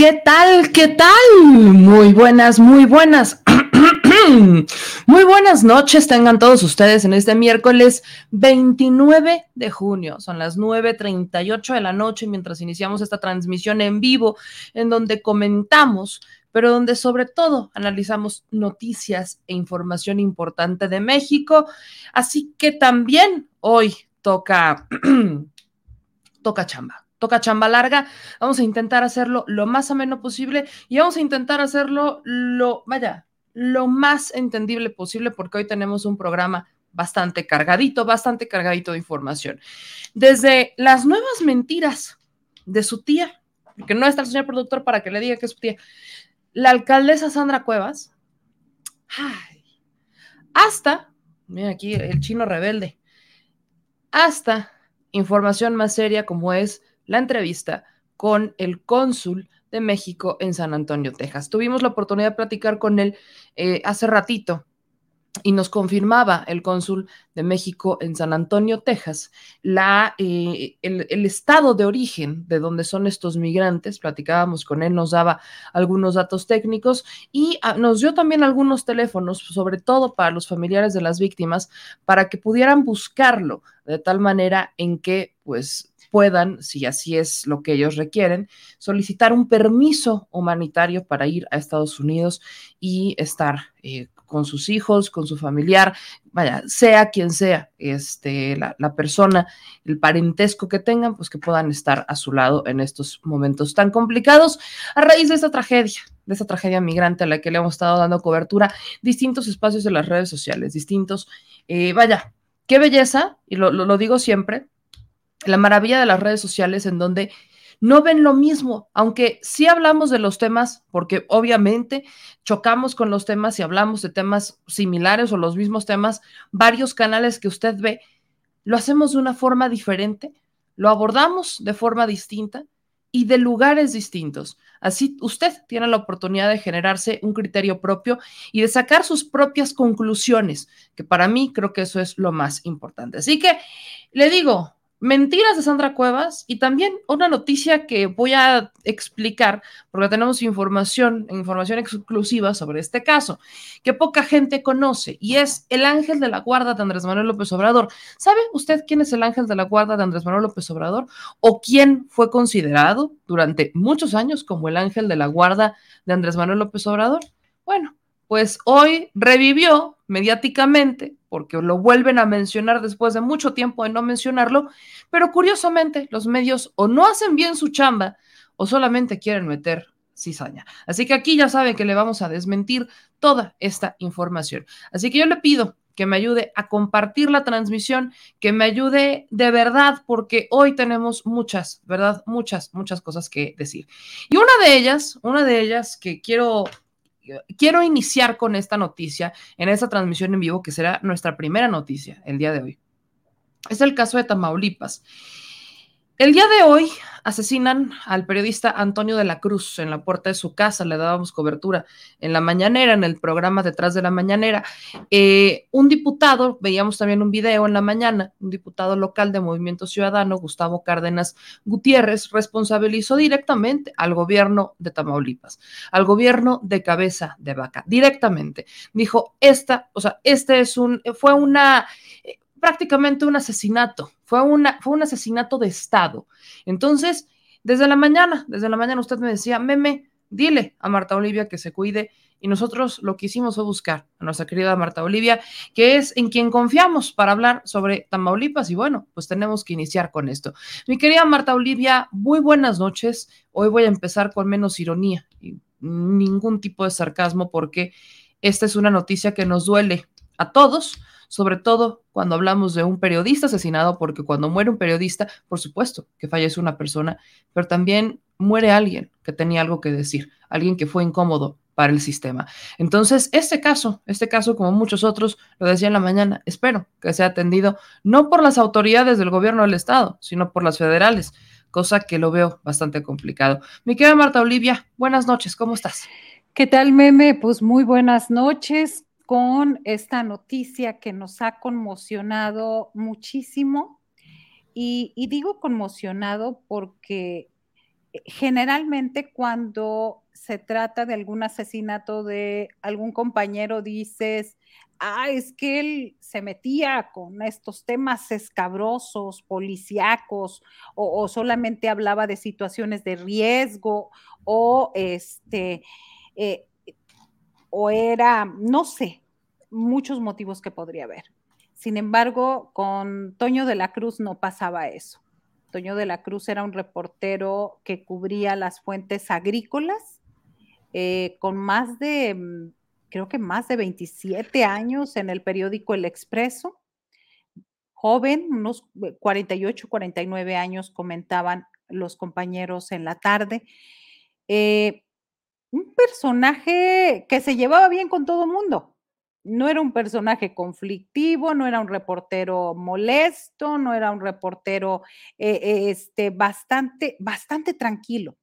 ¿Qué tal? ¿Qué tal? Muy buenas, muy buenas. Muy buenas noches, tengan todos ustedes en este miércoles 29 de junio. Son las 9.38 de la noche mientras iniciamos esta transmisión en vivo en donde comentamos, pero donde sobre todo analizamos noticias e información importante de México. Así que también hoy toca, toca chamba toca chamba larga, vamos a intentar hacerlo lo más ameno posible y vamos a intentar hacerlo lo, vaya, lo más entendible posible porque hoy tenemos un programa bastante cargadito, bastante cargadito de información. Desde las nuevas mentiras de su tía, porque no está el señor productor para que le diga que es su tía, la alcaldesa Sandra Cuevas, hasta, mira aquí el chino rebelde, hasta información más seria como es la entrevista con el cónsul de México en San Antonio, Texas. Tuvimos la oportunidad de platicar con él eh, hace ratito y nos confirmaba el cónsul de México en San Antonio, Texas, la, eh, el, estado de origen de donde son estos migrantes. Platicábamos con él, nos daba algunos datos técnicos y ah, nos dio también algunos teléfonos, sobre todo para los familiares de las víctimas, para que pudieran buscarlo de tal manera en que, pues, puedan, si así es lo que ellos requieren, solicitar un permiso humanitario para ir a Estados Unidos y estar eh, con sus hijos, con su familiar, vaya, sea quien sea este, la, la, persona, el parentesco que tengan, pues que puedan estar a su lado en estos momentos tan complicados. A raíz de esta tragedia, de esta tragedia migrante a la que le hemos estado dando cobertura, distintos espacios de las redes sociales, distintos, eh, vaya, qué belleza, y lo, lo, lo digo siempre, la maravilla de las redes sociales en donde no ven lo mismo, aunque sí hablamos de los temas, porque obviamente chocamos con los temas y hablamos de temas similares o los mismos temas, varios canales que usted ve, lo hacemos de una forma diferente, lo abordamos de forma distinta y de lugares distintos. Así usted tiene la oportunidad de generarse un criterio propio y de sacar sus propias conclusiones, que para mí creo que eso es lo más importante. Así que le digo, Mentiras de Sandra Cuevas y también una noticia que voy a explicar porque tenemos información, información exclusiva sobre este caso que poca gente conoce y es el ángel de la guarda de Andrés Manuel López Obrador. ¿Sabe usted quién es el ángel de la guarda de Andrés Manuel López Obrador o quién fue considerado durante muchos años como el ángel de la guarda de Andrés Manuel López Obrador? Bueno, pues hoy revivió mediáticamente, porque lo vuelven a mencionar después de mucho tiempo de no mencionarlo, pero curiosamente los medios o no hacen bien su chamba o solamente quieren meter cizaña. Así que aquí ya saben que le vamos a desmentir toda esta información. Así que yo le pido que me ayude a compartir la transmisión, que me ayude de verdad, porque hoy tenemos muchas, ¿verdad? Muchas, muchas cosas que decir. Y una de ellas, una de ellas que quiero quiero iniciar con esta noticia en esta transmisión en vivo, que será nuestra primera noticia el día de hoy. Es el caso de Tamaulipas. El día de hoy asesinan al periodista Antonio de la Cruz en la puerta de su casa, le dábamos cobertura en la mañanera, en el programa Detrás de la Mañanera. Eh, un diputado, veíamos también un video en la mañana, un diputado local de Movimiento Ciudadano, Gustavo Cárdenas Gutiérrez, responsabilizó directamente al gobierno de Tamaulipas, al gobierno de cabeza de vaca, directamente. Dijo, esta, o sea, este es un, fue una prácticamente un asesinato, fue, una, fue un asesinato de Estado. Entonces, desde la mañana, desde la mañana usted me decía, meme, dile a Marta Olivia que se cuide. Y nosotros lo que hicimos fue buscar a nuestra querida Marta Olivia, que es en quien confiamos para hablar sobre Tamaulipas. Y bueno, pues tenemos que iniciar con esto. Mi querida Marta Olivia, muy buenas noches. Hoy voy a empezar con menos ironía y ningún tipo de sarcasmo porque esta es una noticia que nos duele a todos, sobre todo cuando hablamos de un periodista asesinado, porque cuando muere un periodista, por supuesto que fallece una persona, pero también muere alguien que tenía algo que decir, alguien que fue incómodo para el sistema. Entonces, este caso, este caso como muchos otros, lo decía en la mañana, espero que sea atendido no por las autoridades del gobierno del Estado, sino por las federales, cosa que lo veo bastante complicado. Mi querida Marta Olivia, buenas noches, ¿cómo estás? ¿Qué tal, meme? Pues muy buenas noches con esta noticia que nos ha conmocionado muchísimo. Y, digo conmocionado porque generalmente cuando se trata de algún asesinato de algún compañero, dices, ah, es que él se metía con estos temas escabrosos, policíacos, o, solamente hablaba de situaciones de riesgo, o este, eh, o era, no sé, muchos motivos que podría haber. Sin embargo, con Toño de la Cruz no pasaba eso. Toño de la Cruz era un reportero que cubría las fuentes agrícolas eh, con más de, mm, creo que más de 27 años en el periódico El Expreso. Joven, unos 48, 49 años comentaban los compañeros en la tarde. Eh, un personaje que se llevaba bien con todo mundo. No era un personaje conflictivo, no era un reportero molesto, no era un reportero eh, este, bastante, bastante tranquilo.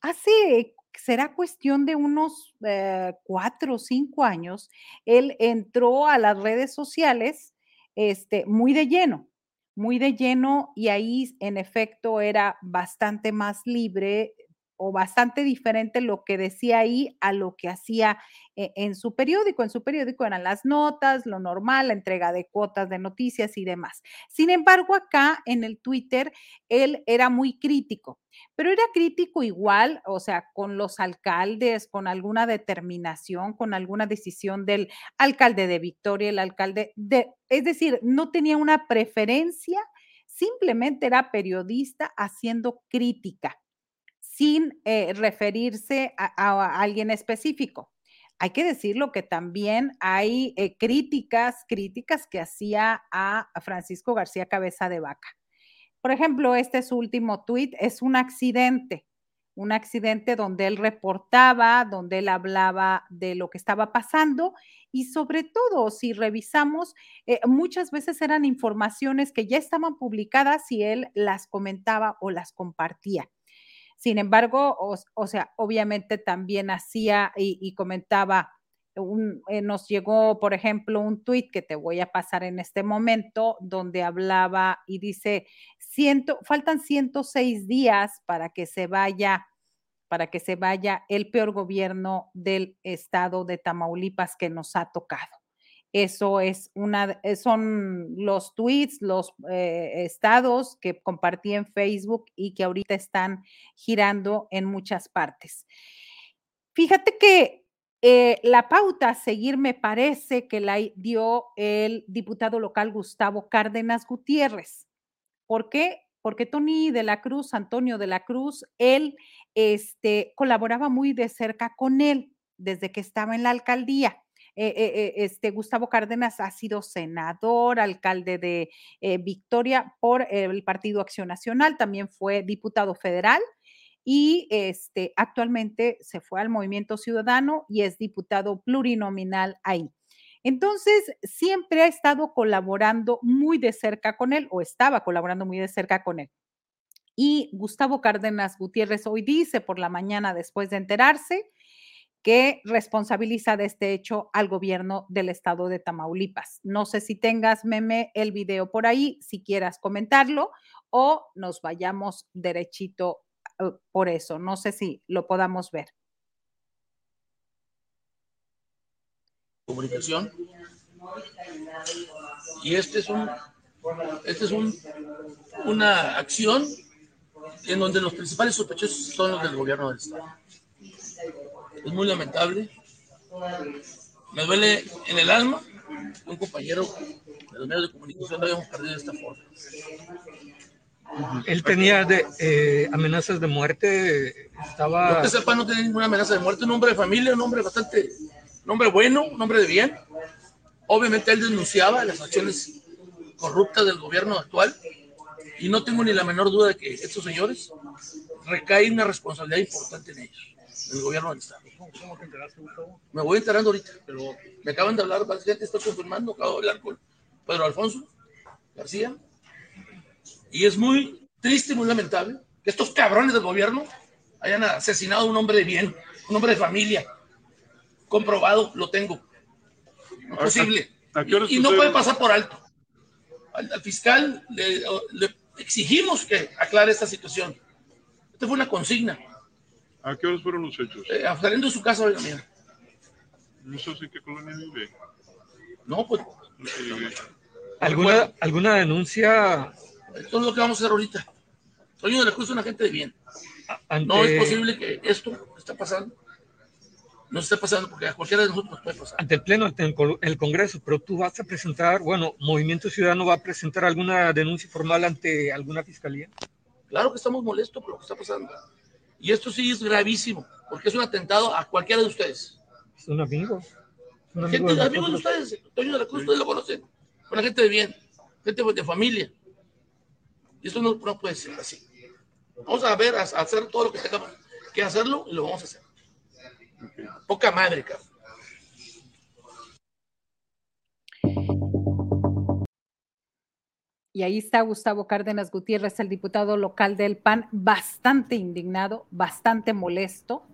Hace, será cuestión de unos eh, cuatro o cinco años, él entró a las redes sociales este, muy de lleno, muy de lleno y ahí en efecto era bastante más libre, o bastante diferente lo que decía ahí a lo que hacía eh, en su periódico. En su periódico eran las notas, lo normal, la entrega de cuotas de noticias y demás. Sin embargo, acá en el Twitter, él era muy crítico, pero era crítico igual, o sea, con los alcaldes, con alguna determinación, con alguna decisión del alcalde de Victoria, el alcalde de, es decir, no tenía una preferencia, simplemente era periodista haciendo crítica sin eh, referirse a, alguien específico. Hay que decirlo que también hay eh, críticas, críticas que hacía a Francisco García Cabeza de Vaca. Por ejemplo, este su último tuit es un accidente, un accidente donde él reportaba, donde él hablaba de lo que estaba pasando y sobre todo, si revisamos, eh, muchas veces eran informaciones que ya estaban publicadas y él las comentaba o las compartía. Sin embargo, o, sea, obviamente también hacía y, comentaba, eh, nos llegó, por ejemplo, un tuit que te voy a pasar en este momento, donde hablaba y dice, ciento, faltan 106 días para que se vaya para que se vaya el peor gobierno del estado de Tamaulipas que nos ha tocado. Eso es una, eh, son los tweets, los eh, estados que compartí en Facebook y que ahorita están girando en muchas partes. Fíjate que eh, la pauta a seguir me parece que la dio el diputado local Gustavo Cárdenas Gutiérrez. ¿Por qué? Porque Tony de la Cruz, Antonio de la Cruz, él este, colaboraba muy de cerca con él desde que estaba en la alcaldía. Eh, eh, eh, este, Gustavo Cárdenas ha sido senador, alcalde de Victoria por el Partido Acción Nacional, también fue diputado federal y este, actualmente se fue al Movimiento Ciudadano y es diputado plurinominal ahí. Entonces, siempre ha estado colaborando muy de cerca con él o estaba colaborando muy de cerca con él. Y Gustavo Cárdenas Gutiérrez hoy dice por la mañana, después de enterarse, que responsabiliza de este hecho al gobierno del estado de Tamaulipas. No sé si tengas, meme, el video por ahí, si quieras comentarlo o nos vayamos derechito eh, por eso. No sé si lo podamos ver. Comunicación. Y este es un, este es un, una acción en donde los principales sospechosos son los del gobierno del estado es muy lamentable. Me duele en el alma un compañero de los medios de comunicación lo habíamos perdido de esta forma. Él tenía de, eh, amenazas de muerte, estaba... Yo que sepa, no tenía ninguna amenaza de muerte, un hombre de familia, un hombre bastante, un hombre bueno, un hombre de bien. Obviamente él denunciaba las acciones corruptas del gobierno actual y no tengo ni la menor duda de que estos señores recae una responsabilidad importante en ellos el gobierno del Estado. ¿Cómo, te enteraste, Gustavo? Me voy enterando ahorita, pero me acaban de hablar, la gente está confirmando, acabo de hablar con Pedro Alfonso García, y es muy triste y muy lamentable que estos cabrones del gobierno hayan asesinado a un hombre de bien, un hombre de familia. Comprobado, lo tengo. Imposible. Y, no puede pasar por alto. Al, fiscal le, le exigimos que aclare esta situación Esta fue una consigna. ¿A qué horas fueron los hechos? Eh, saliendo de su casa, oiga, mira. No sé en qué colonia vive. No, pues. ¿Alguna, ¿Alguna denuncia? Esto es lo que vamos a hacer ahorita. Soy de la Cruz, un agente de bien. ante- No es posible que esto que está pasando no esté pasando porque a cualquiera de nosotros nos puede pasar. ante el Pleno, ante el Congreso, pero tú vas a presentar, bueno, Movimiento Ciudadano va a presentar alguna denuncia formal ante alguna fiscalía. Claro que estamos molestos por lo que está pasando. Y esto sí es gravísimo, porque es un atentado a cualquiera de ustedes. Es un amigo. es un amigo Gente, de amigos de ustedes, Toño de la Cruz, ustedes lo conocen. Una gente de bien, gente de familia. Y esto no, no puede ser así. Vamos a ver, a, a hacer todo lo que tengamos que hacerlo y lo vamos a hacer. Poca madre, cabrón. Y ahí está Gustavo Cárdenas Gutiérrez, el diputado local del PAN, bastante indignado, bastante molesto.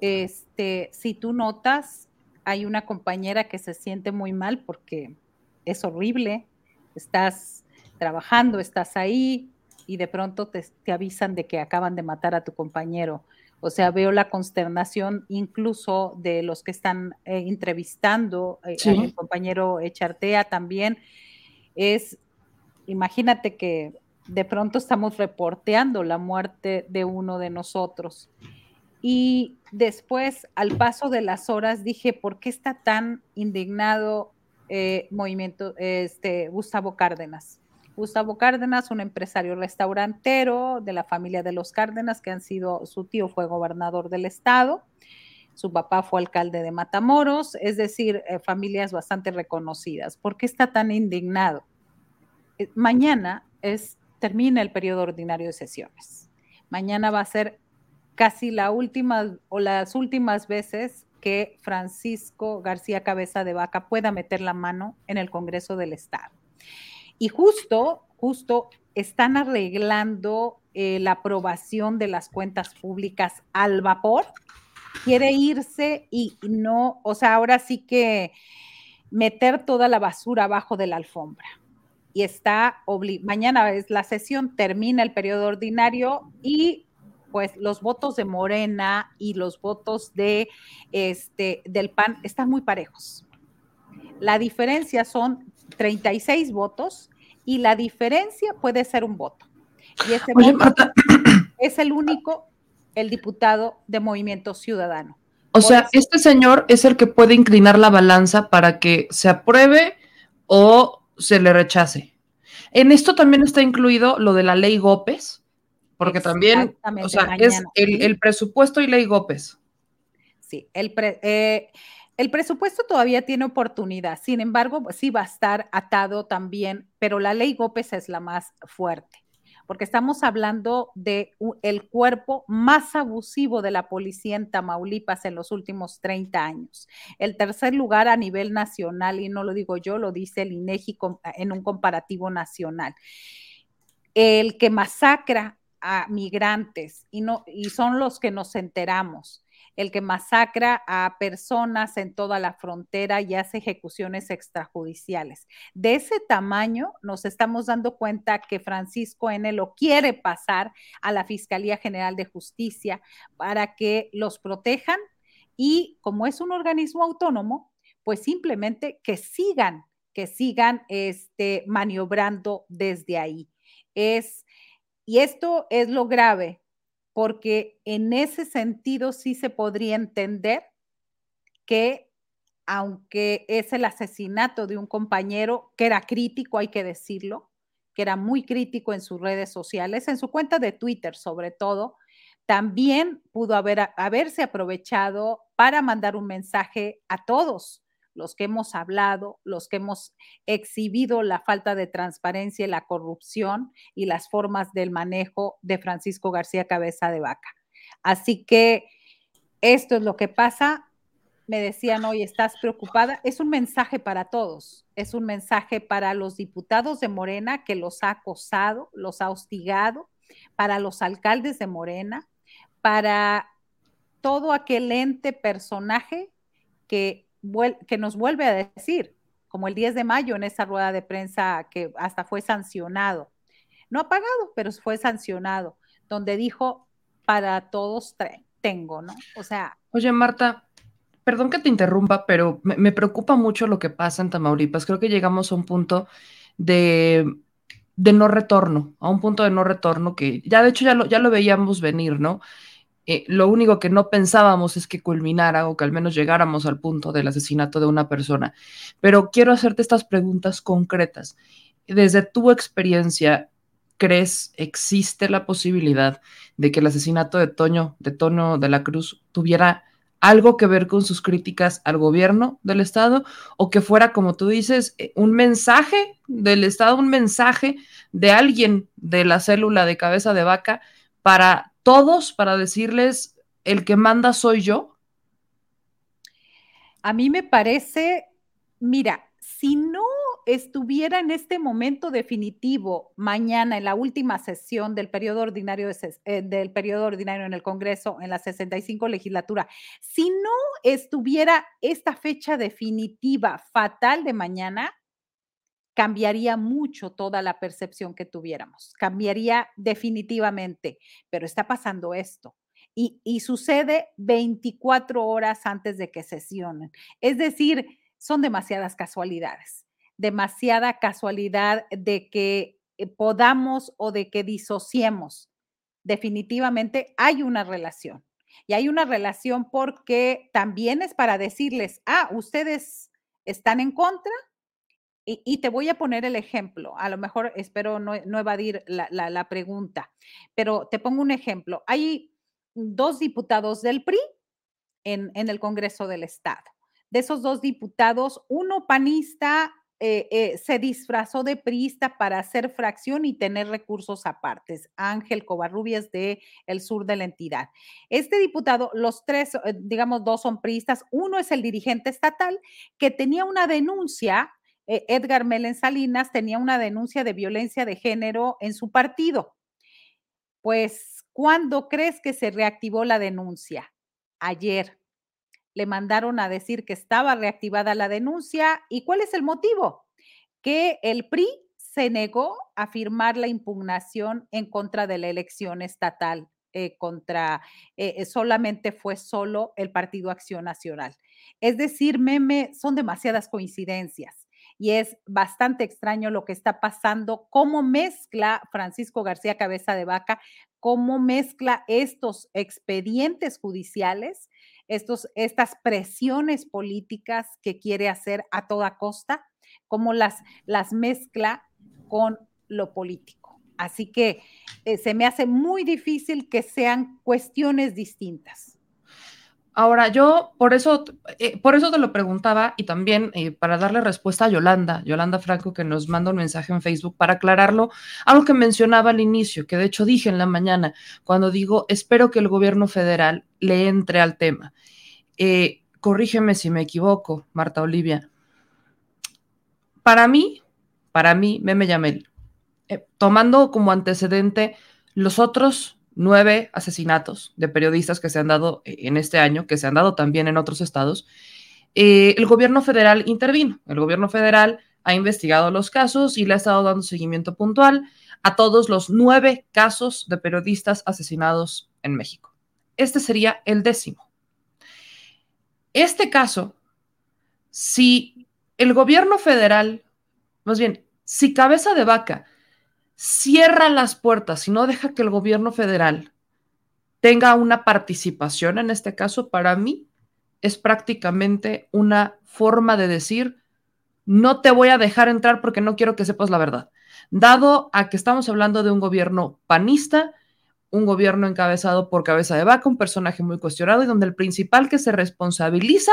Este, si tú notas, hay una compañera que se siente muy mal porque es horrible. Estás trabajando, estás ahí y de pronto te, te avisan de que acaban de matar a tu compañero. O sea, veo la consternación incluso de los que están eh, entrevistando, eh, Sí. al compañero Echartea también. Es, imagínate que de pronto estamos reporteando la muerte de uno de nosotros. Y después, al paso de las horas, dije, ¿por qué está tan indignado eh, movimiento, este, Gustavo Cárdenas? Gustavo Cárdenas, un empresario restaurantero de la familia de los Cárdenas, que han sido, su tío fue gobernador del estado, su papá fue alcalde de Matamoros, es decir, eh, familias bastante reconocidas. ¿Por qué está tan indignado? Eh, mañana es, termina el periodo ordinario de sesiones. Mañana va a ser casi la última o las últimas veces que Francisco García Cabeza de Vaca pueda meter la mano en el Congreso del Estado. Y justo, justo están arreglando eh, la aprobación de las cuentas públicas al vapor. Quiere irse y no, o sea, ahora sí que meter toda la basura abajo de la alfombra. Y está, mañana es la sesión, termina el periodo ordinario y pues los votos de Morena y los votos de este del PAN están muy parejos. La diferencia son 36 votos y la diferencia puede ser un voto. Y ese Oye, voto Marta, es el único, el diputado de Movimiento Ciudadano. o Por sea, eso- este señor es el que puede inclinar la balanza para que se apruebe o se le rechace. En esto también está incluido lo de la ley Gópez, porque también, o sea, es el, presupuesto y ley Gópez. Sí, el, pre- eh, el presupuesto todavía tiene oportunidad, sin embargo, sí va a estar atado también, pero la ley Gópez es la más fuerte, porque estamos hablando de el cuerpo más abusivo de la policía en Tamaulipas en los últimos 30 años. El tercer lugar a nivel nacional, y no lo digo yo, lo dice el INEGI com- en un comparativo nacional. El que masacra a migrantes y, no, y son los que nos enteramos el que masacra a personas en toda la frontera y hace ejecuciones extrajudiciales. De ese tamaño nos estamos dando cuenta que Francisco N. lo quiere pasar a la Fiscalía General de Justicia para que los protejan y como es un organismo autónomo, pues simplemente que sigan, que sigan este, maniobrando desde ahí. Es, y esto es lo grave, porque en ese sentido sí se podría entender que aunque es el asesinato de un compañero que era crítico, hay que decirlo, que era muy crítico en sus redes sociales, en su cuenta de Twitter sobre todo, también pudo haber, haberse aprovechado para mandar un mensaje a todos los que hemos hablado, los que hemos exhibido la falta de transparencia y la corrupción y las formas del manejo de Francisco García Cabeza de Vaca. Así que esto es lo que pasa. Me decían hoy, ¿estás preocupada? Es un mensaje para todos, es un mensaje para los diputados de Morena que los ha acosado, los ha hostigado, para los alcaldes de Morena, para todo aquel ente personaje que que nos vuelve a decir, como el 10 de mayo en esa rueda de prensa que hasta fue sancionado, no ha pagado, pero fue sancionado, donde dijo para todos tengo, ¿no? O sea. Oye, Marta, perdón que te interrumpa, pero me, me, preocupa mucho lo que pasa en Tamaulipas. Creo que llegamos a un punto de, de, no retorno, a un punto de no retorno que ya de hecho ya lo, ya lo veíamos venir, ¿no? Eh, lo único que no pensábamos es que culminara o que al menos llegáramos al punto del asesinato de una persona. Pero quiero hacerte estas preguntas concretas. Desde tu experiencia, ¿crees existe la posibilidad de que el asesinato de Toño, de Tono de la Cruz, tuviera algo que ver con sus críticas al gobierno del Estado o que fuera, como tú dices, eh, un mensaje del Estado, un mensaje de alguien de la célula de cabeza de vaca para todos para decirles, el que manda soy yo? A mí me parece, mira, si no estuviera en este momento definitivo mañana en la última sesión del periodo ordinario eh, del periodo ordinario en el Congreso en la 65 legislatura, si no estuviera esta fecha definitiva fatal de mañana, cambiaría mucho toda la percepción que tuviéramos, cambiaría definitivamente, pero está pasando esto. Y, y, sucede 24 horas antes de que sesionen. Es decir, son demasiadas casualidades, demasiada casualidad de que eh, podamos o de que disociemos. Definitivamente hay una relación. Y hay una relación porque también es para decirles, ah, ustedes están en contra, y, te voy a poner el ejemplo, a lo mejor espero no, evadir la, pregunta, pero te pongo un ejemplo. Hay dos diputados del PRI en, el Congreso del Estado. De esos dos diputados, uno panista eh, eh, se disfrazó de priista para hacer fracción y tener recursos apartes. Ángel Covarrubias de el sur de la entidad. Este diputado, los tres, eh, digamos, dos son priistas. Uno es el dirigente estatal que tenía una denuncia eh, Edgar Melen Salinas tenía una denuncia de violencia de género en su partido. Pues, ¿cuándo crees que se reactivó la denuncia? Ayer. Le mandaron a decir que estaba reactivada la denuncia. ¿Y cuál es el motivo? Que el PRI se negó a firmar la impugnación en contra de la elección estatal, eh, contra, eh, solamente fue solo el Partido Acción Nacional. Es decir, meme, son demasiadas coincidencias y es bastante extraño lo que está pasando, cómo mezcla Francisco García Cabeza de Vaca, cómo mezcla estos expedientes judiciales, estos, estas presiones políticas que quiere hacer a toda costa, cómo las, las mezcla con lo político. Así que eh, se me hace muy difícil que sean cuestiones distintas. Ahora, yo por eso, eh, por eso te lo preguntaba y también eh, para darle respuesta a Yolanda, Yolanda Franco, que nos manda un mensaje en Facebook para aclararlo, algo que mencionaba al inicio, que de hecho dije en la mañana, cuando digo, espero que el gobierno federal le entre al tema. Eh, corrígeme si me equivoco, Marta Olivia. Para mí, para mí, Meme Yamel, tomando como antecedente los otros nueve asesinatos de periodistas que se han dado eh, en este año, que se han dado también en otros estados, eh, el gobierno federal intervino. El gobierno federal ha investigado los casos y le ha estado dando seguimiento puntual a todos los nueve casos de periodistas asesinados en México. Este sería el décimo. Este caso, si el gobierno federal, más bien, si cabeza de vaca cierra las puertas y no deja que el gobierno federal tenga una participación en este caso, para mí es prácticamente una forma de decir, no te voy a dejar entrar porque no quiero que sepas la verdad. Dado a que estamos hablando de un gobierno panista, un gobierno encabezado por cabeza de vaca, un personaje muy cuestionado y donde el principal que se responsabiliza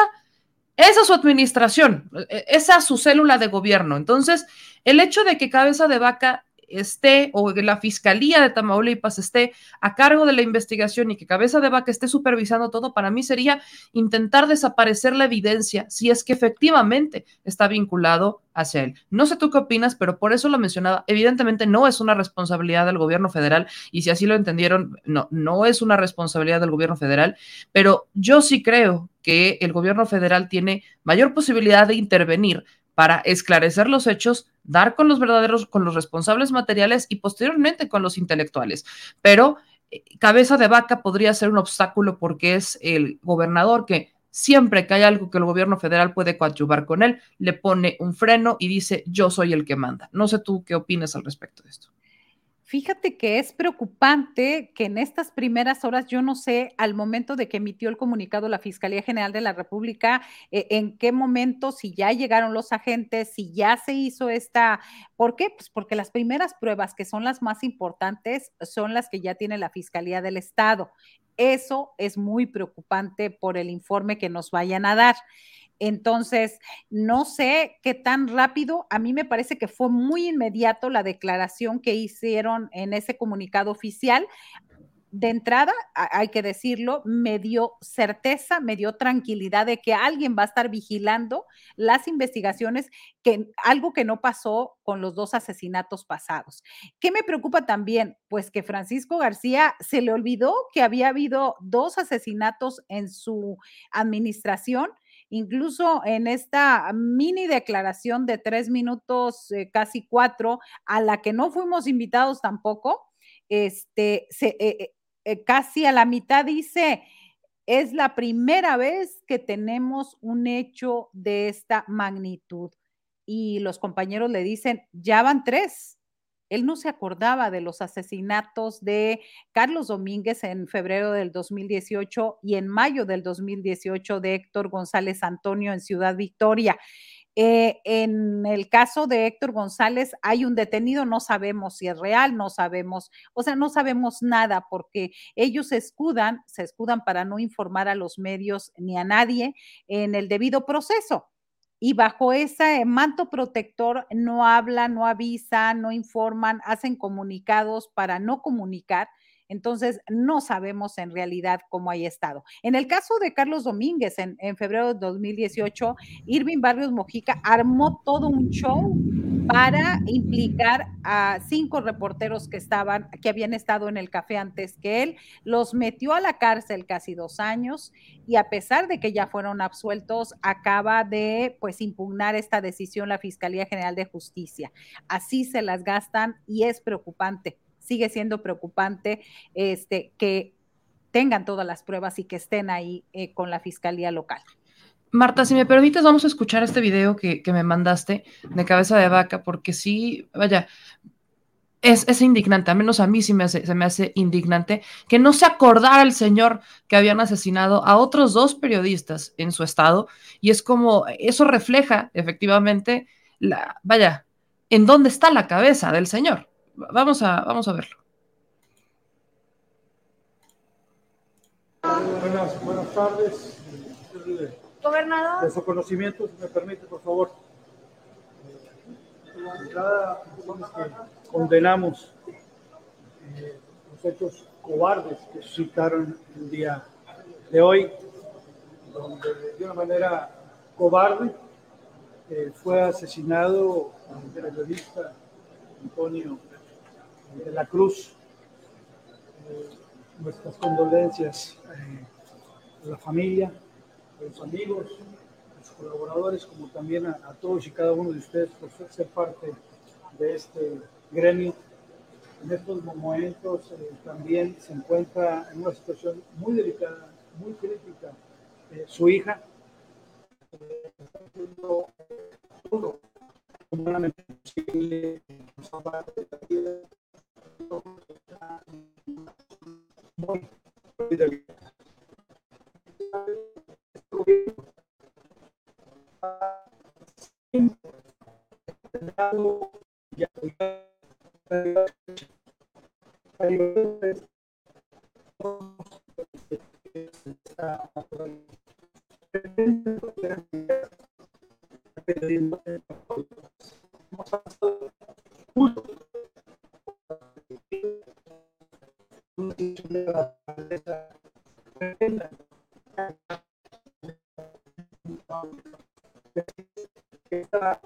es a su administración, e-, es a su célula de gobierno. Entonces, el hecho de que cabeza de vaca esté o que la Fiscalía de Tamaulipas esté a cargo de la investigación y que Cabeza de Vaca esté supervisando todo, para mí sería intentar desaparecer la evidencia si es que efectivamente está vinculado hacia él. No sé tú qué opinas, pero por eso lo mencionaba. Evidentemente no es una responsabilidad del gobierno federal y si así lo entendieron, no, no es una responsabilidad del gobierno federal, pero yo sí creo que el gobierno federal tiene mayor posibilidad de intervenir para esclarecer los hechos, dar con los verdaderos, con los responsables materiales y posteriormente con los intelectuales. Pero cabeza de vaca podría ser un obstáculo porque es el gobernador que siempre que hay algo que el gobierno federal puede coadyuvar con él, le pone un freno y dice yo soy el que manda. No sé tú qué opinas al respecto de esto. Fíjate que es preocupante que en estas primeras horas, yo no sé, al momento de que emitió el comunicado la Fiscalía General de la República, eh, en qué momento, si ya llegaron los agentes, si ya se hizo esta, ¿por qué? Pues porque las primeras pruebas, que son las más importantes, son las que ya tiene la Fiscalía del Estado. Eso es muy preocupante por el informe que nos vayan a dar. Entonces, no sé qué tan rápido, a mí me parece que fue muy inmediato la declaración que hicieron en ese comunicado oficial. De entrada, hay que decirlo, me dio certeza, me dio tranquilidad de que alguien va a estar vigilando las investigaciones, que algo que no pasó con los dos asesinatos pasados. ¿Qué me preocupa también? Pues que Francisco García se le olvidó que había habido dos asesinatos en su administración incluso en esta mini declaración de tres minutos, eh, casi cuatro, a la que no fuimos invitados tampoco, este, eh, eh, casi a la mitad dice, es la primera vez que tenemos un hecho de esta magnitud. Y los compañeros le dicen, ya van tres. Él no se acordaba de los asesinatos de Carlos Domínguez en febrero del 2018 y en mayo del 2018 de Héctor González Antonio en Ciudad Victoria. Eh, en el caso de Héctor González hay un detenido, no sabemos si es real, no sabemos, o sea, no sabemos nada porque ellos se escudan, se escudan para no informar a los medios ni a nadie en el debido proceso y bajo ese manto protector no hablan, no avisan, no informan, hacen comunicados para no comunicar. Entonces, no sabemos en realidad cómo haya estado. En el caso de Carlos Domínguez, en febrero de 2018, Irving Barrios Mojica armó todo un show para implicar a cinco reporteros que estaban, que habían estado en el café antes que él, los metió a la cárcel casi dos años y a pesar de que ya fueron absueltos, acaba de pues impugnar esta decisión la Fiscalía General de Justicia. Así se las gastan y es preocupante, sigue siendo preocupante este que tengan todas las pruebas y que estén ahí eh, con la Fiscalía local. Marta, si me permites, vamos a escuchar este video que, me mandaste de cabeza de vaca, porque sí, vaya, es, es, indignante, al menos a mí sí me se me hace indignante que no se acordara el señor que habían asesinado a otros dos periodistas en su estado, y es como, eso refleja efectivamente, la, vaya, en dónde está la cabeza del señor. Vamos a, vamos a verlo. Buenas, buenas tardes. Gobernador. De su conocimiento, si me permite, por favor. Condenamos eh, los hechos cobardes que suscitaron el día de hoy, donde de una manera cobarde eh, fue asesinado el periodista Antonio de la Cruz. Eh, nuestras condolencias a la familia, a los amigos, a los colaboradores, como también a, todos y cada uno de ustedes por ser, parte de este gremio. En estos momentos eh, también se encuentra en una situación muy delicada, muy crítica, eh, su hija. Eh, está haciendo todo delicada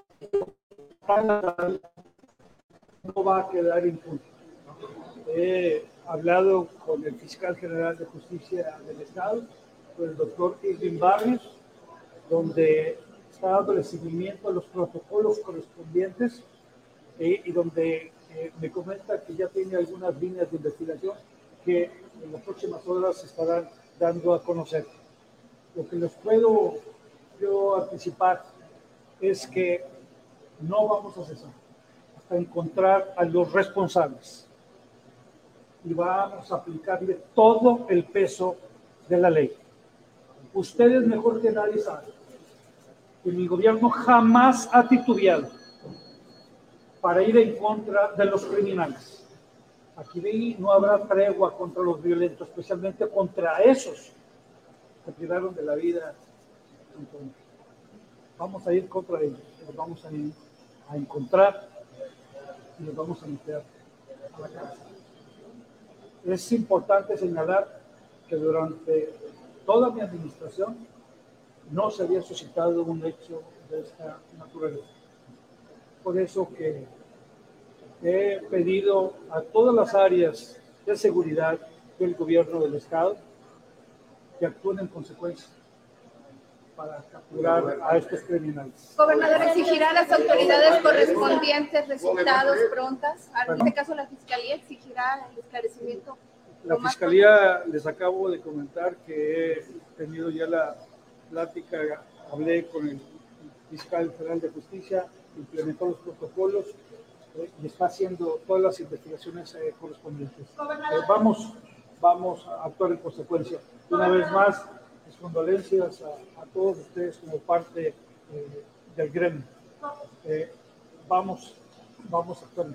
no va a quedar impune. He hablado con el fiscal general de justicia del Estado, con el doctor Irving Barrios, donde está dando seguimiento a los protocolos correspondientes eh, y donde eh, me comenta que ya tiene algunas líneas de investigación que en las próximas horas se estarán dando a conocer. Lo que les puedo yo anticipar es que no vamos a cesar hasta encontrar a los responsables y vamos a aplicarle todo el peso de la ley. Ustedes mejor que nadie saben que mi gobierno jamás ha titubeado para ir en contra de los criminales. Aquí no habrá tregua contra los violentos, especialmente contra esos que privaron de la vida. Vamos a ir contra ellos, los vamos a, ir a encontrar y los vamos a meter a la cárcel. Es importante señalar que durante toda mi administración no se había suscitado un hecho de esta naturaleza. Por eso que he pedido a todas las áreas de seguridad del gobierno del Estado que actúen en consecuencia para capturar a estos criminales. Gobernador, exigirá a las autoridades correspondientes resultados prontas. En este caso, la Fiscalía exigirá el esclarecimiento. La Fiscalía, les acabo de comentar que he tenido ya la plática, hablé con el fiscal federal de justicia, implementó los protocolos eh, y está haciendo todas las investigaciones eh, correspondientes. Eh, vamos, vamos a actuar en consecuencia. Una vez más, condolencias a, todos ustedes como parte del gremio. vamos, vamos a actuar.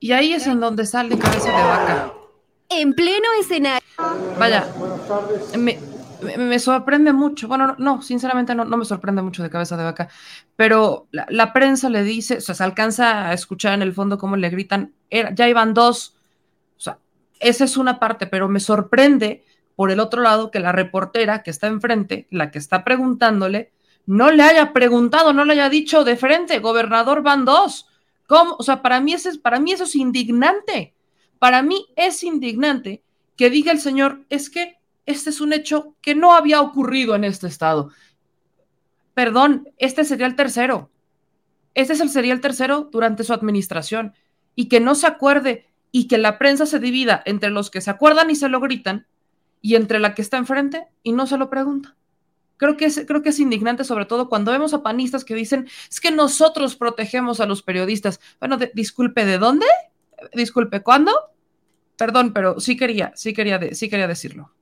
Y ahí es en donde sale cabeza de vaca. En pleno escenario. Vaya, me, me, sorprende mucho. Bueno, no, sinceramente no, no, me sorprende mucho de cabeza de vaca, pero la, prensa le dice, o sea, se alcanza a escuchar en el fondo cómo le gritan, era, ya iban dos. O sea, esa es una parte, pero me sorprende por el otro lado que la reportera que está enfrente, la que está preguntándole, no le haya preguntado, no le haya dicho de frente, gobernador van dos. ¿Cómo? O sea, para mí, ese, para mí eso es indignante. Para mí es indignante que diga el señor, es que este es un hecho que no había ocurrido en este estado. Perdón, este sería el tercero. Este es el, sería el tercero durante su administración. Y que no se acuerde y que la prensa se divida entre los que se acuerdan y se lo gritan y entre la que está enfrente y no se lo pregunta. Creo que, es, creo que es indignante, sobre todo cuando vemos a panistas que dicen, es que nosotros protegemos a los periodistas. Bueno, disculpe, ¿de dónde? Disculpe, ¿cuándo? Perdón, pero sí quería, sí quería, sí quería decirlo.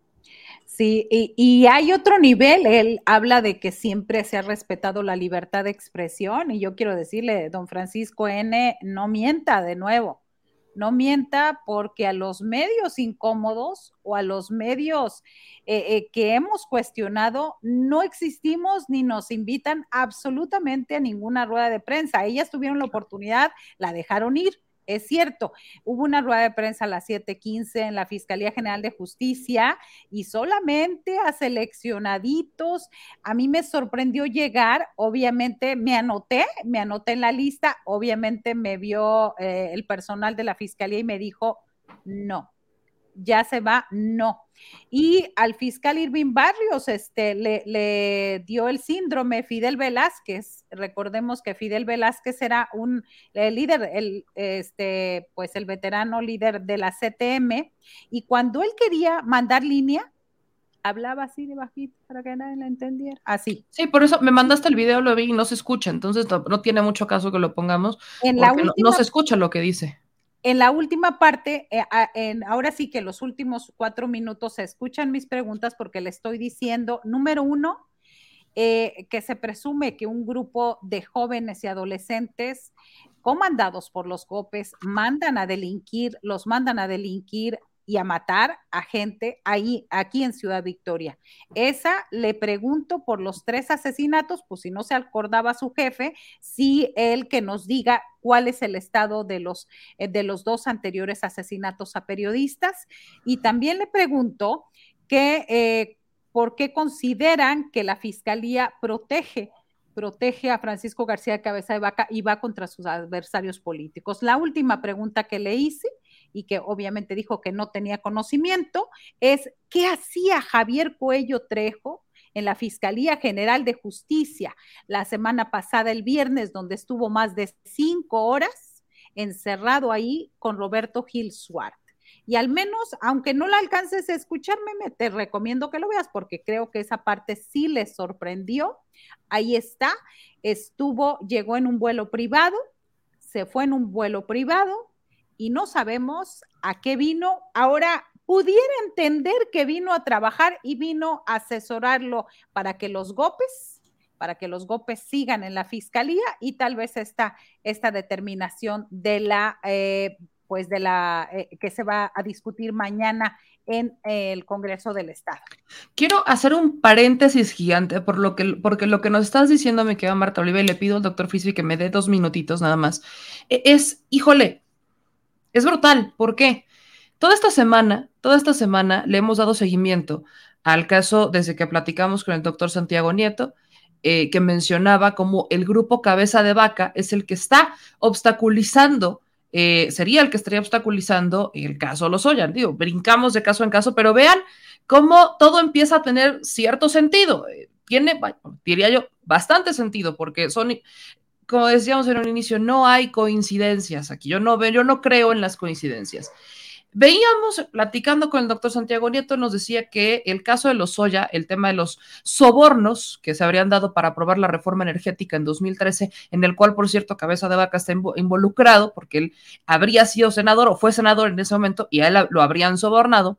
Sí, y, y, hay otro nivel, él habla de que siempre se ha respetado la libertad de expresión y yo quiero decirle, don Francisco N, no mienta de nuevo no mienta porque a los medios incómodos o a los medios eh, eh, que hemos cuestionado no existimos ni nos invitan absolutamente a ninguna rueda de prensa. Ellas tuvieron la oportunidad, la dejaron ir es cierto, hubo una rueda de prensa a las 7:15 en la Fiscalía General de Justicia y solamente a seleccionaditos. A mí me sorprendió llegar, obviamente me anoté, me anoté en la lista, obviamente me vio eh, el personal de la Fiscalía y me dijo, no, ya se va, no. Y al fiscal Irving Barrios este, le, dio el síndrome Fidel Velázquez. Recordemos que Fidel Velázquez era un líder, el, este, pues el veterano líder de la CTM, y cuando él quería mandar línea, hablaba así de bajito para que nadie la entendiera. Así. Sí, por eso me mandaste el video, lo vi y no se escucha, entonces no, tiene mucho caso que lo pongamos. En la no se escucha lo que dice. En la última parte, eh, en, ahora sí que los últimos cuatro minutos se escuchan mis preguntas porque le estoy diciendo, número uno, eh, que se presume que un grupo de jóvenes y adolescentes comandados por los GOPES mandan a delinquir, los mandan a delinquir y a matar a gente ahí, aquí en Ciudad Victoria. Esa le pregunto por los tres asesinatos, pues si no se acordaba su jefe, si él que nos diga cuál es el estado de los, eh, de los dos anteriores asesinatos a periodistas. Y también le pregunto que, eh, por qué consideran que la fiscalía protege protege a Francisco García Cabeza de Vaca y va contra sus adversarios políticos. La última pregunta que le hice y que obviamente dijo que no tenía conocimiento, es qué hacía Javier Cuello Trejo en la Fiscalía General de Justicia la semana pasada, el viernes, donde estuvo más de cinco horas encerrado ahí con Roberto Gil Suárez. Y al menos, aunque no la alcances a escucharme, me te recomiendo que lo veas porque creo que esa parte sí le sorprendió. Ahí está, estuvo, llegó en un vuelo privado, se fue en un vuelo privado y no sabemos a qué vino. Ahora pudiera entender que vino a trabajar y vino a asesorarlo para que los golpes, para que los golpes sigan en la fiscalía y tal vez esta, esta determinación de la, eh, pues de la, eh, que se va a discutir mañana en el Congreso del Estado. Quiero hacer un paréntesis gigante por lo que, porque lo que nos estás diciendo me queda Marta Oliva y le pido al doctor Frisby que me dé dos minutitos nada más. E, es, híjole, es brutal. ¿Por qué? Toda esta semana, toda esta semana le hemos dado seguimiento al caso desde que platicamos con el doctor Santiago Nieto, eh, que mencionaba como el grupo Cabeza de Vaca es el que está obstaculizando, eh, sería el que estaría obstaculizando el caso Lozoya. Digo, brincamos de caso en caso, pero vean cómo todo empieza a tener cierto sentido. Eh, tiene, diría yo, bastante sentido, porque son, como decíamos en un inicio, no hay coincidencias aquí. Yo no yo no creo en las coincidencias. Veíamos, platicando con el doctor Santiago Nieto, nos decía que el caso de los Soya, el tema de los sobornos que se habrían dado para aprobar la reforma energética en 2013, en el cual, por cierto, Cabeza de Vaca está involucrado porque él habría sido senador o fue senador en ese momento y a él lo habrían sobornado,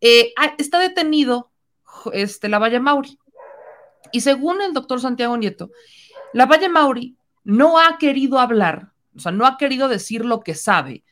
eh, ah, está detenido este, la Valle Mauri. Y según el doctor Santiago Nieto, la Valle Mauri no ha querido hablar, o sea, no ha querido decir lo que sabe,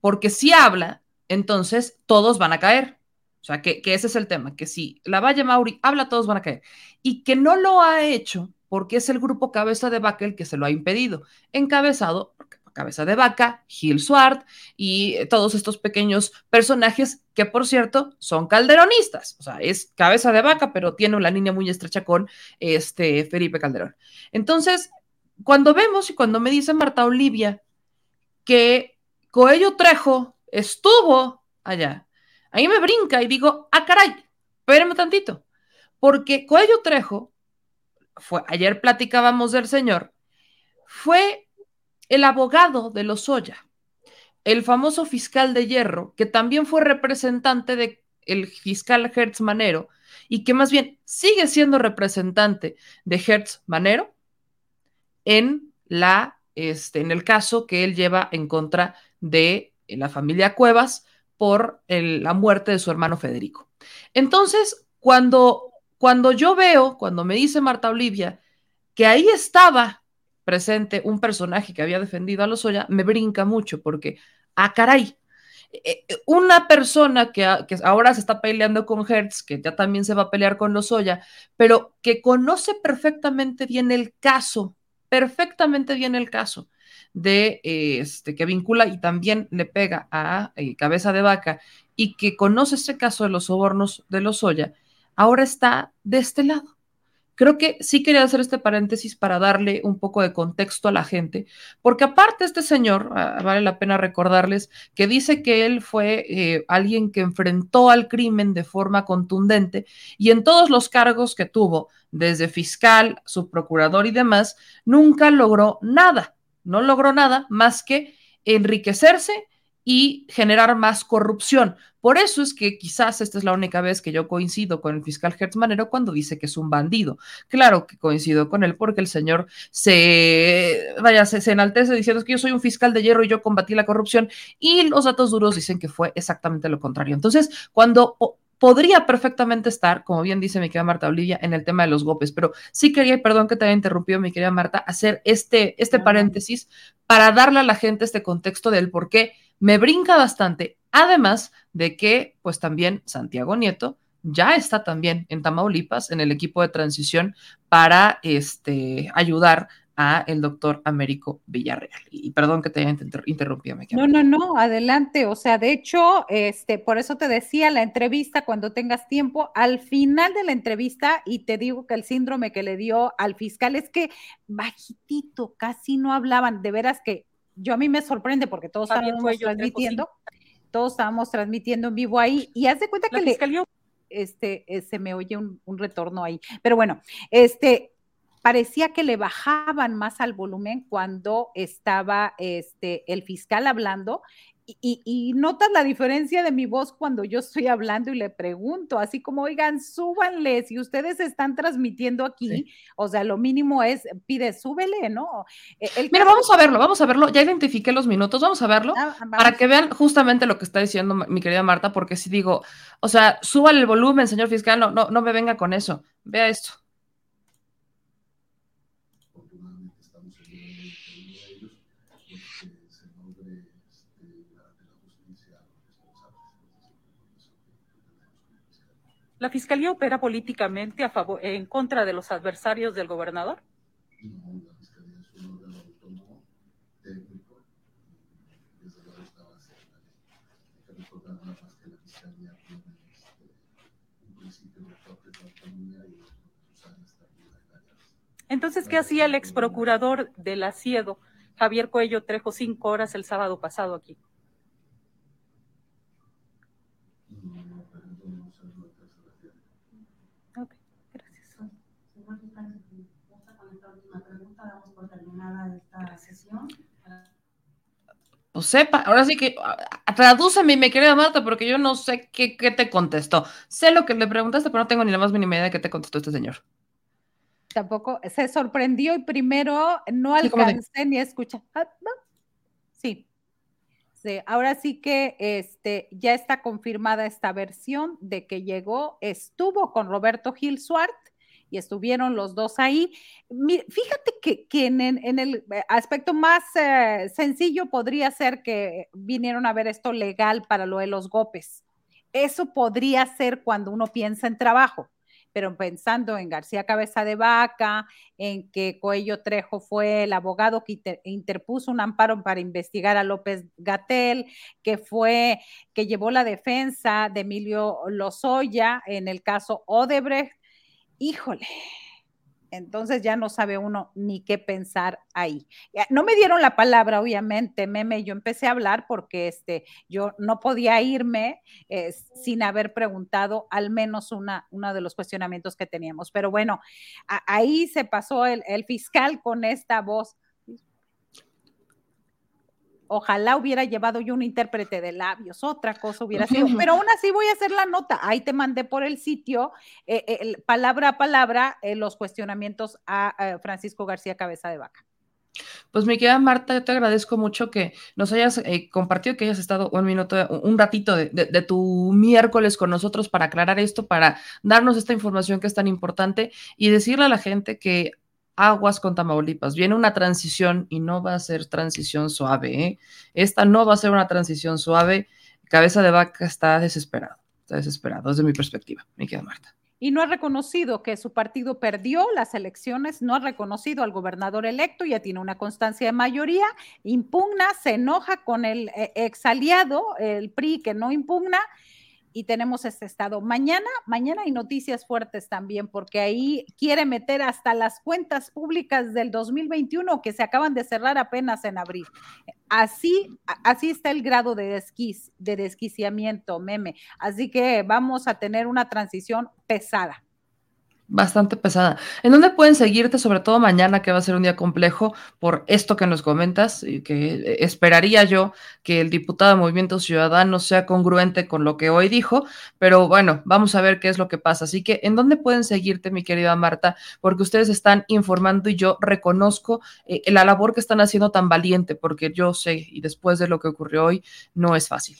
porque si habla, entonces todos van a caer. O sea, que, ese es el tema, que si la Valle Mauri habla, todos van a caer. Y que no lo ha hecho porque es el grupo Cabeza de Vaca el que se lo ha impedido, encabezado Cabeza de Vaca, Gil Swart y eh, todos estos pequeños personajes que, por cierto, son calderonistas. O sea, es Cabeza de Vaca, pero tiene una línea muy estrecha con este Felipe Calderón. Entonces, cuando vemos y cuando me dice Marta Olivia que Coello Trejo estuvo allá. Ahí me brinca y digo, ah, caray, espérame tantito, porque Coello Trejo, fue, ayer platicábamos del señor, fue el abogado de Lozoya, el famoso fiscal de hierro, que también fue representante del el fiscal Hertz Manero y que más bien sigue siendo representante de Hertz Manero en la este, en el caso que él lleva en contra de la familia Cuevas por la muerte de su hermano Federico. Entonces, cuando, cuando yo veo, cuando me dice Marta Olivia, que ahí estaba presente un personaje que había defendido a Lozoya, me brinca mucho porque, ah, caray, eh, eh, una persona que, que, ahora se está peleando con Hertz, que ya también se va a pelear con Lozoya, pero que conoce perfectamente bien el caso, perfectamente bien el caso, de este que vincula y también le pega a eh, Cabeza de Vaca y que conoce ese caso de los sobornos de los Oya, ahora está de este lado. Creo que sí quería hacer este paréntesis para darle un poco de contexto a la gente, porque aparte este señor, ah, vale la pena recordarles que dice que él fue eh, alguien que enfrentó al crimen de forma contundente y en todos los cargos que tuvo, desde fiscal, subprocurador y demás, nunca logró nada no logró nada más que enriquecerse y generar más corrupción. Por eso es que quizás esta es la única vez que yo coincido con el fiscal Hertz Manero cuando dice que es un bandido. Claro que coincido con él porque el señor se, vaya, se, enaltece diciendo que yo soy un fiscal de hierro y yo combatí la corrupción y los datos duros dicen que fue exactamente lo contrario. Entonces, cuando podría perfectamente estar, como bien dice mi querida Marta Olivia, en el tema de los golpes, pero sí quería, perdón que te haya interrumpido, mi querida Marta, hacer este, este paréntesis para darle a la gente este contexto del por qué me brinca bastante, además de que, pues también Santiago Nieto ya está también en Tamaulipas, en el equipo de transición, para este, ayudar a el doctor Américo Villarreal. Y perdón que te haya interrumpido. Me no, no, no, adelante. O sea, de hecho, este, por eso te decía la entrevista cuando tengas tiempo, al final de la entrevista, y te digo que el síndrome que le dio al fiscal es que bajitito, casi no hablaban. De veras que yo a mí me sorprende porque todos estábamos transmitiendo, todos estábamos transmitiendo en vivo ahí, y haz de cuenta que le, este, eh, se me oye un, un retorno ahí. Pero bueno, este, parecía que le bajaban más al volumen cuando estaba este, el fiscal hablando y, y, notas la diferencia de mi voz cuando yo estoy hablando y le pregunto, así como, oigan, súbanle, si ustedes están transmitiendo aquí, sí. o sea, lo mínimo es, pide, súbele, ¿no? E, el Mira, caso... vamos a verlo, vamos a verlo, ya identifiqué los minutos, vamos a verlo, ah, vamos. para que vean justamente lo que está diciendo mi querida Marta, porque si digo, o sea, súbale el volumen, señor fiscal, no, no, no me venga con eso, vea esto. ¿La Fiscalía opera políticamente a favor, en contra de los adversarios del gobernador? No, la Fiscalía es un órgano autónomo, técnico, desde luego está basada en la ley. Hay que recordar nada más que la Fiscalía tiene este, un principio de propia autonomía y usar esta Entonces, ¿qué hacía el ex procurador del Asiedo, Javier Cuello Trejo, cinco horas el sábado pasado aquí? Pues sepa, ahora sí que tradúceme, mi querida Marta, porque yo no sé qué, qué, te contestó. Sé lo que le preguntaste, pero no tengo ni la más mínima idea de qué te contestó este señor. Tampoco se sorprendió y primero no alcancé sí, ni a escuchar. Ah, no. Sí. sí. Ahora sí que este, ya está confirmada esta versión de que llegó, estuvo con Roberto Gil Suart y estuvieron los dos ahí. Fíjate que, en, el aspecto más eh, sencillo podría ser que vinieron a ver esto legal para lo de los golpes. Eso podría ser cuando uno piensa en trabajo, pero pensando en García Cabeza de Vaca, en que Coello Trejo fue el abogado que inter, interpuso un amparo para investigar a López Gatel, que fue, que llevó la defensa de Emilio Lozoya en el caso Odebrecht, híjole, entonces ya no sabe uno ni qué pensar ahí. No me dieron la palabra, obviamente, meme, yo empecé a hablar porque este, yo no podía irme eh, sin haber preguntado al menos una, uno de los cuestionamientos que teníamos. Pero bueno, ahí se pasó el, el fiscal con esta voz ojalá hubiera llevado yo un intérprete de labios, otra cosa hubiera sido, pero aún así voy a hacer la nota. Ahí te mandé por el sitio, eh, eh, palabra a palabra, eh, los cuestionamientos a, Francisco García Cabeza de Vaca. Pues mi querida Marta, yo te agradezco mucho que nos hayas eh, compartido, que hayas estado un minuto, un ratito de, de, de, tu miércoles con nosotros para aclarar esto, para darnos esta información que es tan importante y decirle a la gente que aguas con Tamaulipas. Viene una transición y no va a ser transición suave. ¿eh? Esta no va a ser una transición suave. Cabeza de vaca está desesperado, está desesperado desde mi perspectiva, me queda Marta. Y no ha reconocido que su partido perdió las elecciones, no ha reconocido al gobernador electo, ya tiene una constancia de mayoría, impugna, se enoja con el eh, ex aliado, el PRI, que no impugna, y tenemos este estado. Mañana, mañana hay noticias fuertes también, porque ahí quiere meter hasta las cuentas públicas del 2021 que se acaban de cerrar apenas en abril. Así, así está el grado de, desquiz, de desquiciamiento, meme. Así que vamos a tener una transición pesada bastante pesada. ¿En dónde pueden seguirte, sobre todo mañana, que va a ser un día complejo por esto que nos comentas y que esperaría yo que el diputado de Movimiento Ciudadano sea congruente con lo que hoy dijo, pero bueno, vamos a ver qué es lo que pasa. Así que, ¿en dónde pueden seguirte, mi querida Marta? Porque ustedes están informando y yo reconozco eh, la labor que están haciendo tan valiente, porque yo sé, y después de lo que ocurrió hoy, no es fácil.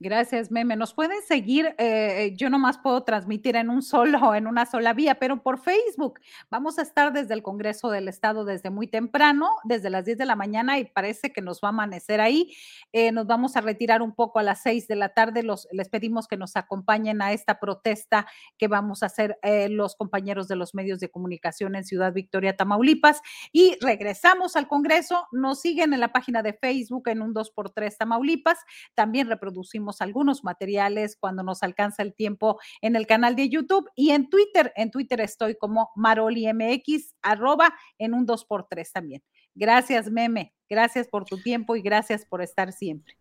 Gracias, Meme. Nos pueden seguir, eh, yo nomás puedo transmitir en un solo, en una sola vía, pero por Facebook. Vamos a estar desde el Congreso del Estado desde muy temprano, desde las 10 de la mañana y parece que nos va a amanecer ahí. Eh, nos vamos a retirar un poco a las 6 de la tarde. Les pedimos que nos acompañen a esta protesta que vamos a hacer eh, los compañeros de los medios de comunicación en Ciudad Victoria, Tamaulipas. Y regresamos al Congreso. Nos siguen en la página de Facebook en un 2x3 Tamaulipas. También reproducimos algunos materiales cuando nos alcanza el tiempo en el canal de YouTube y en Twitter. En Twitter estoy como MaroliMX, arroba en un 2x3 también. Gracias, Meme. Gracias por tu tiempo y gracias por estar siempre.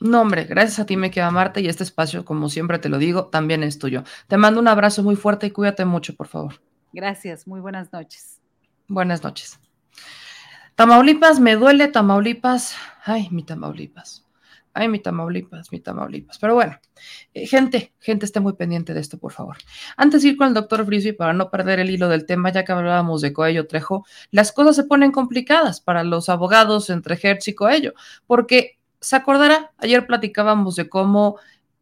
No, hombre, gracias a ti me queda Marte y este espacio, como siempre te lo digo, también es tuyo. Te mando un abrazo muy fuerte y cuídate mucho, por favor. Gracias, muy buenas noches. Buenas noches. Tamaulipas, me duele Tamaulipas. Ay, mi Tamaulipas. Ay, mi Tamaulipas, mi Tamaulipas. Pero bueno, eh, gente, gente, esté muy pendiente de esto, por favor. Antes de ir con el doctor Frisby, para no perder el hilo del tema, ya que hablábamos de Coello Trejo, las cosas se ponen complicadas para los abogados entre Hertz y Coello, porque se acordará, ayer platicábamos de cómo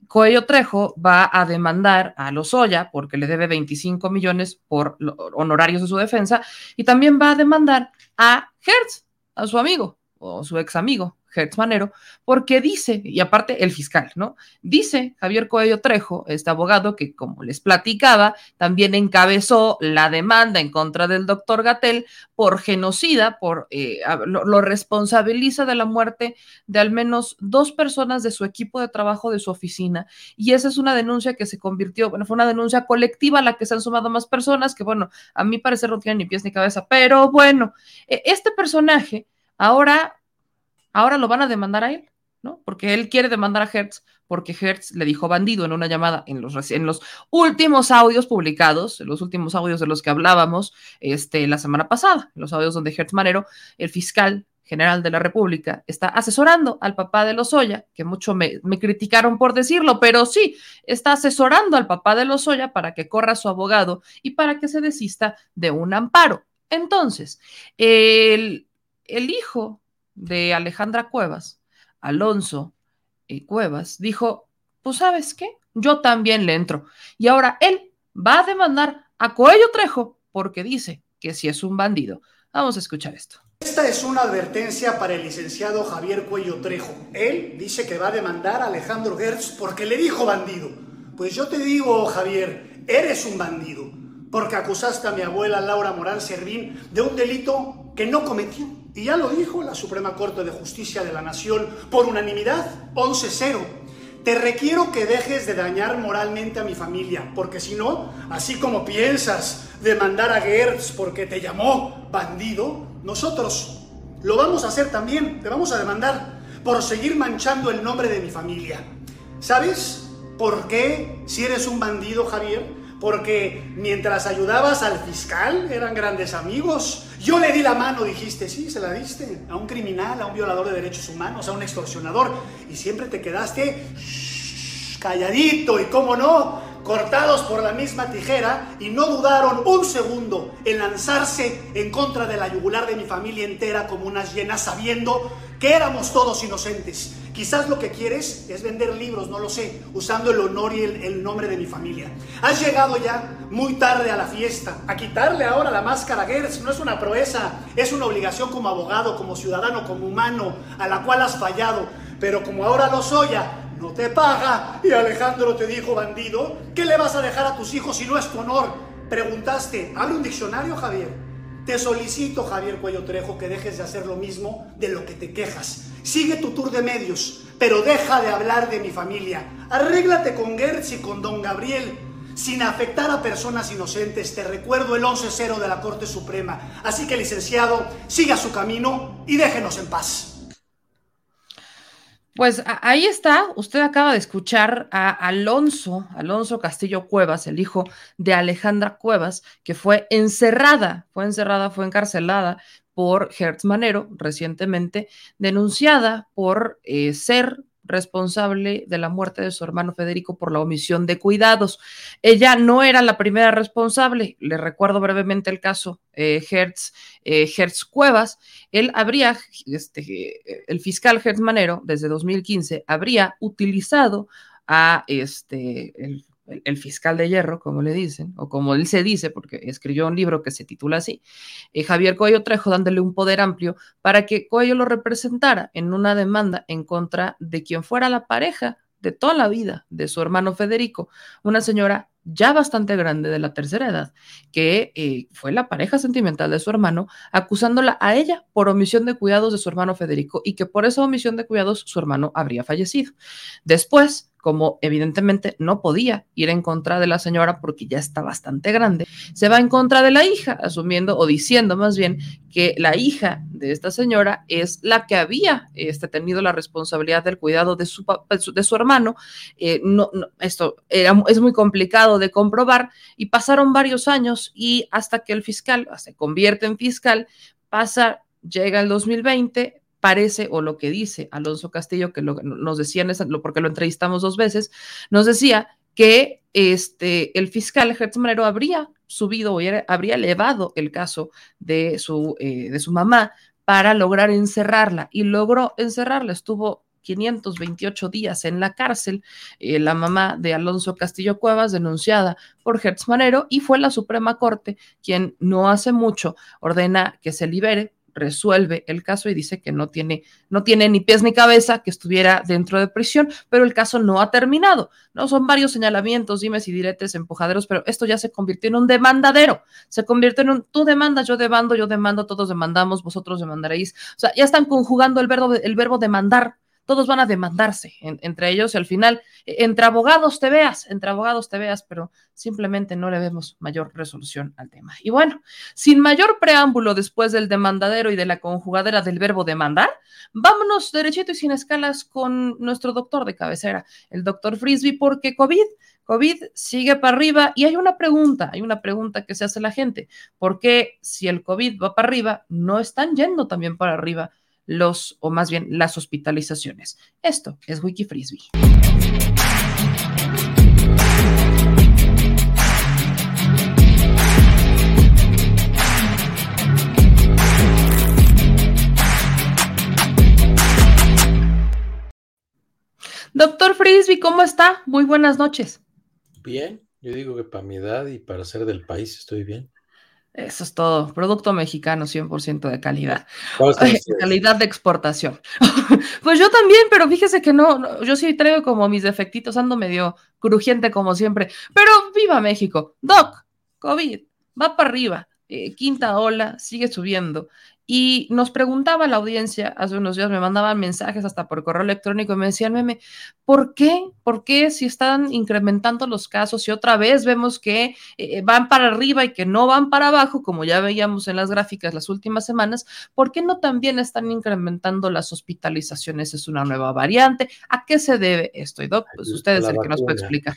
Coello Trejo va a demandar a Lozoya porque le debe 25 millones por honorarios de su defensa y también va a demandar a Hertz, a su amigo o su ex amigo, Hertz Manero, porque dice, y aparte el fiscal, ¿no? Dice Javier Coello Trejo, este abogado que, como les platicaba, también encabezó la demanda en contra del doctor Gatel por genocida, por eh, lo, responsabiliza de la muerte de al menos dos personas de su equipo de trabajo de su oficina. Y esa es una denuncia que se convirtió, bueno, fue una denuncia colectiva a la que se han sumado más personas, que bueno, a mí parecer no tiene ni pies ni cabeza, pero bueno, e, este personaje ahora ahora lo van a demandar a él, ¿no? Porque él quiere demandar a Hertz porque Hertz le dijo bandido en una llamada en los, últimos audios publicados, en los últimos audios de los que hablábamos este, la semana pasada, en los audios donde Hertz Manero, el fiscal general de la República, está asesorando al papá de Lozoya, que mucho me, me, criticaron por decirlo, pero sí, está asesorando al papá de Lozoya para que corra su abogado y para que se desista de un amparo. Entonces, el, el hijo de Alejandra Cuevas, Alonso y Cuevas, dijo, pues sabes qué, yo también le entro. Y ahora él va a demandar a Coello Trejo porque dice que si es un bandido. Vamos a escuchar esto. Esta es una advertencia para el licenciado Javier Cuello Trejo. Él dice que va a demandar a Alejandro Gertz porque le dijo bandido. Pues yo te digo, Javier, eres un bandido, porque acusaste a mi abuela Laura Morán Servín de un delito que no cometió. Y ya lo dijo la Suprema Corte de Justicia de la Nación por unanimidad, 11-0. Te requiero que dejes de dañar moralmente a mi familia, porque si no, así como piensas demandar a Gertz porque te llamó bandido, nosotros lo vamos a hacer también, te vamos a demandar por seguir manchando el nombre de mi familia. ¿Sabes por qué si eres un bandido, Javier? Porque mientras ayudabas al fiscal eran grandes amigos. Yo le di la mano, dijiste, sí, se la diste a un criminal, a un violador de derechos humanos, a un extorsionador. Y siempre te quedaste calladito y, cómo no, cortados por la misma tijera y no dudaron un segundo en lanzarse en contra de la yugular de mi familia entera como unas llenas sabiendo que éramos todos inocentes. Quizás lo que quieres es vender libros, no lo sé, usando el honor y el, el, nombre de mi familia. Has llegado ya muy tarde a la fiesta. A quitarle ahora la máscara a Gertz no es una proeza, es una obligación como abogado, como ciudadano, como humano, a la cual has fallado. Pero como ahora lo soy, no te paga. Y Alejandro te dijo, bandido, ¿qué le vas a dejar a tus hijos si no es tu honor? Preguntaste, abre un diccionario, Javier. Te solicito, Javier Cuello Trejo, que dejes de hacer lo mismo de lo que te quejas. Sigue tu tour de medios, pero deja de hablar de mi familia. Arréglate con Gertz y con don Gabriel. Sin afectar a personas inocentes, te recuerdo el 11-0 de la Corte Suprema. Así que, licenciado, siga su camino y déjenos en paz. Pues ahí está, usted acaba de escuchar a Alonso, Alonso Castillo Cuevas, el hijo de Alejandra Cuevas, que fue encerrada, fue encerrada, fue encarcelada por Hertz Manero recientemente, denunciada por eh, ser responsable de la muerte de su hermano Federico por la omisión de cuidados. Ella no era la primera responsable, le recuerdo brevemente el caso eh, Hertz, eh, Hertz Cuevas, él habría, este, el fiscal Hertz Manero, desde 2015, habría utilizado a este, el fiscal de hierro, como le dicen, o como él se dice, porque escribió un libro que se titula así, eh, Javier Coello Trejo dándole un poder amplio para que Coello lo representara en una demanda en contra de quien fuera la pareja de toda la vida de su hermano Federico, una señora ya bastante grande de la tercera edad, que eh, fue la pareja sentimental de su hermano, acusándola a ella por omisión de cuidados de su hermano Federico y que por esa omisión de cuidados su hermano habría fallecido. Después, como evidentemente no podía ir en contra de la señora porque ya está bastante grande, se va en contra de la hija, asumiendo o diciendo más bien que la hija de esta señora es la que había este, tenido la responsabilidad del cuidado de su, de su hermano. Eh, no, esto era, es muy complicado de comprobar y pasaron varios años y hasta que el fiscal se convierte en fiscal, pasa, llega el 2020, parece o lo que dice Alonso Castillo, que nos decían, porque lo entrevistamos dos veces, nos decía que este, el fiscal Gertz Manero habría subido o habría elevado el caso de su, eh, de su mamá para lograr encerrarla y logró encerrarla. Estuvo 528 días en la cárcel, eh, la mamá de Alonso Castillo Cuevas, denunciada por Hertz Manero, y fue la Suprema Corte quien no hace mucho ordena que se libere resuelve el caso y dice que no tiene, no tiene ni pies ni cabeza, que estuviera dentro de prisión, pero el caso no ha terminado, ¿no? Son varios señalamientos, dimes y diretes, empujaderos, pero esto ya se convirtió en un demandadero, se convierte en un, tú demandas, yo demando, yo demando, todos demandamos, vosotros demandaréis, o sea, ya están conjugando el verbo, el verbo demandar, todos van a demandarse entre ellos y al final, e, entre abogados te veas, entre abogados te veas, pero simplemente no le vemos mayor resolución al tema. Y bueno, sin mayor preámbulo después del demandadero y de la conjugadera del verbo demandar, vámonos derechito y sin escalas con nuestro doctor de cabecera, el doctor Frisby, porque COVID COVID sigue para arriba y hay una pregunta, hay una pregunta que se hace la gente, ¿por qué si el COVID va para arriba, no están yendo también para arriba los, o más bien las hospitalizaciones. Esto es Wikifrisbee. Doctor Frisby, ¿cómo está? Muy buenas noches. Bien, yo digo que para mi edad y para ser del país estoy bien. Eso es todo. Producto mexicano 100% de calidad. calidad de exportación. pues yo también, pero fíjese que no, yo sí traigo como mis defectitos, ando medio crujiente como siempre. Pero viva México. Doc, COVID, va para arriba. Eh, quinta ola, sigue subiendo. Y nos preguntaba la audiencia hace unos días, me mandaban mensajes hasta por correo electrónico y me decían, meme, ¿por qué? ¿Por qué si están incrementando los casos y otra vez vemos que eh, van para arriba y que no van para abajo, como ya veíamos en las gráficas las últimas semanas, ¿por qué no también están incrementando las hospitalizaciones? ¿Es una nueva variante? ¿A qué se debe esto? Y Doc, pues usted es el que nos puede explicar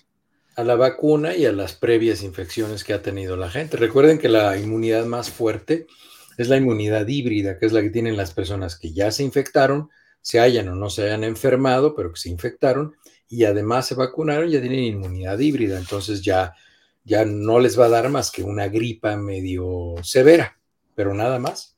a la vacuna y a las previas infecciones que ha tenido la gente. Recuerden que la inmunidad más fuerte es la inmunidad híbrida, que es la que tienen las personas que ya se infectaron, se hayan o no se hayan enfermado, pero que se infectaron y además se vacunaron, ya tienen inmunidad híbrida, entonces ya, ya no les va a dar más que una gripa medio severa, pero nada más.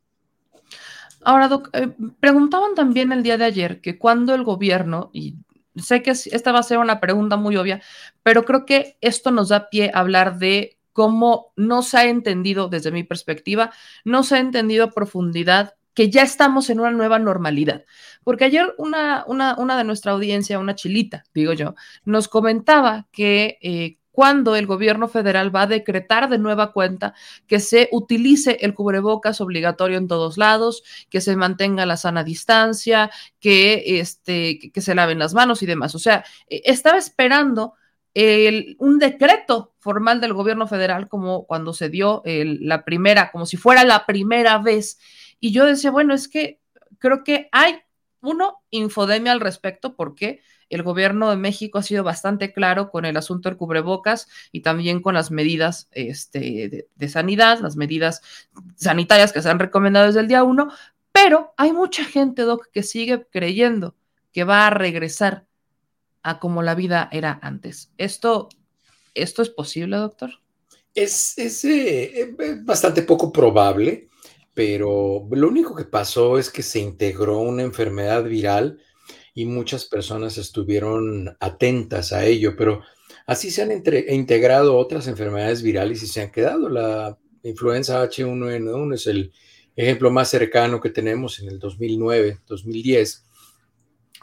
Ahora, eh, preguntaban también el día de ayer que cuando el gobierno, y sé que esta va a ser una pregunta muy obvia, pero creo que esto nos da pie a hablar de cómo no se ha entendido desde mi perspectiva, no se ha entendido a profundidad que ya estamos en una nueva normalidad. Porque ayer una, una, una de nuestra audiencia, una chilita, digo yo, nos comentaba que eh, cuando el gobierno federal va a decretar de nueva cuenta que se utilice el cubrebocas obligatorio en todos lados, que se mantenga la sana distancia, que, este, que se laven las manos y demás. O sea, eh, estaba esperando un decreto formal del gobierno federal, como cuando se dio la primera, como si fuera la primera vez. Y yo decía, bueno, es que creo que hay, uno, infodemia al respecto, porque el gobierno de México ha sido bastante claro con el asunto del cubrebocas y también con las medidas este, de, sanidad, las medidas sanitarias que se han recomendado desde el día uno, pero hay mucha gente, Doc, que sigue creyendo que va a regresar a como la vida era antes. ¿Esto, esto es posible, doctor? Es, eh, es, bastante poco probable, pero lo único que pasó es que se integró una enfermedad viral y muchas personas estuvieron atentas a ello, pero así se han integrado otras enfermedades virales y se han quedado. La influenza H1N1 es el ejemplo más cercano que tenemos en el 2009, 2010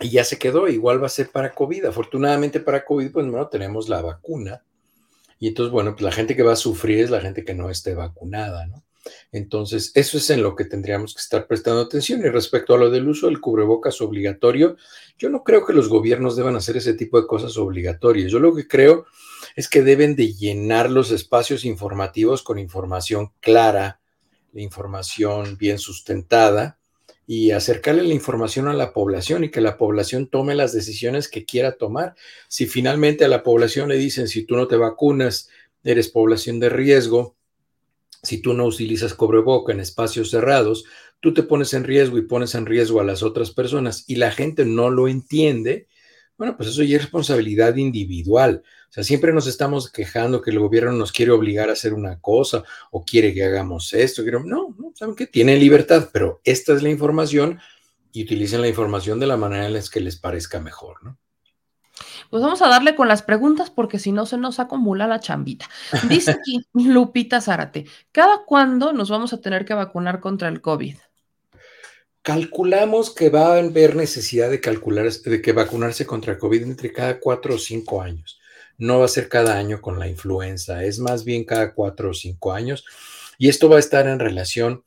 y ya se quedó, igual va a ser para COVID. Afortunadamente para COVID, pues bueno, tenemos la vacuna. Y entonces, bueno, pues la gente que va a sufrir es la gente que no esté vacunada, ¿no? Entonces, eso es en lo que tendríamos que estar prestando atención. Y respecto a lo del uso del cubrebocas obligatorio, yo no creo que los gobiernos deban hacer ese tipo de cosas obligatorias. Yo lo que creo es que deben de llenar los espacios informativos con información clara, información bien sustentada y acercarle la información a la población y que la población tome las decisiones que quiera tomar. Si finalmente a la población le dicen, si tú no te vacunas, eres población de riesgo, si tú no utilizas cobreboca en espacios cerrados, tú te pones en riesgo y pones en riesgo a las otras personas y la gente no lo entiende, bueno, pues eso ya es responsabilidad individual. O sea, siempre nos estamos quejando que el gobierno nos quiere obligar a hacer una cosa o quiere que hagamos esto. No, no, saben que tienen libertad, pero esta es la información y utilicen la información de la manera en la que les parezca mejor, ¿no? Pues vamos a darle con las preguntas porque si no se nos acumula la chambita. Dice aquí Lupita Zárate, ¿cada cuándo nos vamos a tener que vacunar contra el COVID? Calculamos que va a haber necesidad de calcular, de que vacunarse contra el COVID entre cada cuatro o cinco años. No va a ser cada año con la influenza, es más bien cada cuatro o cinco años. Y esto va a estar en relación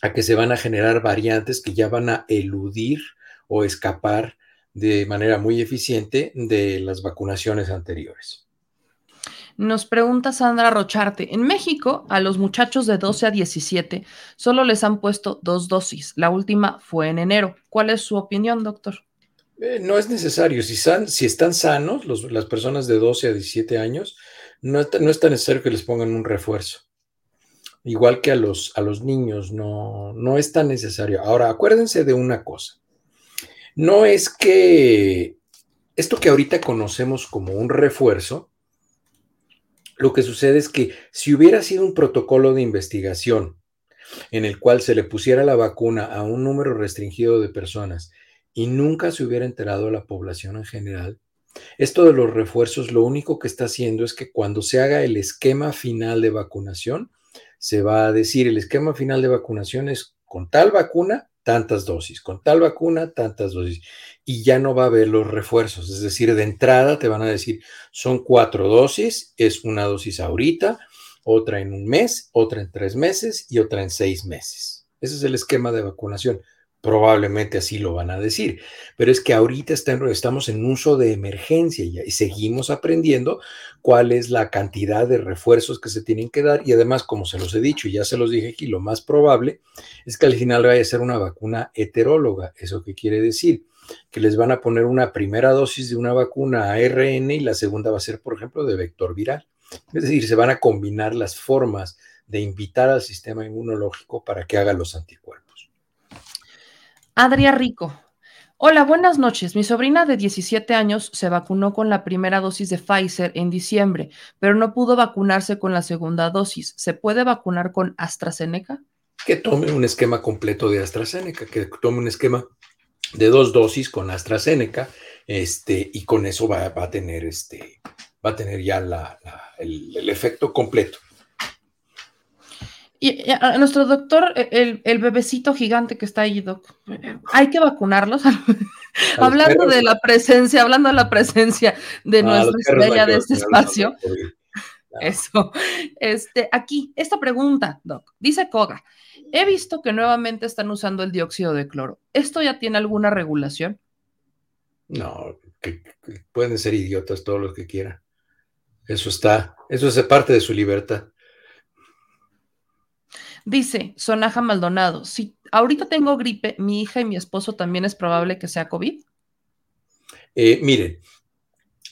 a que se van a generar variantes que ya van a eludir o escapar de manera muy eficiente de las vacunaciones anteriores. Nos pregunta Sandra Rocharte, en México a los muchachos de 12 a 17 solo les han puesto dos dosis, la última fue en enero. ¿Cuál es su opinión, doctor? Eh, no es necesario, si, están sanos las personas de 12 a 17 años, no, no es tan necesario que les pongan un refuerzo. Igual que a los, a los niños, no, no es tan necesario. Ahora, acuérdense de una cosa no es que esto que ahorita conocemos como un refuerzo, lo que sucede es que si hubiera sido un protocolo de investigación en el cual se le pusiera la vacuna a un número restringido de personas y nunca se hubiera enterado la población en general, esto de los refuerzos lo único que está haciendo es que cuando se haga el esquema final de vacunación, se va a decir el esquema final de vacunación es con tal vacuna tantas dosis, con tal vacuna, tantas dosis, y ya no va a haber los refuerzos, es decir, de entrada te van a decir, son cuatro dosis, es una dosis ahorita, otra en un mes, otra en tres meses y otra en seis meses. Ese es el esquema de vacunación. Probablemente así lo van a decir, pero es que ahorita estamos en uso de emergencia y seguimos aprendiendo cuál es la cantidad de refuerzos que se tienen que dar y además, como se los he dicho y ya se los dije aquí, lo más probable es que al final vaya a ser una vacuna heteróloga. ¿Eso qué quiere decir? Que les van a poner una primera dosis de una vacuna ARN y la segunda va a ser, por ejemplo, de vector viral. Es decir, se van a combinar las formas de invitar al sistema inmunológico para que haga los anticuerpos. Adria Rico. Hola, buenas noches. Mi sobrina de 17 años se vacunó con la primera dosis de Pfizer en diciembre, pero no pudo vacunarse con la segunda dosis. ¿Se puede vacunar con AstraZeneca? Que tome un esquema completo de AstraZeneca, que tome un esquema de dos dosis con AstraZeneca, este, y con eso va, a tener este, va a tener ya el efecto completo. Y a nuestro doctor, e, el, bebecito gigante que está ahí, doc, hay que vacunarlos. hablando de la presencia, hablando de la presencia de nuestra estrella de este espacio. Eso. Este, aquí, esta pregunta, doc, dice Koga. He visto que nuevamente están usando el dióxido de cloro. ¿Esto ya tiene alguna regulación? No, pueden ser idiotas todos los que quieran. Eso está, eso es parte de su libertad. Dice Sonaja Maldonado, si ahorita tengo gripe, mi hija y mi esposo también es probable que sea COVID. Eh, miren,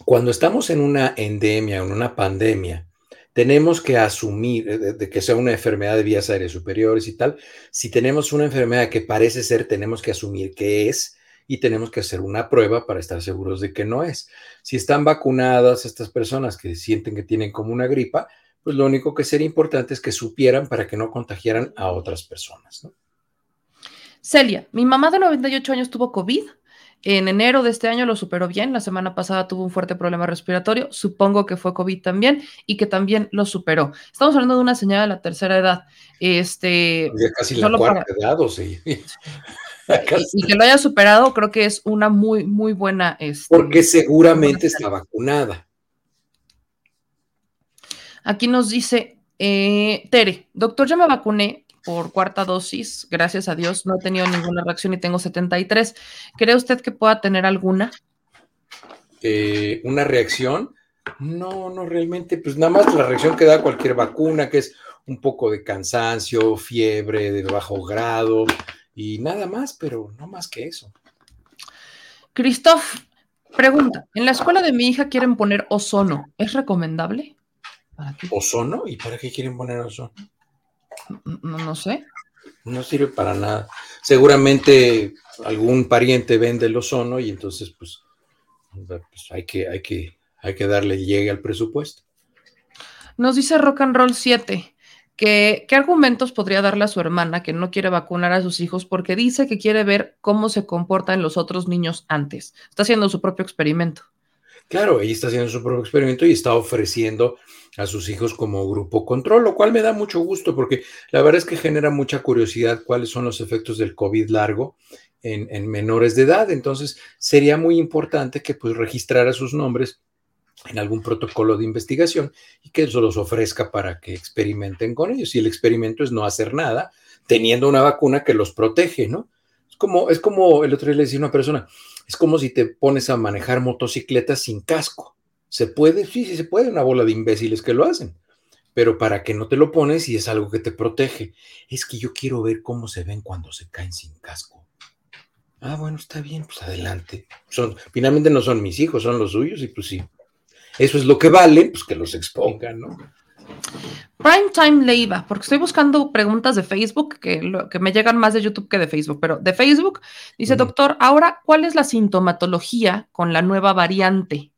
cuando estamos en una endemia, en una pandemia, tenemos que asumir eh, de, que sea una enfermedad de vías aéreas superiores y tal. Si tenemos una enfermedad que parece ser, tenemos que asumir que es y tenemos que hacer una prueba para estar seguros de que no es. Si están vacunadas estas personas que sienten que tienen como una gripa, pues lo único que sería importante es que supieran para que no contagiaran a otras personas. Celia, mi mamá de 98 años tuvo COVID. En enero de este año lo superó bien. La semana pasada tuvo un fuerte problema respiratorio. Supongo que fue COVID también y que también lo superó. Estamos hablando de una señora de la tercera edad. Este, ya casi la cuarta edad, o sí. y, que lo haya superado, creo que es una muy, muy buena. Este, Porque seguramente está vacunada. Aquí nos dice eh, Tere, doctor, ya me vacuné por cuarta dosis, gracias a Dios, no he tenido ninguna reacción y tengo 73. ¿Cree usted que pueda tener alguna? Eh, ¿Una reacción? No, no realmente, pues nada más la reacción que da cualquier vacuna, que es un poco de cansancio, fiebre de bajo grado y nada más, pero no más que eso. Christoph pregunta, en la escuela de mi hija quieren poner ozono, ¿es recomendable? ¿Ozono? ¿Y para qué quieren poner ozono? No, no sé. No sirve para nada. Seguramente algún pariente vende el ozono y entonces pues, pues hay, que, hay, que, hay que darle llegue al presupuesto. Nos dice Rock and Roll 7 que qué argumentos podría darle a su hermana que no quiere vacunar a sus hijos porque dice que quiere ver cómo se comportan los otros niños antes. Está haciendo su propio experimento. Claro, ella está haciendo su propio experimento y está ofreciendo a sus hijos como grupo control, lo cual me da mucho gusto porque la verdad es que genera mucha curiosidad cuáles son los efectos del COVID largo en, en menores de edad. Entonces, sería muy importante que pues registrara sus nombres en algún protocolo de investigación y que eso los ofrezca para que experimenten con ellos. Y el experimento es no hacer nada, teniendo una vacuna que los protege, ¿no? Es como, es como el otro día le decía una persona, es como si te pones a manejar motocicletas sin casco. ¿Se puede? Sí, sí se puede, una bola de imbéciles que lo hacen. Pero para que no te lo pones y es algo que te protege. Es que yo quiero ver cómo se ven cuando se caen sin casco. Ah, bueno, está bien, pues adelante. Son, finalmente no son mis hijos, son los suyos y pues sí, eso es lo que vale, pues que los expongan, ¿no? Prime Time Leiva, porque estoy buscando preguntas de Facebook que, que, me llegan más de YouTube que de Facebook, pero de Facebook dice, doctor, ahora, ¿cuál es la sintomatología con la nueva variante?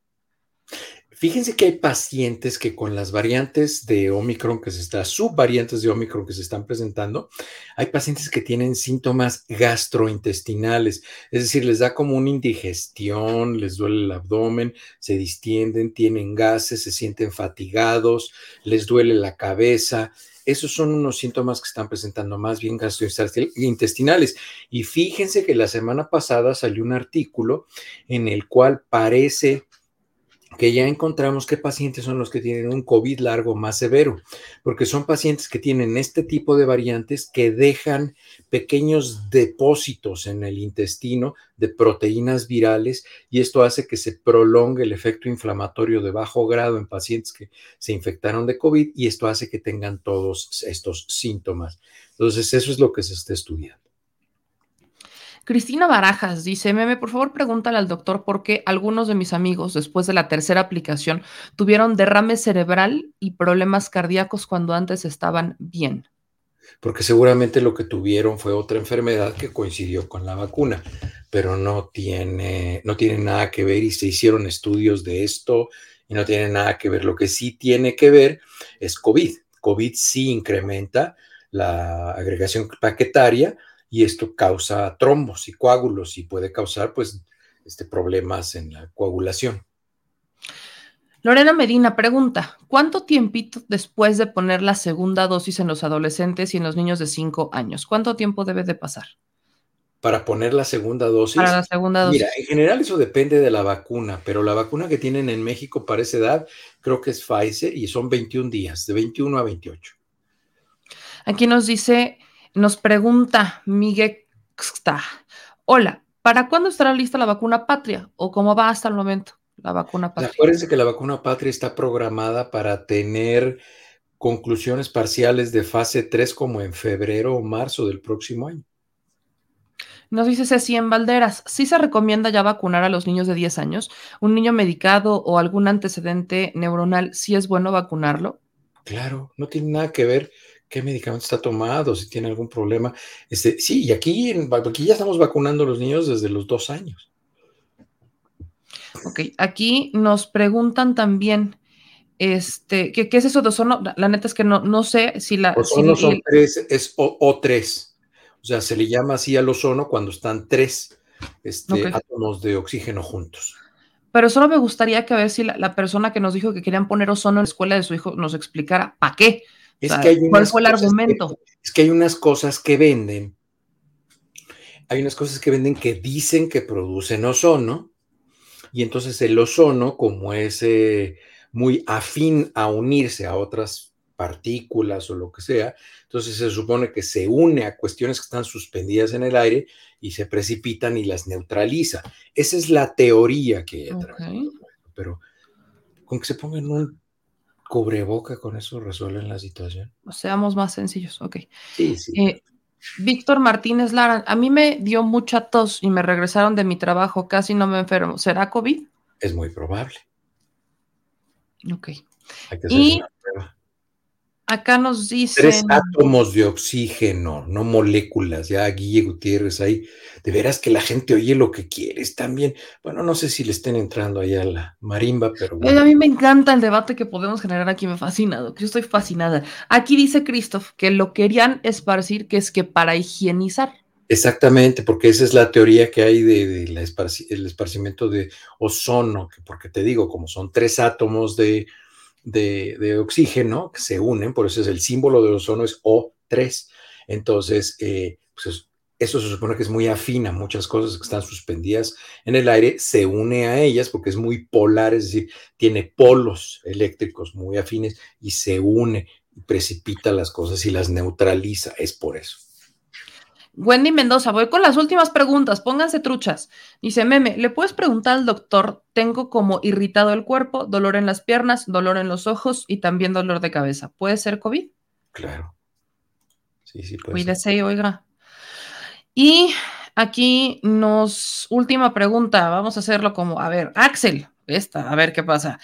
Fíjense que hay pacientes que con las variantes de Omicron que se está, subvariantes de Omicron que se están presentando, hay pacientes que tienen síntomas gastrointestinales, es decir, les da como una indigestión, les duele el abdomen, se distienden, tienen gases, se sienten fatigados, les duele la cabeza. Esos son unos síntomas que están presentando más bien gastrointestinales. Y fíjense que la semana pasada salió un artículo en el cual parece que ya encontramos qué pacientes son los que tienen un COVID largo más severo, porque son pacientes que tienen este tipo de variantes que dejan pequeños depósitos en el intestino de proteínas virales y esto hace que se prolongue el efecto inflamatorio de bajo grado en pacientes que se infectaron de COVID y esto hace que tengan todos estos síntomas. Entonces, eso es lo que se está estudiando. Cristina Barajas dice, Meme, por favor pregúntale al doctor por qué algunos de mis amigos después de la tercera aplicación tuvieron derrame cerebral y problemas cardíacos cuando antes estaban bien. Porque seguramente lo que tuvieron fue otra enfermedad que coincidió con la vacuna, pero no tiene, no tiene nada que ver y se hicieron estudios de esto y no tiene nada que ver. Lo que sí tiene que ver es COVID. COVID sí incrementa la agregación paquetaria y esto causa trombos y coágulos y puede causar pues este, problemas en la coagulación. Lorena Medina pregunta, ¿cuánto tiempito después de poner la segunda dosis en los adolescentes y en los niños de 5 años? ¿Cuánto tiempo debe de pasar? Para poner la segunda dosis. Para la segunda dosis. Mira, en general eso depende de la vacuna, pero la vacuna que tienen en México para esa edad creo que es Pfizer y son 21 días, de 21 a 28. Aquí nos dice nos pregunta Miguel. Hola, ¿para cuándo estará lista la vacuna patria? ¿O cómo va hasta el momento la vacuna patria? Acuérdense que la vacuna patria está programada para tener conclusiones parciales de fase 3 como en febrero o marzo del próximo año. Nos dice Ceci en Valderas, ¿sí se recomienda ya vacunar a los niños de 10 años? ¿Un niño medicado o algún antecedente neuronal, sí es bueno vacunarlo? Claro, no tiene nada que ver qué medicamento está tomado, si tiene algún problema. Este, sí, y aquí, aquí ya estamos vacunando a los niños desde los dos años. Ok, aquí nos preguntan también, este, ¿qué, es eso de ozono? La neta es que no, no sé si la... Ozono son tres, es o, 3 O sea, se le llama así al ozono cuando están tres este, átomos de oxígeno juntos. Pero solo me gustaría que a ver si la, la, persona que nos dijo que querían poner ozono en la escuela de su hijo nos explicara para qué. Es que hay ¿Cuál fue el argumento? es que hay unas cosas que venden, hay unas cosas que venden que dicen que producen ozono, y entonces el ozono, como es eh, muy afín a unirse a otras partículas o lo que sea. Entonces se supone que se une a cuestiones que están suspendidas en el aire y se precipitan y las neutraliza. Esa es la teoría que. Pero con que se pongan un cubreboca, con eso resuelven la situación. Seamos más sencillos, ok. Sí, sí. Eh, Víctor Martínez Lara, a mí me dio mucha tos y me regresaron de mi trabajo, casi no me enfermo. ¿Será COVID? Es muy probable. Ok. Hay que Y. acá nos Tres dicen, átomos de oxígeno, no moléculas. Ya Guille Gutiérrez ahí, de veras que la gente oye lo que quieres también. Bueno, no sé si le estén entrando ahí a la marimba, pero bueno. a mí me encanta el debate que podemos generar aquí, me fascina, Doc, yo estoy fascinada. Aquí dice Christoph que lo querían esparcir, que es que para higienizar. Exactamente, porque esa es la teoría que hay de, de la esparci- el esparcimiento de ozono, que porque te digo, como son tres átomos de, de- de oxígeno que se unen, por eso es el símbolo del ozono es O3. Entonces, eh, pues es- eso se supone que es muy afín a muchas cosas que están suspendidas en el aire, se une a ellas porque es muy polar, es decir, tiene polos eléctricos muy afines y se une precipita las cosas y las neutraliza, es por eso. Wendy Mendoza, voy con las últimas preguntas, pónganse truchas. Dice, meme, ¿le puedes preguntar al doctor? Tengo como irritado el cuerpo, dolor en las piernas, dolor en los ojos y también dolor de cabeza. ¿Puede ser COVID? Claro. Sí, sí, pues. Cuídese, oiga. Y aquí nos, última pregunta, vamos a hacerlo como, a ver, Axel, esta, a ver qué pasa.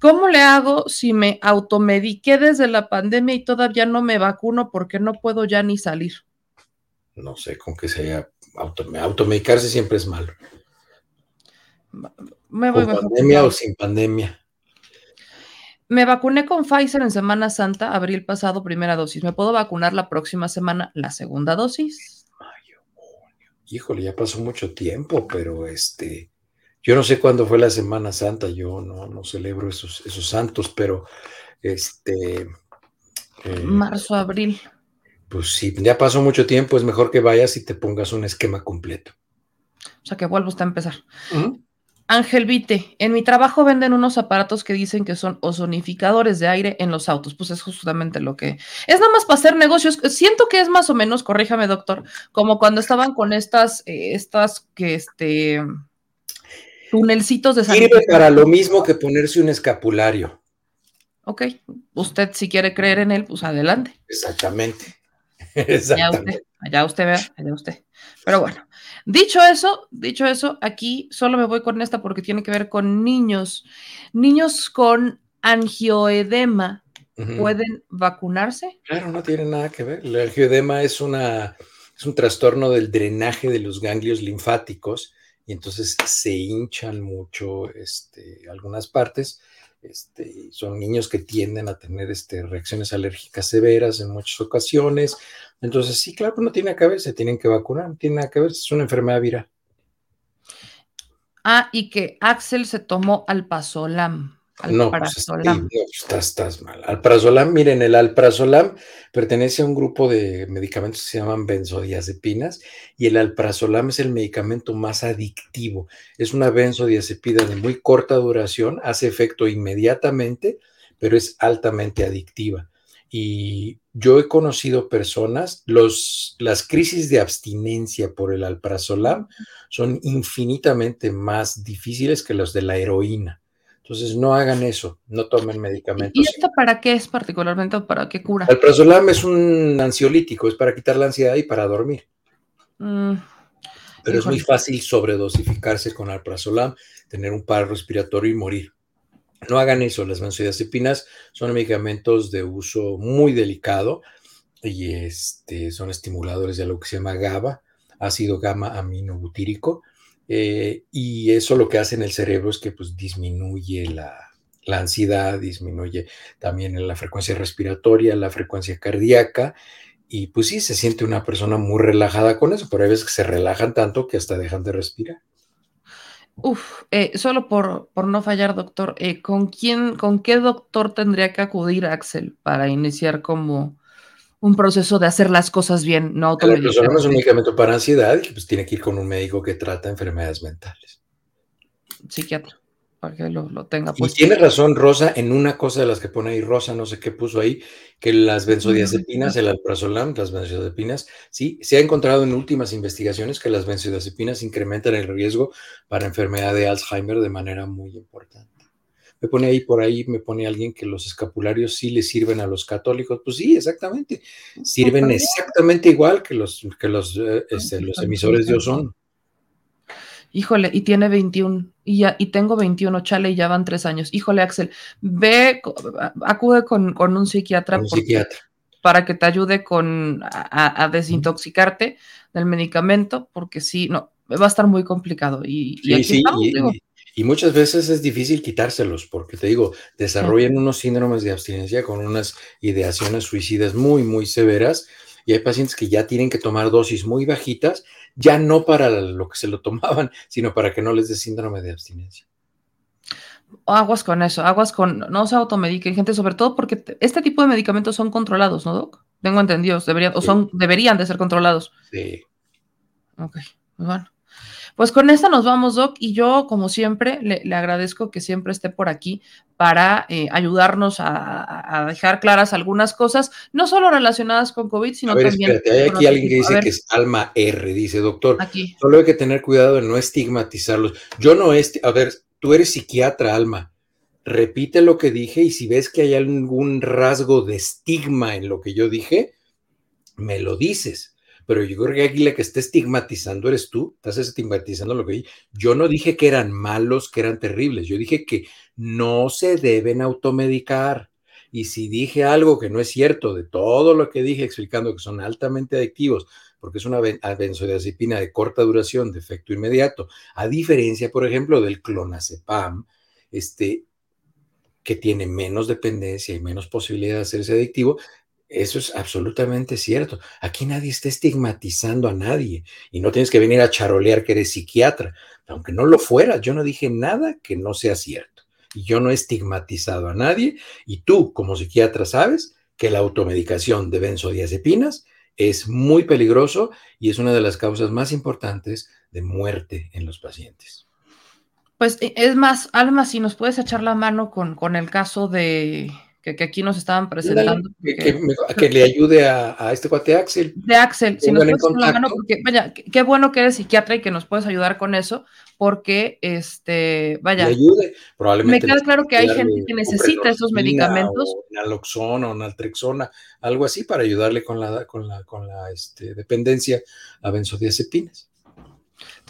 ¿Cómo le hago si me automediqué desde la pandemia y todavía no me vacuno porque no puedo ya ni salir? No sé, con que sea auto, automedicarse siempre es malo. Me voy Con mejor pandemia o sin pandemia. Me vacuné con Pfizer en Semana Santa, abril pasado, primera dosis. ¿Me puedo vacunar la próxima semana, la segunda dosis? Híjole, ya pasó mucho tiempo, pero este, yo no sé cuándo fue la Semana Santa, yo no, no celebro esos, esos santos, pero este, eh, Marzo, abril. Pues si ya pasó mucho tiempo, es mejor que vayas y te pongas un esquema completo. O sea que vuelvo usted a empezar. Ángel Vite, en mi trabajo venden unos aparatos que dicen que son ozonificadores de aire en los autos. Pues es justamente lo que es nada más para hacer negocios. Siento que es más o menos, corríjame, doctor, como cuando estaban con estas, eh, estas que este tunelcitos de Sirve para lo mismo que ponerse un escapulario. Ok, usted si quiere creer en él, pues adelante. Exactamente. Allá usted, allá usted vea, allá usted. Pero bueno, dicho eso, dicho eso, aquí solo me voy con esta porque tiene que ver con niños. Niños con angioedema Ujú. pueden vacunarse. Claro, no tiene nada que ver. El angioedema es, una, es un trastorno del drenaje de los ganglios linfáticos y entonces se hinchan mucho este, algunas partes. Este, son niños que tienden a tener este, reacciones alérgicas severas en muchas ocasiones. Entonces, sí, claro, no tiene que ver, se tienen que vacunar, no tiene que ver, es una enfermedad viral. Ah, y que Axel se tomó No, pues, no, estás, estás mal. Alprazolam, miren, el alprazolam pertenece a un grupo de medicamentos que se llaman benzodiazepinas y el alprazolam es el medicamento más adictivo. Es una benzodiazepina de muy corta duración, hace efecto inmediatamente, pero es altamente adictiva. Y yo he conocido personas, los, las crisis de abstinencia por el alprazolam son infinitamente más difíciles que los de la heroína. Entonces, no hagan eso, no tomen medicamentos. ¿Y esto para qué es particularmente o para qué cura? El prazolam es un ansiolítico, es para quitar la ansiedad y para dormir. Mm, Pero es muy fácil sobredosificarse con alprazolam, tener un paro respiratorio y morir. No hagan eso, las benzodiazepinas son medicamentos de uso muy delicado y este, son estimuladores de lo que se llama GABA, ácido gamma aminobutírico, eh, y eso lo que hace en el cerebro es que pues, disminuye la, la ansiedad, disminuye también la frecuencia respiratoria, la frecuencia cardíaca, y pues sí, se siente una persona muy relajada con eso, pero hay veces que se relajan tanto que hasta dejan de respirar. Uf, eh, solo por, por no fallar, doctor, eh, ¿con quién, con qué doctor tendría que acudir Axel para iniciar como un proceso de hacer las cosas bien, no El alprazolam es un medicamento para ansiedad y pues tiene que ir con un médico que trata enfermedades mentales. Psiquiatra. para que lo, lo tenga Y pues. tiene razón Rosa en una cosa de las que pone ahí Rosa, no sé qué puso ahí, que las benzodiazepinas, el alprazolam, las benzodiazepinas, sí, se ha encontrado en últimas investigaciones que las benzodiazepinas incrementan el riesgo para enfermedad de Alzheimer de manera muy importante. Me pone ahí por ahí, me pone alguien que los escapularios sí le sirven a los católicos. Pues sí, exactamente. Sirven también. exactamente igual que los, que los, eh, este, los emisores de ozono. Híjole, y tiene 21, y ya, y tengo 21, chale, y ya van tres años. Híjole, Axel, ve, acude con, con un psiquiatra, Un porque- psiquiatra. para que te ayude con a, desintoxicarte del medicamento, porque sí, no, va a estar muy complicado. Y, y Sí, aquí sí, estamos, y, digo. y- y muchas veces es difícil quitárselos, porque te digo, desarrollan unos síndromes de abstinencia con unas ideaciones suicidas muy, muy severas, y hay pacientes que ya tienen que tomar dosis muy bajitas, ya no para lo que se lo tomaban, sino para que no les dé síndrome de abstinencia. Aguas con eso, aguas con, no se automediquen, gente, sobre todo porque te- este tipo de medicamentos son controlados, ¿no, Doc? Tengo entendido, deberían, o son, deberían de ser controlados. Sí. Ok, pues bueno. Pues con esta nos vamos, Doc, y yo, como siempre, le, le agradezco que siempre esté por aquí para eh, ayudarnos a, dejar claras algunas cosas, no solo relacionadas con COVID, sino A ver, también. espérate, hay aquí alguien que dice que es alma R, dice doctor. Aquí. Solo hay que tener cuidado de no estigmatizarlos. Yo no es, a ver, tú eres psiquiatra, Alma. Repite lo que dije y si ves que hay algún rasgo de estigma en lo que yo dije, me lo dices. Pero yo creo que aquí la que está estigmatizando eres tú, estás estigmatizando lo que dije. Yo no dije que eran malos, que eran terribles. Yo dije que no se deben automedicar. Y si dije algo que no es cierto de todo lo que dije explicando que son altamente adictivos, porque es una benzodiazepina de corta duración, de efecto inmediato, a diferencia, por ejemplo, del clonazepam, este, que tiene menos dependencia y menos posibilidad de hacerse adictivo, eso es absolutamente cierto. Aquí nadie está estigmatizando a nadie y no tienes que venir a charolear que eres psiquiatra. Aunque no lo fueras, yo no dije nada que no sea cierto. Y yo no he estigmatizado a nadie y tú como psiquiatra sabes que la automedicación de benzodiazepinas es muy peligroso y es una de las causas más importantes de muerte en los pacientes. Pues e- es más, Alma, si nos puedes echar la mano con, con el caso de que, que aquí nos estaban presentando. Que, le ayude a, a este cuate Axel. de Axel, si nos puedes la mano, porque vaya, qué bueno que eres psiquiatra y que nos puedes ayudar con eso, porque este, vaya, le ayude. Probablemente me queda claro que hay gente que necesita esos medicamentos. O naloxona o naltrexona, algo así para ayudarle con la, con la, con la este, dependencia a benzodiazepinas.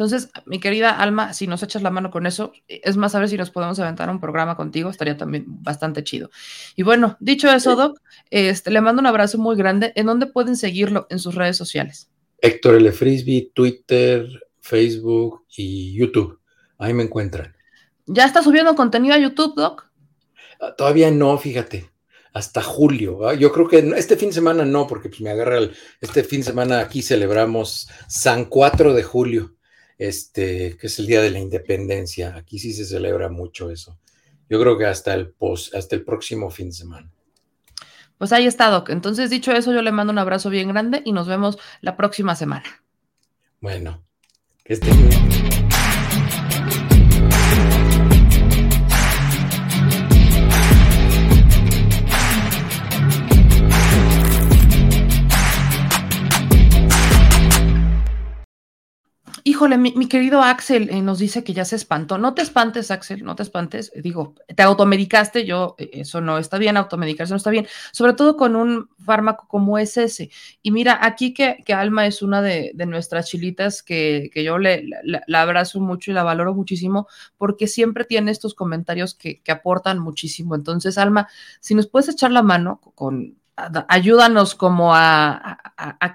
Entonces, mi querida Alma, si nos echas la mano con eso, es más, a ver si nos podemos aventar un programa contigo, estaría también bastante chido. Y bueno, dicho eso, Doc, este, le mando un abrazo muy grande. ¿En dónde pueden seguirlo? En sus redes sociales. Héctor L. Frisbee, Twitter, Facebook y YouTube. Ahí me encuentran. ¿Ya está subiendo contenido a YouTube, Doc? Ah, Todavía no, fíjate. Hasta julio. ¿va? Yo creo que este fin de semana no, porque pues me agarra el, este fin de semana aquí celebramos San 4 de julio, este, que es el Día de la Independencia. Aquí sí se celebra mucho eso. Yo creo que hasta el hasta el próximo fin de semana. Pues ahí está, Doc. Entonces, dicho eso, yo le mando un abrazo bien grande y nos vemos la próxima semana. Bueno, que estén bien. Híjole, mi, querido Axel eh, nos dice que ya se espantó. No te espantes, Axel, no te espantes. Eh, Digo, te automedicaste, yo, eh, eso no está bien, automedicarse no está bien, sobre todo con un fármaco como es ese. Y mira, aquí que, que Alma es una de, nuestras chilitas que, que yo le, la, abrazo mucho y la valoro muchísimo porque siempre tiene estos comentarios que, aportan muchísimo. Entonces, Alma, si nos puedes echar la mano con, ayúdanos como a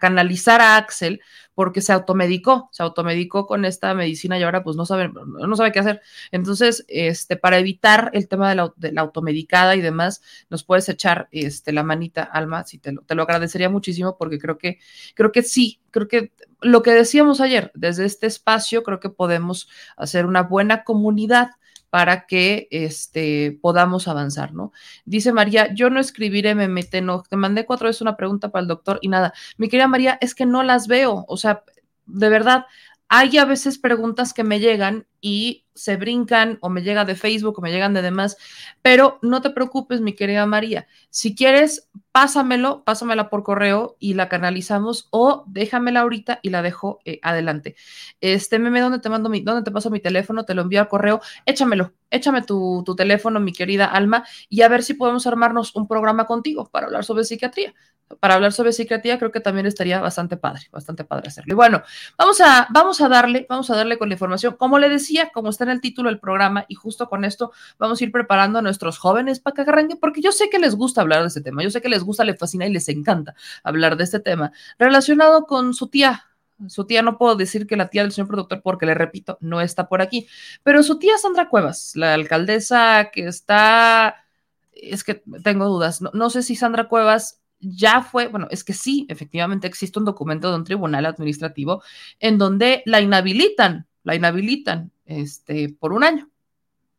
canalizar a Axel porque se automedicó, se automedicó con esta medicina y ahora pues no sabe, no sabe qué hacer. Entonces, este, para evitar el tema de la, automedicada y demás, nos puedes echar este, la manita, Alma, si te lo, te lo agradecería muchísimo porque creo que, creo que sí, creo que lo que decíamos ayer, desde este espacio, creo que podemos hacer una buena comunidad para que este, podamos avanzar, ¿no? Dice María, yo no escribiré MMT, no, te mandé cuatro veces una pregunta para el doctor y nada. Mi querida María, es que no las veo, o sea, de verdad, hay a veces preguntas que me llegan y se brincan o me llega de Facebook o me llegan de demás, pero no te preocupes, mi querida María. Si quieres, pásamelo, pásamela por correo y la canalizamos o déjamela ahorita y la dejo eh, adelante. Este meme, ¿dónde te mando mi, dónde te paso mi teléfono? Te lo envío al correo, échamelo, échame tu, tu teléfono, mi querida Alma, y a ver si podemos armarnos un programa contigo para hablar sobre psiquiatría para hablar sobre psiquiatría, creo que también estaría bastante padre, bastante padre hacerlo. Y bueno, vamos a, vamos a darle, vamos a darle con la información. Como le decía, como está en el título del programa, y justo con esto vamos a ir preparando a nuestros jóvenes para que arranquen, porque yo sé que les gusta hablar de este tema, yo sé que les gusta, les fascina y les encanta hablar de este tema, relacionado con su tía, su tía, no puedo decir que la tía del señor productor, porque le repito, no está por aquí, pero su tía Sandra Cuevas, la alcaldesa que está, es que tengo dudas, no, no sé si Sandra Cuevas ya fue, bueno, es que sí, efectivamente existe un documento de un tribunal administrativo en donde la inhabilitan, la inhabilitan este, por un año.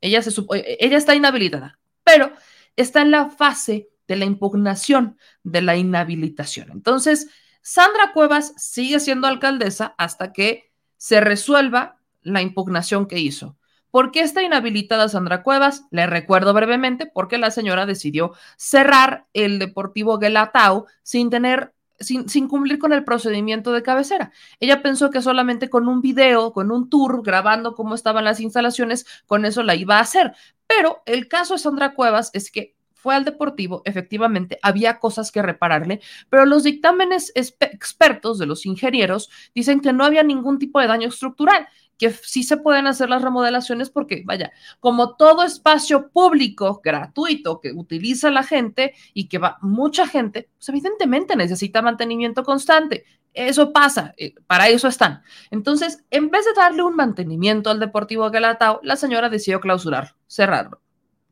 Ella, se, e, ella está inhabilitada, pero está en la fase de la impugnación de la inhabilitación. Entonces, Sandra Cuevas sigue siendo alcaldesa hasta que se resuelva la impugnación que hizo. ¿Por qué está inhabilitada Sandra Cuevas? Le recuerdo brevemente porque la señora decidió cerrar el Deportivo Guelatao sin tener sin, cumplir con el procedimiento de cabecera. Ella pensó que solamente con un video, con un tour, grabando cómo estaban las instalaciones, con eso la iba a hacer. Pero el caso de Sandra Cuevas es que fue al deportivo, efectivamente, había cosas que repararle, pero los dictámenes expertos de los ingenieros dicen que no había ningún tipo de daño estructural que sí se pueden hacer las remodelaciones porque, vaya, como todo espacio público gratuito que utiliza la gente y que va mucha gente, pues evidentemente necesita mantenimiento constante. Eso pasa, eh, para eso están. Entonces, en vez de darle un mantenimiento al Deportivo Galatao, la señora decidió clausurarlo, cerrarlo.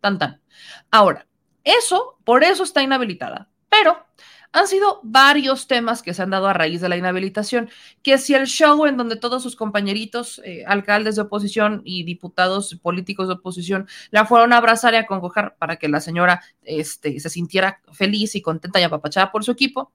Tan tan. Ahora, eso, por eso está inhabilitada. Pero han sido varios temas que se han dado a raíz de la inhabilitación, que si el show en donde todos sus compañeritos, eh, alcaldes de oposición y diputados políticos de oposición, la fueron a abrazar y a congojar para que la señora este, se sintiera feliz y contenta y apapachada por su equipo,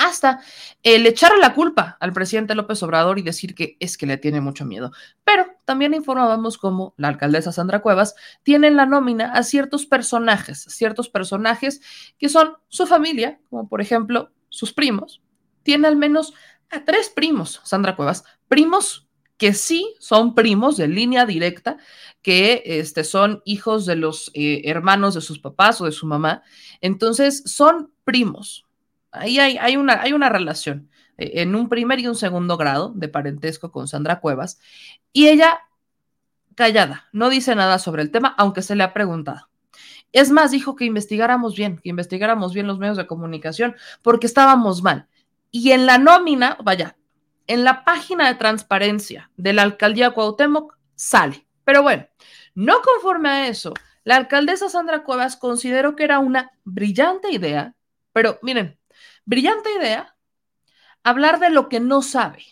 hasta el echarle la culpa al presidente López Obrador y decir que es que le tiene mucho miedo. Pero también informábamos cómo la alcaldesa Sandra Cuevas tiene en la nómina a ciertos personajes, ciertos personajes que son su familia, como por ejemplo sus primos. Tiene al menos a tres primos, Sandra Cuevas, primos que sí son primos de línea directa, que este, son hijos de los eh, hermanos de sus papás o de su mamá. Entonces, son primos, Ahí hay, una, hay una relación eh, en un primer y un segundo grado de parentesco con Sandra Cuevas y ella callada, no dice nada sobre el tema, aunque se le ha preguntado. Es más, dijo que investigáramos bien, que investigáramos bien los medios de comunicación porque estábamos mal. Y en la nómina, vaya, en la página de transparencia de la alcaldía Cuauhtémoc sale. Pero bueno, no conforme a eso, la alcaldesa Sandra Cuevas consideró que era una brillante idea, pero miren, Brillante idea, hablar de lo que no sabe,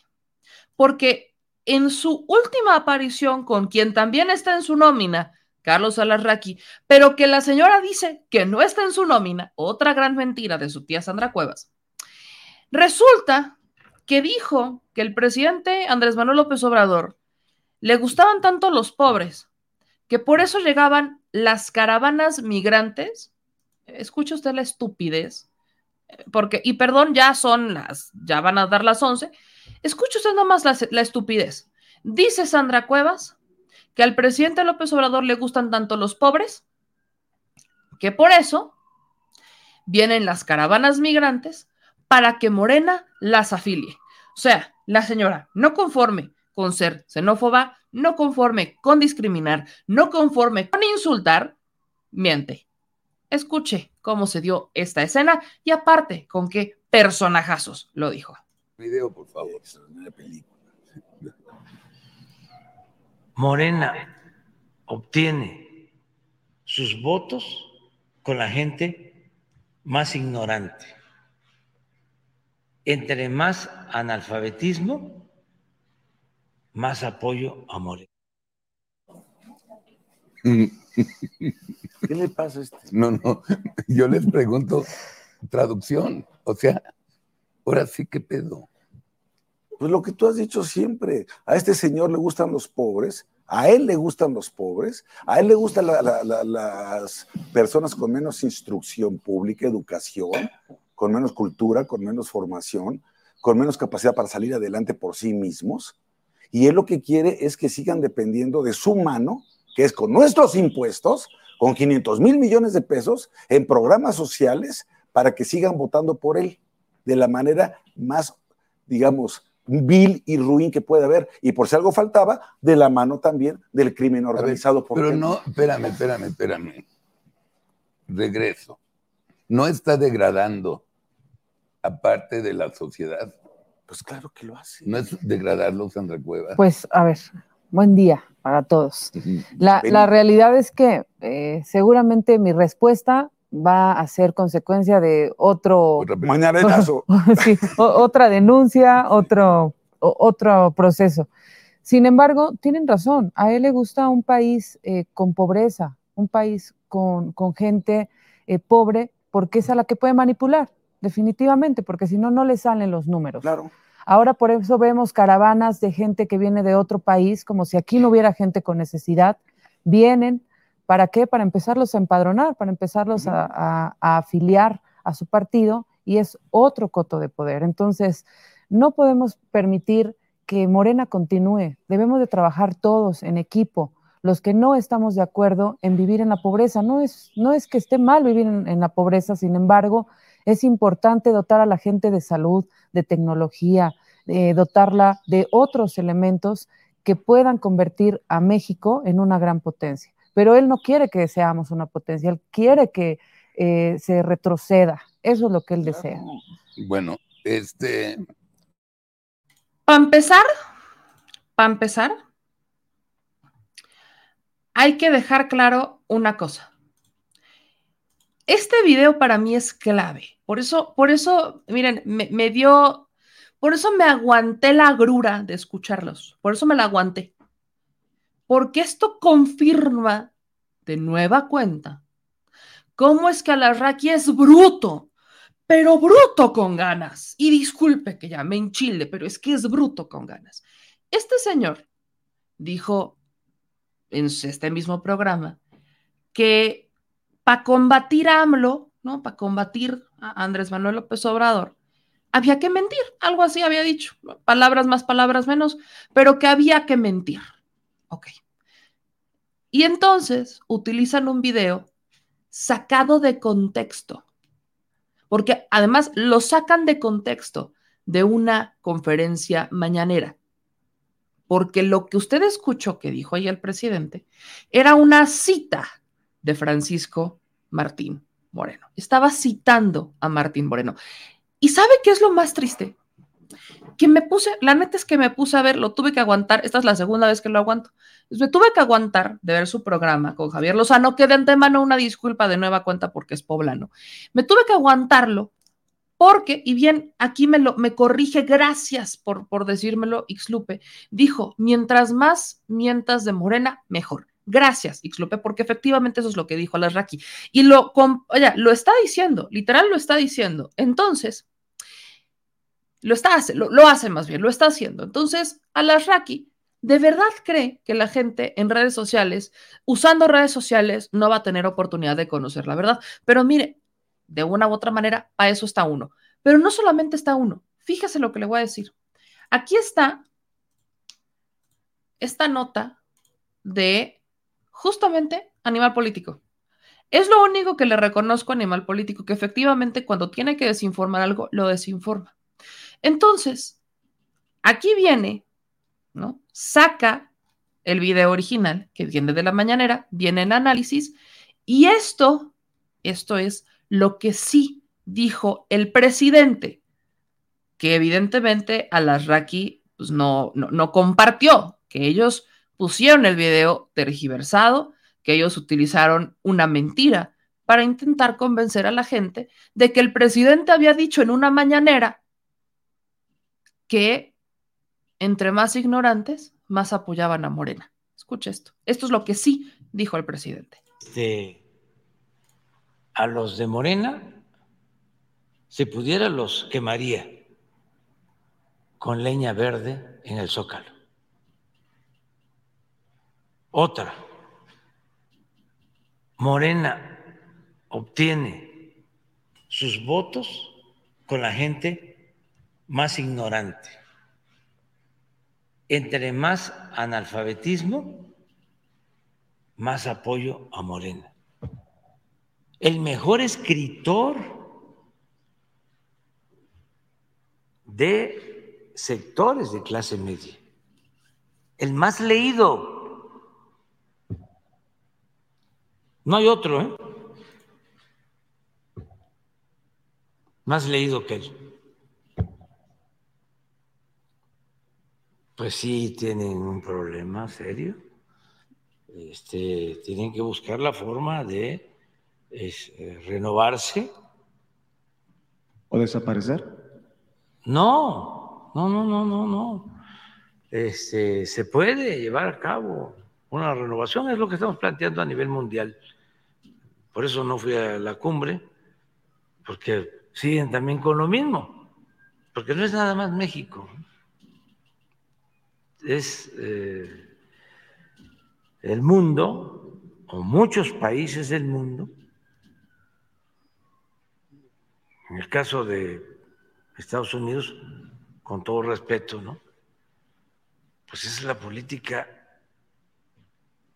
porque en su última aparición con quien también está en su nómina, Carlos Alarraqui, pero que la señora dice que no está en su nómina, otra gran mentira de su tía Sandra Cuevas, resulta que dijo que el presidente Andrés Manuel López Obrador le gustaban tanto los pobres que por eso llegaban las caravanas migrantes. Escucha usted la estupidez porque, y perdón, ya son las, ya van a dar las 11. Escuche usted nomás la, la estupidez. Dice Sandra Cuevas que al presidente López Obrador le gustan tanto los pobres que por eso vienen las caravanas migrantes para que Morena las afilie. O sea, la señora no conforme con ser xenófoba, no conforme con discriminar, no conforme con insultar, miente. Escuche cómo se dio esta escena y aparte con qué personajazos lo dijo. Video, por favor. Morena obtiene sus votos con la gente más ignorante. Entre más analfabetismo, más apoyo a Morena. ¿Qué le pasa a este? No, no, yo les pregunto traducción, o sea, ahora sí, ¿qué pedo? Pues lo que tú has dicho siempre, a este señor le gustan los pobres, A él le gustan los pobres, a él le gustan la- la- la- las personas con menos instrucción pública, educación, con menos cultura, con menos formación, con menos capacidad para salir adelante por sí mismos. Y él lo que quiere es que sigan dependiendo de su mano, que es con nuestros impuestos, con 500 mil millones de pesos en programas sociales para que sigan votando por él de la manera más, digamos, vil y ruin que puede haber. Y por si algo faltaba, de la mano también del crimen organizado. ¿por Pero no, espérame, espérame, espérame. Regreso. No está degradando aparte de la sociedad. Pues claro que lo hace. No es degradarlo, Sandra Cueva. Pues a ver, buen día para todos. La, realidad es que eh, seguramente mi respuesta va a ser consecuencia de otro... Mañanerazo. sí, o- otra denuncia, otro, o- otro proceso. Sin embargo, tienen razón, a él le gusta un país eh, con pobreza, un país con, con gente eh, pobre, porque es a la que puede manipular, definitivamente, porque si no, no le salen los números. Claro. Ahora por eso vemos caravanas de gente que viene de otro país, como si aquí no hubiera gente con necesidad. Vienen, ¿para qué? Para empezarlos a empadronar, para empezarlos a, a- a afiliar a su partido y es otro coto de poder. Entonces, no podemos permitir que Morena continúe. Debemos de trabajar todos en equipo. Los que no estamos de acuerdo en vivir en la pobreza, no es, no es que esté mal vivir en, en la pobreza, sin embargo, es importante dotar a la gente de salud, de tecnología, eh, dotarla de otros elementos que puedan convertir a México en una gran potencia. Pero él no quiere que seamos una potencia, él quiere que eh, se retroceda. Eso es lo que él desea. Bueno, este. Para empezar, para empezar, hay que dejar claro una cosa. Este video para mí es clave. Por eso, por eso, miren, me, dio, por eso me aguanté la agrura de escucharlos. Por eso me la aguanté. Porque esto confirma de nueva cuenta cómo es que Alarraqui es bruto, pero bruto con ganas. Y disculpe que ya me enchile, pero es que es bruto con ganas. Este señor dijo en este mismo programa que para combatir a AMLO, ¿no? Para combatir a Andrés Manuel López Obrador, había que mentir, algo así había dicho, palabras más, palabras menos, pero que había que mentir. Ok. Y entonces utilizan un video sacado de contexto, porque además lo sacan de contexto de una conferencia mañanera, porque lo que usted escuchó que dijo ahí el presidente era una cita de Francisco Martín Moreno. Estaba citando a Martín Moreno. ¿Y sabe qué es lo más triste? Que me puse, la neta es que me puse a ver, lo tuve que aguantar, esta es la segunda vez que lo aguanto. Pues me tuve que aguantar de ver su programa con Javier Lozano, que de antemano una disculpa de nueva cuenta porque es poblano. Me tuve que aguantarlo porque, y bien, aquí me, lo, me corrige, gracias por, por decírmelo, Ixlupe, dijo, mientras más mientas de Morena, mejor. Gracias, Ixlupe, porque efectivamente eso es lo que dijo Alasraqui. Y lo, oye, lo está diciendo, literal lo está diciendo. Entonces, lo está lo, lo hace más bien, lo está haciendo. Entonces, Alasraqui de verdad cree que la gente en redes sociales, usando redes sociales, no va a tener oportunidad de conocer la verdad. Pero mire, de una u otra manera, para eso está uno. Pero no solamente está uno. Fíjese lo que le voy a decir. Aquí está esta nota de justamente Animal Político. Es lo único que le reconozco a Animal Político, que efectivamente cuando tiene que desinformar algo, lo desinforma. Entonces, aquí viene, ¿no? Saca el video original que viene de la mañanera, viene en análisis, y esto, esto es lo que sí dijo el presidente, que evidentemente Alasraqui pues, no, no, no compartió, que ellos pusieron el video tergiversado, que ellos utilizaron una mentira para intentar convencer a la gente de que el presidente había dicho en una mañanera que entre más ignorantes, más apoyaban a Morena. Escuche esto. Esto es lo que sí dijo el presidente. este, a los de Morena, si pudiera, los quemaría con leña verde en el zócalo. Otra, Morena obtiene sus votos con la gente más ignorante. Entre más analfabetismo, más apoyo a Morena. El mejor escritor de sectores de clase media. El más leído. No hay otro, ¿eh? Más leído que él. Pues sí, tienen un problema serio. Este, tienen que buscar la forma de es, eh, renovarse. ¿O desaparecer? No, no, no, no, no, no. Este, se puede llevar a cabo una renovación, es lo que estamos planteando a nivel mundial. Por eso no fui a la cumbre, porque siguen también con lo mismo, porque no es nada más México, es eh, el mundo, o muchos países del mundo, en el caso de Estados Unidos, con todo respeto, ¿no? Pues es la política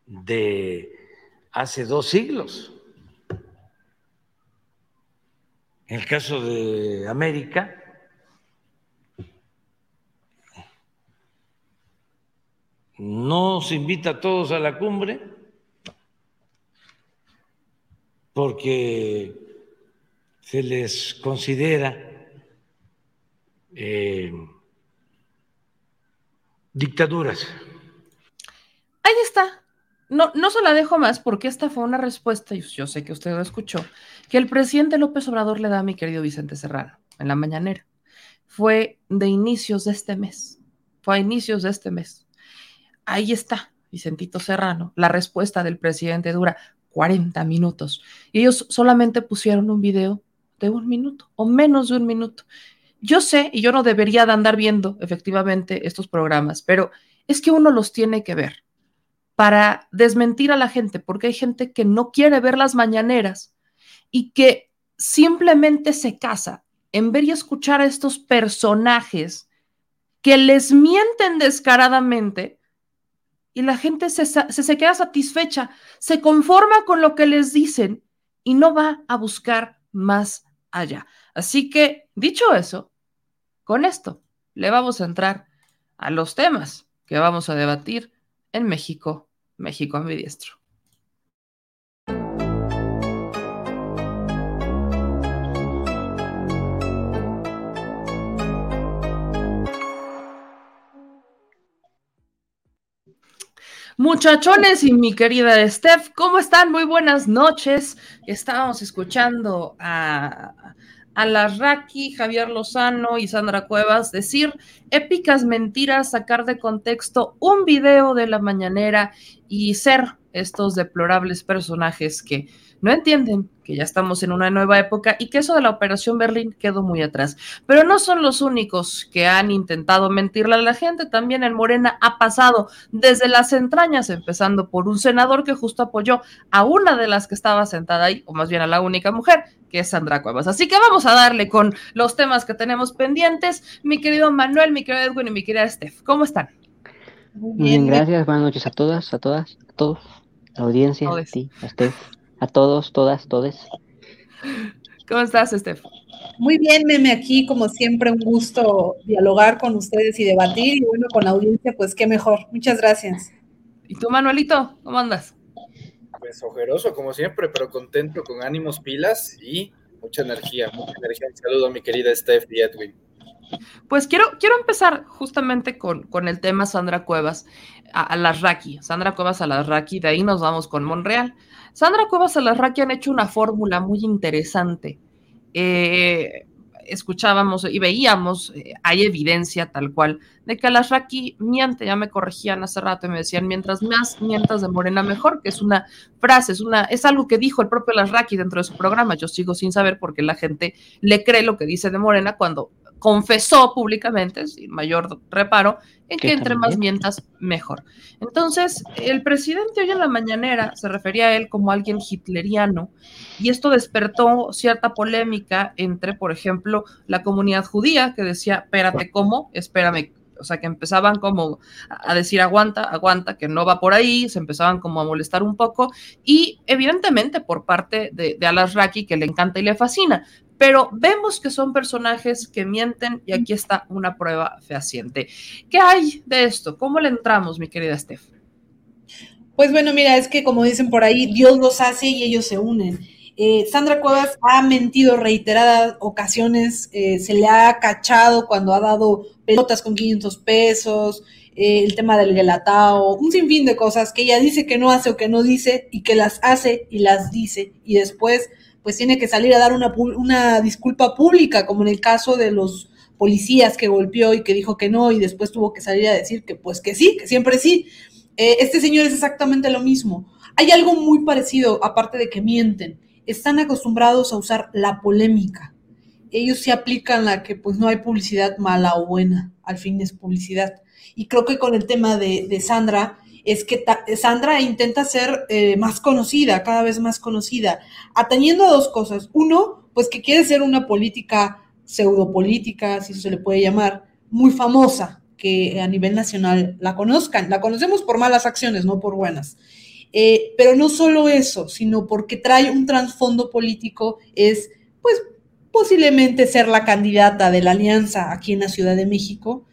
de hace dos siglos. En el caso de América, no se invita a todos a la cumbre porque se les considera eh, dictaduras. Ahí está. No, no se la dejo más porque esta fue una respuesta, y yo sé que usted lo escuchó, que el presidente López Obrador le da a mi querido Vicente Serrano en la mañanera. Fue de inicios de este mes. Fue a inicios de este mes. Ahí está, Vicentito Serrano. La respuesta del presidente dura 40 minutos. Y ellos solamente pusieron un video de un minuto o menos de un minuto. Yo sé, y yo no debería de andar viendo efectivamente estos programas, pero es que uno los tiene que ver para desmentir a la gente, porque hay gente que no quiere ver las mañaneras y que simplemente se casa en ver y escuchar a estos personajes que les mienten descaradamente y la gente se, se, queda satisfecha, se conforma con lo que les dicen y no va a buscar más allá. Así que, dicho eso, con esto le vamos a entrar a los temas que vamos a debatir en México, México ambidiestro. Muchachones y mi querida Steph, ¿cómo están? Muy buenas noches. Estábamos escuchando a, a Larraqui, Javier Lozano y Sandra Cuevas decir épicas mentiras, sacar de contexto un video de la mañanera y ser estos deplorables personajes que no entienden que ya estamos en una nueva época y que eso de la Operación Berlín quedó muy atrás. Pero no son los únicos que han intentado mentirle a la gente, también en Morena ha pasado desde las entrañas, empezando por un senador que justo apoyó a una de las que estaba sentada ahí, o más bien a la única mujer, que es Sandra Cuevas. Así que vamos a darle con los temas que tenemos pendientes. Mi querido Manuel, mi querido Edwin y mi querida Steph, ¿cómo están? Muy bien, gracias. Buenas noches a todas, a todas, a todos, la audiencia, a ti, a Steph a todos, todas, todes. ¿Cómo estás, Steph? Muy bien, Meme, aquí como siempre un gusto dialogar con ustedes y debatir y bueno, con la audiencia, pues qué mejor. Muchas gracias. ¿Y tú, Manuelito, cómo andas? Pues ojeroso como siempre, pero contento, con ánimos pilas y mucha energía, mucha energía. Un saludo a mi querida Steph y Edwin. Pues quiero, quiero empezar justamente con, con el tema Sandra Cuevas a, a las Raki. Sandra Cuevas a las Raki, de ahí nos vamos con Monreal. Sandra Cuevas Alarraqui han hecho una fórmula muy interesante. Eh, escuchábamos y veíamos, eh, hay evidencia tal cual, de que Alarraqui miente, ya me corregían hace rato y me decían, mientras más mientas de Morena mejor, que es una frase, es, una, es algo que dijo el propio Alarraqui dentro de su programa, yo sigo sin saber por qué la gente le cree lo que dice de Morena cuando confesó públicamente, sin mayor reparo, en que Que entre más mientas, mejor. Entonces, el presidente hoy en la mañanera se refería a él como alguien hitleriano y esto despertó cierta polémica entre, por ejemplo, la comunidad judía que decía, espérate, ¿cómo? Espérame. O sea, que empezaban como a decir, aguanta, aguanta, que no va por ahí, se empezaban como a molestar un poco y evidentemente por parte de, de Al-Azraqui que le encanta y le fascina, pero vemos que son personajes que mienten y aquí está una prueba fehaciente. ¿Qué hay de esto? ¿Cómo le entramos, mi querida Steph? Pues bueno, mira, es que como dicen por ahí, Dios los hace y ellos se unen. Eh, Sandra Cuevas ha mentido reiteradas ocasiones, eh, se le ha cachado cuando ha dado pelotas con 500 pesos, eh, el tema del gelatao, un sinfín de cosas que ella dice que no hace o que no dice y que las hace y las dice y después pues tiene que salir a dar una, una disculpa pública, como en el caso de los policías que golpeó y que dijo que no y después tuvo que salir a decir que pues que sí, que siempre sí. Eh, este señor es exactamente lo mismo. Hay algo muy parecido, aparte de que mienten. Están acostumbrados a usar la polémica. Ellos se aplican la que pues no hay publicidad mala o buena, al fin es publicidad. Y creo que con el tema de, de Sandra, es que Sandra intenta ser eh, más conocida, cada vez más conocida, atañendo a dos cosas. Uno, pues que quiere ser una política pseudopolítica, si se le puede llamar, muy famosa, que a nivel nacional la conozcan. La conocemos por malas acciones, no por buenas. Eh, pero no solo eso, sino porque trae un trasfondo político, es pues posiblemente ser la candidata de la alianza aquí en la Ciudad de México.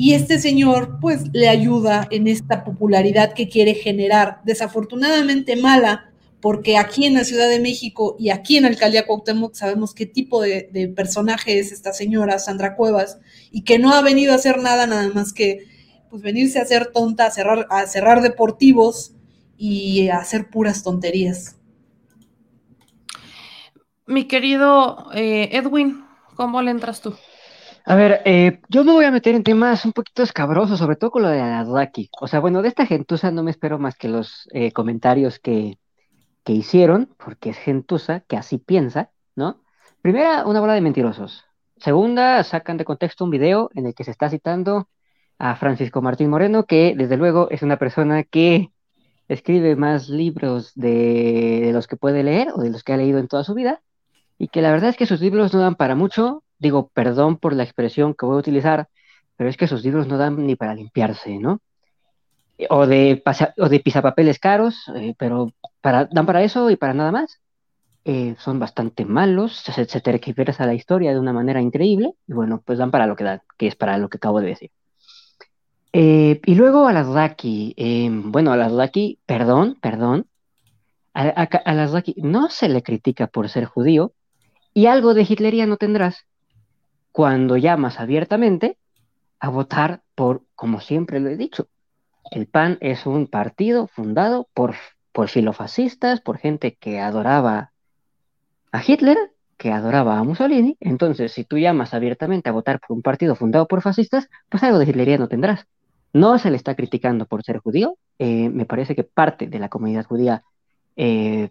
Y este señor pues le ayuda en esta popularidad que quiere generar, desafortunadamente mala, porque aquí en la Ciudad de México y aquí en Alcaldía Cuauhtémoc sabemos qué tipo de, de personaje es esta señora, Sandra Cuevas, y que no ha venido a hacer nada nada más que pues venirse a hacer tonta, a cerrar, a cerrar deportivos y a hacer puras tonterías. Mi querido eh, Edwin, ¿cómo le entras tú? A ver, eh, yo me voy a meter en temas un poquito escabrosos, sobre todo con lo de Aladaki. O sea, bueno, de esta gentuza no me espero más que los eh, comentarios que, que hicieron, porque es gentuza que así piensa, ¿no? Primera, una bola de mentirosos. Segunda, sacan de contexto un video en el que se está citando a Francisco Martín Moreno, que desde luego es una persona que escribe más libros de los que puede leer o de los que ha leído en toda su vida, y que la verdad es que sus libros no dan para mucho. Digo, perdón por la expresión que voy a utilizar, pero es que sus libros no dan ni para limpiarse, ¿no? O de, pasa- o de pisapapeles caros, eh, pero dan para eso y para nada más. Eh, son bastante malos, se, se tergiversa la historia de una manera increíble, y bueno, pues dan para lo que dan, que es para lo que acabo de decir. Eh, y luego a las Daki, eh, bueno, a las Daki, perdón, perdón, a, a, las Daki no se le critica por ser judío, y algo de hitleriano tendrás cuando llamas abiertamente a votar por, como siempre lo he dicho, el PAN es un partido fundado por, por filofascistas, por gente que adoraba a Hitler, que adoraba a Mussolini. Entonces, si tú llamas abiertamente a votar por un partido fundado por fascistas, pues algo de hitleriano tendrás. No se le está criticando por ser judío. eh, me parece que parte de la comunidad judía eh,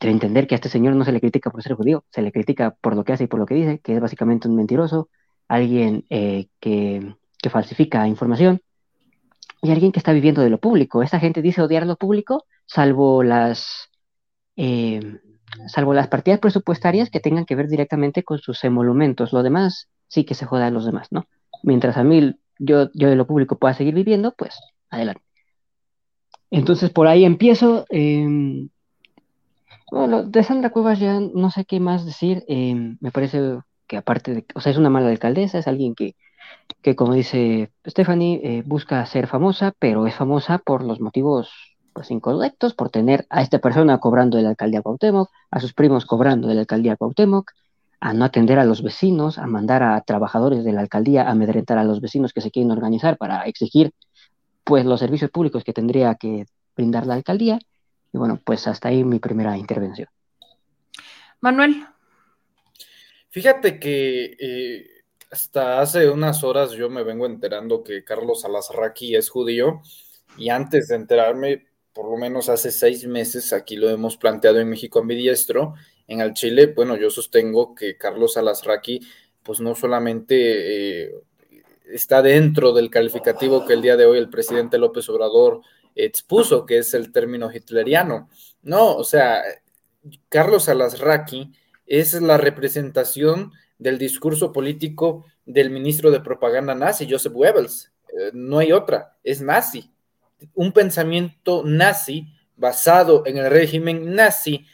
debe entender que a este señor no se le critica por ser judío, se le critica por lo que hace y por lo que dice, que es básicamente un mentiroso, alguien eh, que, falsifica información y alguien que está viviendo de lo público. Esta gente dice odiar lo público, salvo las, eh, salvo las partidas presupuestarias que tengan que ver directamente con sus emolumentos. Lo demás sí que se joda a los demás, ¿no? Mientras a mí yo, yo de lo público pueda seguir viviendo, pues adelante. Entonces por ahí empiezo. eh, bueno, de Sandra Cuevas ya no sé qué más decir. eh, me parece que aparte de, o sea, es una mala alcaldesa, es alguien que, que como dice Stephanie, eh, busca ser famosa, pero es famosa por los motivos pues incorrectos, por tener a esta persona cobrando de la alcaldía Cuauhtémoc, a sus primos cobrando de la alcaldía Cuauhtémoc, a no atender a los vecinos, a mandar a trabajadores de la alcaldía a amedrentar a los vecinos que se quieren organizar para exigir pues los servicios públicos que tendría que brindar la alcaldía. Y bueno, pues hasta ahí mi primera intervención. Manuel. Fíjate que eh, hasta hace unas horas yo me vengo enterando que Carlos Alasraqui es judío y antes de enterarme, por lo menos hace seis meses, aquí lo hemos planteado en México ambidiestro, en el Chile, bueno, yo sostengo que Carlos Alasraqui pues no solamente eh, está dentro del calificativo que el día de hoy el presidente López Obrador expuso, que es el término hitleriano. No, o sea, Carlos Alasraqui es la representación del discurso político del ministro de propaganda nazi, Joseph Goebbels. Eh, no hay otra, es nazi. Un pensamiento nazi basado en el régimen nazi,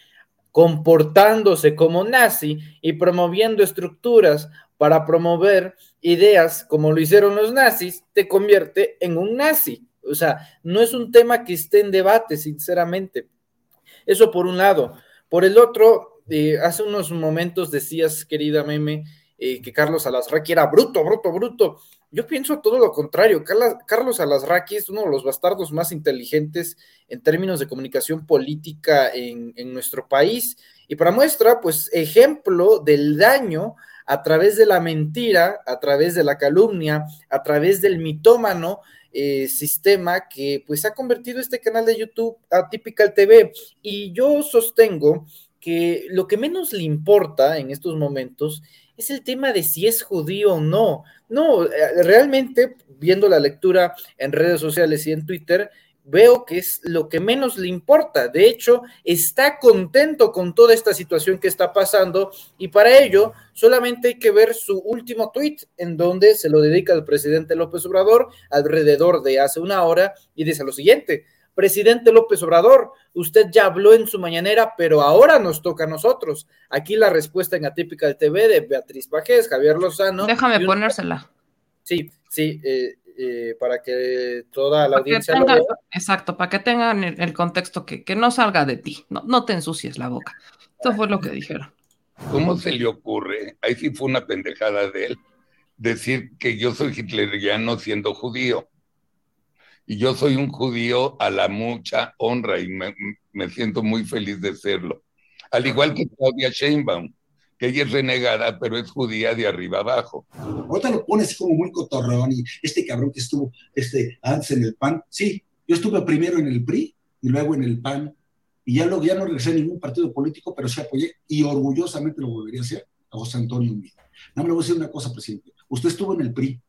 comportándose como nazi y promoviendo estructuras para promover ideas como lo hicieron los nazis, te convierte en un nazi. O sea, no es un tema que esté en debate, sinceramente. Eso por un lado. Por el otro, eh, hace unos momentos decías, querida Meme, eh, que Carlos Alasraqui era bruto, bruto, bruto. Yo pienso todo lo contrario. Carlos Alasraqui es uno de los bastardos más inteligentes en términos de comunicación política en, en nuestro país. Y para muestra, pues, ejemplo del daño a través de la mentira, a través de la calumnia, a través del mitómano eh, sistema que pues ha convertido este canal de YouTube a Typical TV. Y yo sostengo que lo que menos le importa en estos momentos es el tema de si es judío o no. No, eh, realmente, viendo la lectura en redes sociales y en Twitter, veo que es lo que menos le importa. De hecho, está contento con toda esta situación que está pasando y para ello solamente hay que ver su último tweet en donde se lo dedica al presidente López Obrador alrededor de hace una hora y dice lo siguiente. Presidente López Obrador, usted ya habló en su mañanera, pero ahora nos toca a nosotros. Aquí la respuesta en Atípica del TV de Beatriz Pajés, Javier Lozano. Déjame ponérsela. Sí, sí, eh, eh, para que toda la audiencia tenga- lo vea. Exacto, para que tengan el, el contexto que, que no salga de ti, no, no te ensucies la boca. Eso fue lo que dijeron. ¿Cómo se le ocurre? Ahí sí fue una pendejada de él decir que yo soy hitleriano siendo judío. Y yo soy un judío a la mucha honra y me, me siento muy feliz de serlo. Al igual que Claudia Sheinbaum, que ella es renegada, pero es judía de arriba abajo. Ahorita lo pones como muy cotorrón y este cabrón que estuvo este, antes en el PAN. Sí, yo estuve primero en el PRI y luego en el PAN. Y ya luego ya no regresé a ningún partido político, pero sí apoyé y orgullosamente lo volvería a hacer a José Antonio Humida. No me le voy a decir una cosa, presidente. Usted estuvo en el PRI,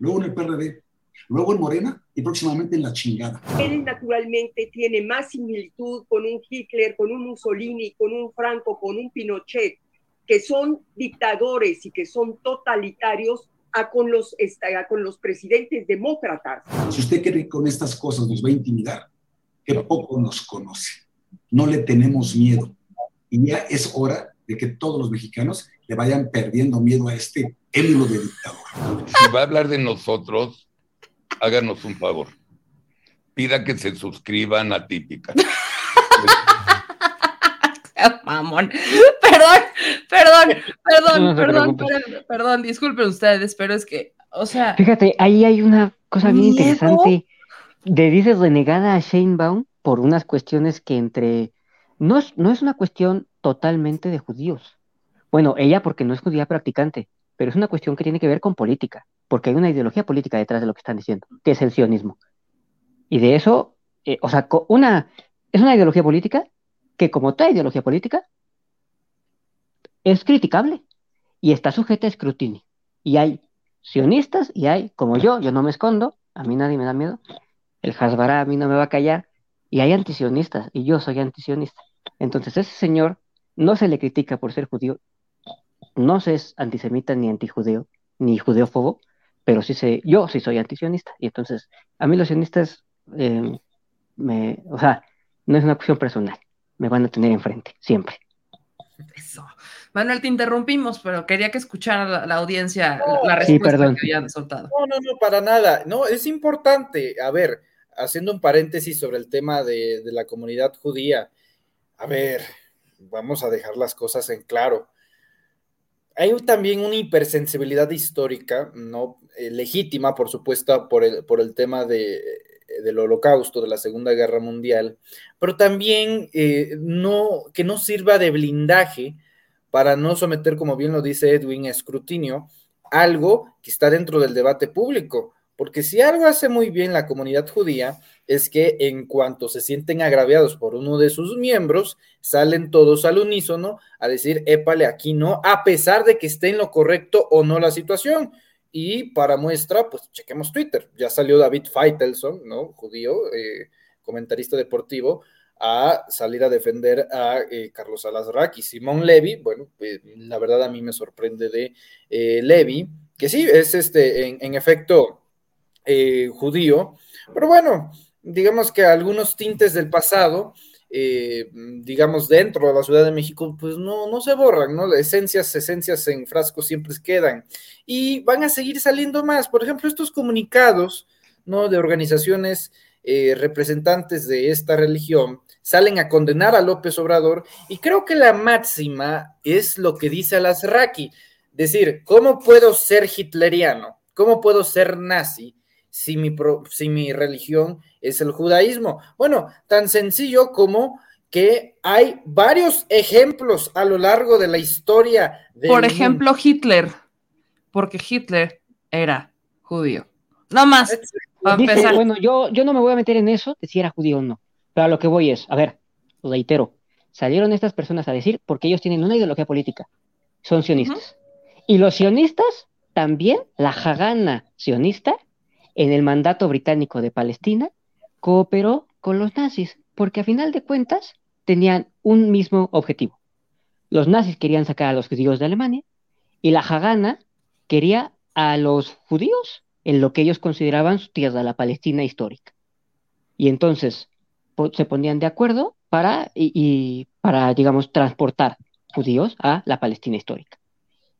luego en el PRD, luego en Morena y próximamente en la chingada. Él naturalmente tiene más similitud con un Hitler, con un Mussolini, con un Franco, con un Pinochet, que son dictadores y que son totalitarios a con los, a con los presidentes demócratas. Si usted cree que con estas cosas nos va a intimidar, que poco nos conoce. No le tenemos miedo. Y ya es hora de que todos los mexicanos le vayan perdiendo miedo a este émulo de dictador. Si va a hablar de nosotros, háganos un favor. Pida que se suscriban a Típica. Mamón. Perdón, perdón, perdón, No perdón, perdón, perdón, disculpen ustedes, pero es que, o sea, Fíjate, ahí hay una cosa bien ¿Miedo? interesante. De dices renegada a Sheinbaum por unas cuestiones que entre... No es, no es una cuestión totalmente de judíos. Bueno, ella porque no es judía practicante, pero es una cuestión que tiene que ver con política, porque hay una ideología política detrás de lo que están diciendo, que es el sionismo. Y de eso, eh, o sea, una, es una ideología política que como toda ideología política es criticable y está sujeta a escrutinio. Y hay sionistas y hay, como yo, yo no me escondo, a mí nadie me da miedo, el Hasbara a mí no me va a callar, y hay antisionistas y yo soy antisionista. Entonces ese señor no se le critica por ser judío, no se es antisemita ni antijudeo, ni judeófobo, pero sí se, yo sí soy antisionista. Y entonces a mí los sionistas, eh, me, o sea, no es una cuestión personal, me van a tener enfrente, siempre. eso. Manuel, te interrumpimos, pero quería que escuchara la, la audiencia la, respuesta perdón. que habían soltado. No, no, no, para nada. No, es importante. A ver, haciendo un paréntesis sobre el tema de, de la comunidad judía. A ver, vamos a dejar las cosas en claro. Hay también una hipersensibilidad histórica, no Eh, legítima, por supuesto, por el, por el tema de, del holocausto, de la Segunda Guerra Mundial, pero también eh, no, que no sirva de blindaje para no someter, como bien lo dice Edwin, a escrutinio algo que está dentro del debate público, porque si algo hace muy bien la comunidad judía es que en cuanto se sienten agraviados por uno de sus miembros, salen todos al unísono a decir, épale, aquí no, a pesar de que esté en lo correcto o no la situación. Y para muestra, pues chequemos Twitter. Ya salió David Feitelson, ¿no? Judío, eh, comentarista deportivo, a salir a defender a eh, Carlos Salazar y Simón Levy. Bueno, pues, la verdad a mí me sorprende de eh, Levy, que sí, es este, en, efecto, judío, pero bueno, digamos que algunos tintes del pasado, eh, digamos, dentro de la Ciudad de México, pues no, no se borran, ¿no? Esencias, esencias en frascos siempre quedan. Y van a seguir saliendo más. Por ejemplo, estos comunicados, ¿no? De organizaciones eh, representantes de esta religión salen a condenar a López Obrador y creo que la máxima es lo que dice Alasraki, decir, ¿cómo puedo ser hitleriano? ¿Cómo puedo ser nazi si mi, pro, si mi religión es el judaísmo? Bueno, tan sencillo como que hay varios ejemplos a lo largo de la historia. Por ejemplo, mundo. Hitler, porque Hitler era judío. No más. Dice, bueno, yo, yo no me voy a meter en eso de si era judío o no, pero a lo que voy es, a ver, lo reitero, salieron estas personas a decir porque ellos tienen una ideología política, son sionistas. Uh -huh. Y los sionistas, también la Hagana sionista, en el mandato británico de Palestina, cooperó con los nazis, porque a final de cuentas tenían un mismo objetivo. Los nazis querían sacar a los judíos de Alemania y la Hagana quería a los judíos en lo que ellos consideraban su tierra, la Palestina histórica. Y entonces se ponían de acuerdo para, y, y, para, digamos, transportar judíos a la Palestina histórica.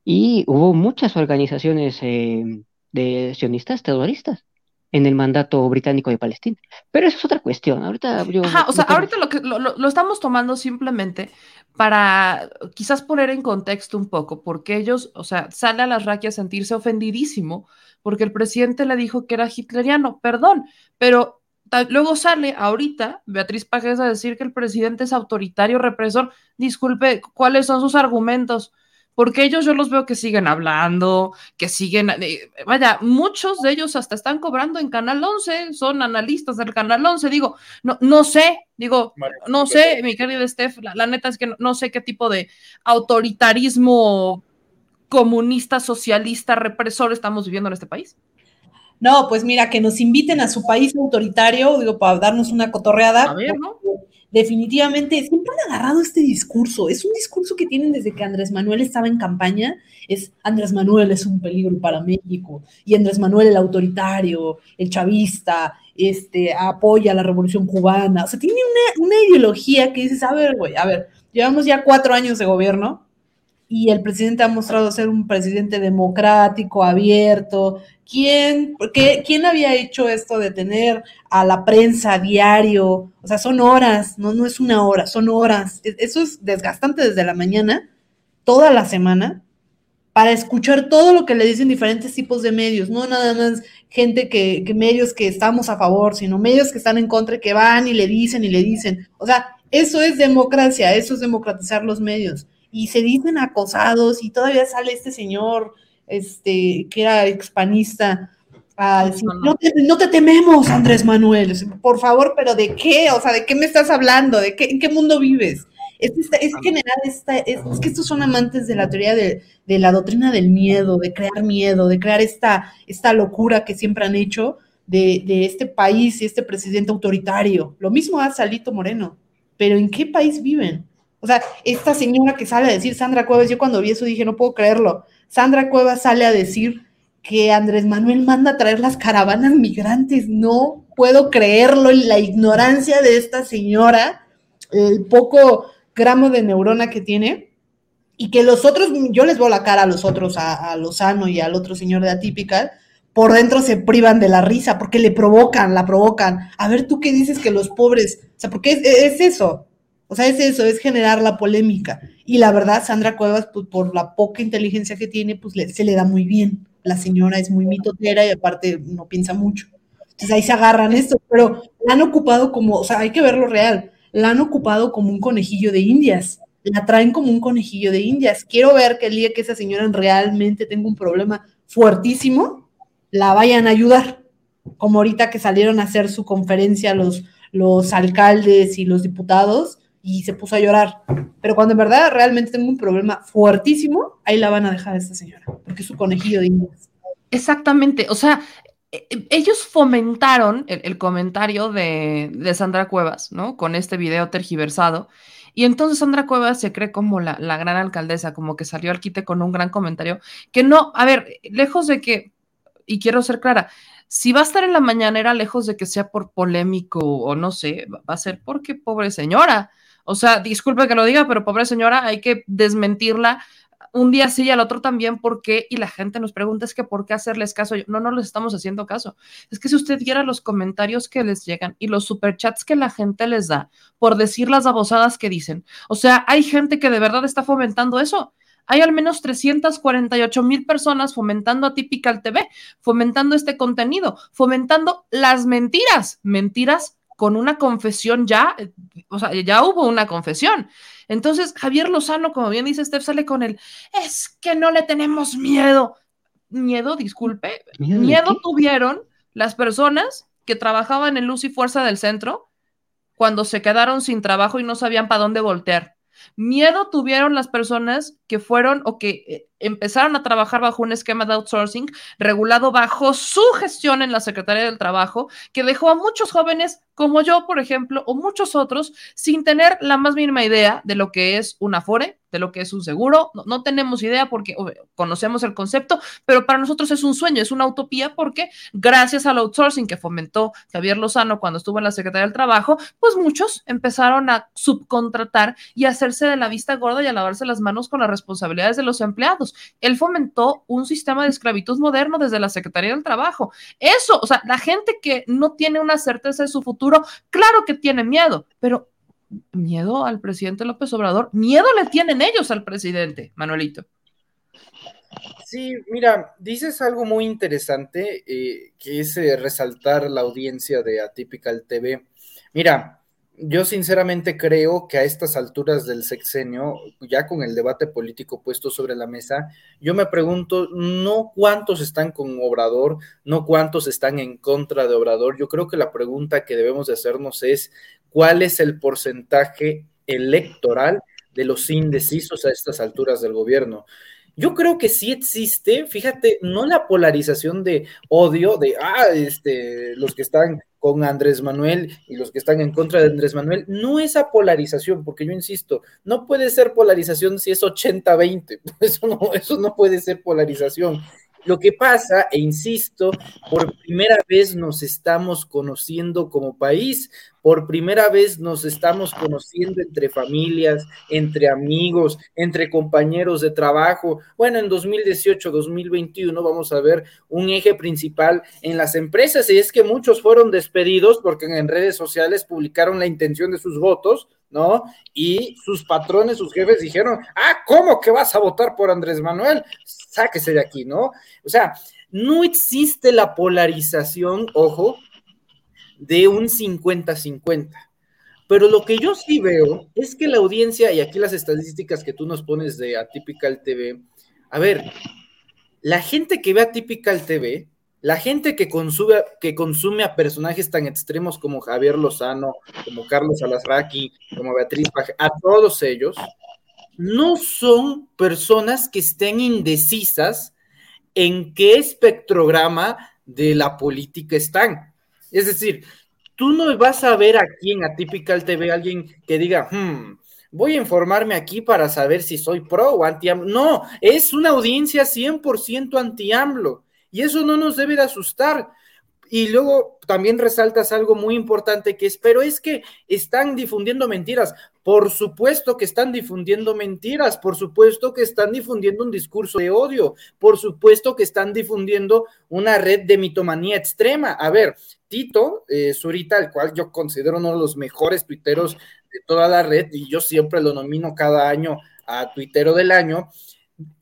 Y hubo muchas organizaciones eh, de sionistas terroristas en el mandato británico de Palestina. Pero eso es otra cuestión. Ahorita yo, Ajá, o sea, no ahorita lo, que, lo, lo, estamos tomando simplemente para quizás poner en contexto un poco, porque ellos, o sea, sale a las raquias a sentirse ofendidísimo porque el presidente le dijo que era hitleriano, perdón, pero luego sale ahorita Beatriz Pajes a decir que el presidente es autoritario, represor. Disculpe, ¿cuáles son sus argumentos? Porque ellos yo los veo que siguen hablando, que siguen, eh, vaya, muchos de ellos hasta están cobrando en Canal 11, son analistas del Canal 11, digo, no, no sé, digo, no sé, mi querido Steph, la, la neta es que no, no sé qué tipo de autoritarismo comunista, socialista, represor estamos viviendo en este país? No, pues mira, que nos inviten a su país autoritario, digo, para darnos una cotorreada. A ver, ¿no? Definitivamente, siempre han agarrado este discurso. Es un discurso que tienen desde que Andrés Manuel estaba en campaña. Es Andrés Manuel es un peligro para México. Y Andrés Manuel, el autoritario, el chavista, este, apoya la revolución cubana. O sea, tiene una, una ideología que dices, a ver, güey, a ver, llevamos ya cuatro años de gobierno y el presidente ha mostrado ser un presidente democrático, abierto. ¿Quién, qué, ¿Quién había hecho esto de tener a la prensa diario? O sea, son horas, no, no es una hora, son horas. Eso es desgastante desde la mañana, toda la semana, para escuchar todo lo que le dicen diferentes tipos de medios, no nada más gente que, que medios que estamos a favor, sino medios que están en contra y que van y le dicen y le dicen. O sea, eso es democracia, eso es democratizar los medios y se dicen acosados y todavía sale este señor este que era expanista a decir, no, te, no te tememos, Andrés Manuel, por favor, pero ¿de qué? O sea, ¿de qué me estás hablando? ¿De qué, en qué mundo vives? Es, es, es general, esta, es, es, que estos son amantes de la teoría de, de, la doctrina del miedo, de crear miedo, de crear esta, esta locura que siempre han hecho de, de este país y este presidente autoritario. Lo mismo hace Alito Moreno, pero ¿en qué país viven? O sea, esta señora que sale a decir, Sandra Cuevas, yo cuando vi eso dije, no puedo creerlo. Sandra Cuevas sale a decir que Andrés Manuel manda a traer las caravanas migrantes. No puedo creerlo. La ignorancia de esta señora, el poco gramo de neurona que tiene, y que los otros, yo les veo la cara a los otros, a, Lozano y al otro señor de Atípica, por dentro se privan de la risa, porque le provocan, la provocan. A ver, tú qué dices que los pobres, o sea, porque es eso, o sea, es eso, es generar la polémica. Y la verdad, Sandra Cuevas, pues, por la poca inteligencia que tiene, pues le, se le da muy bien. La señora es muy mitotera y aparte no piensa mucho. Entonces ahí se agarran esto, pero la han ocupado como, o sea, hay que verlo real, la han ocupado como un conejillo de indias. La traen como un conejillo de indias. Quiero ver que el día que esa señora realmente tenga un problema fuertísimo, la vayan a ayudar. como ahorita que salieron a hacer su conferencia los, los alcaldes y los diputados y se puso a llorar. Pero cuando en verdad realmente tengo un problema fuertísimo, ahí la van a dejar a esta señora, porque es su conejillo de indias. Exactamente, o sea, e- e- ellos fomentaron el, comentario de, de Sandra Cuevas, ¿no? Con este video tergiversado. Y entonces Sandra Cuevas se cree como la, la gran alcaldesa, como que salió al quite con un gran comentario, que no, a ver, lejos de que, y quiero ser clara, si va a estar en la mañanera, lejos de que sea por polémico o no sé, va a ser porque pobre señora. O sea, disculpe que lo diga, pero pobre señora, hay que desmentirla un día sí y al otro también, ¿por qué? Y la gente nos pregunta, es que ¿por qué hacerles caso? Yo, no, no les estamos haciendo caso. Es que si usted viera los comentarios que les llegan y los superchats que la gente les da por decir las abusadas que dicen, o sea, hay gente que de verdad está fomentando eso. Hay al menos 348 mil personas fomentando a Typical TV, fomentando este contenido, fomentando las mentiras, mentiras con una confesión ya, eh, o sea, ya hubo una confesión. Entonces, Javier Lozano, como bien dice Steph, sale con el, es que no le tenemos miedo. Miedo, disculpe, ¿Miedo miedo tuvieron las personas que trabajaban en Luz y Fuerza del Centro cuando se quedaron sin trabajo y no sabían para dónde voltear. Miedo tuvieron las personas que fueron o que eh, empezaron a trabajar bajo un esquema de outsourcing regulado bajo su gestión en la Secretaría del Trabajo, que dejó a muchos jóvenes como yo, por ejemplo, o muchos otros, sin tener la más mínima idea de lo que es un afore, de lo que es un seguro. No, tenemos idea porque conocemos el concepto, pero para nosotros es un sueño, es una utopía porque gracias al outsourcing que fomentó Javier Lozano cuando estuvo en la Secretaría del Trabajo, pues muchos empezaron a subcontratar y hacerse de la vista gorda y a lavarse las manos con las responsabilidades de los empleados. Él fomentó un sistema de esclavitud moderno desde la Secretaría del Trabajo. Eso, o sea, la gente que no tiene una certeza de su futuro, claro que tiene miedo, pero miedo al presidente López Obrador, miedo le tienen ellos al presidente, Manuelito. Sí, mira, dices algo muy interesante, eh, que es eh, resaltar la audiencia de Atypical TV. Mira, yo sinceramente creo que a estas alturas del sexenio, ya con el debate político puesto sobre la mesa, yo me pregunto no cuántos están con Obrador, no cuántos están en contra de Obrador. Yo creo que la pregunta que debemos de hacernos es cuál es el porcentaje electoral de los indecisos a estas alturas del gobierno. Yo creo que sí existe, fíjate, no la polarización de odio, de, ah, este, los que están con Andrés Manuel y los que están en contra de Andrés Manuel, no esa polarización, porque yo insisto, no puede ser polarización si es 80-20, eso no, eso no puede ser polarización. Lo que pasa, e insisto, por primera vez nos estamos conociendo como país, por primera vez nos estamos conociendo entre familias, entre amigos, entre compañeros de trabajo. Bueno, en 2018-2021 vamos a ver un eje principal en las empresas y es que muchos fueron despedidos porque en redes sociales publicaron la intención de sus votos, ¿no? Y sus patrones, sus jefes dijeron, ah, ¿cómo que vas a votar por Andrés Manuel? Sáquese de aquí, ¿no? O sea, no existe la polarización, ojo, de un 50-50. Pero lo que yo sí veo es que la audiencia, y aquí las estadísticas que tú nos pones de Atypical TV, a ver, la gente que ve Atypical TV, la gente que consume, que consume a personajes tan extremos como Javier Lozano, como Carlos Alasraqui, como Beatriz Paje, a todos ellos, no son personas que estén indecisas en qué espectrograma de la política están. Es decir, tú no vas a ver aquí en Atypical TV alguien que diga, hmm, voy a informarme aquí para saber si soy pro o anti-AMLO. No, es una audiencia 100% anti-AMLO y eso no nos debe de asustar. Y luego también resaltas algo muy importante que es, pero es que están difundiendo mentiras. Por supuesto que están difundiendo mentiras, por supuesto que están difundiendo un discurso de odio, por supuesto que están difundiendo una red de mitomanía extrema. A ver, Tito eh, Zurita, el cual yo considero uno de los mejores tuiteros de toda la red, y yo siempre lo nomino cada año a tuitero del año,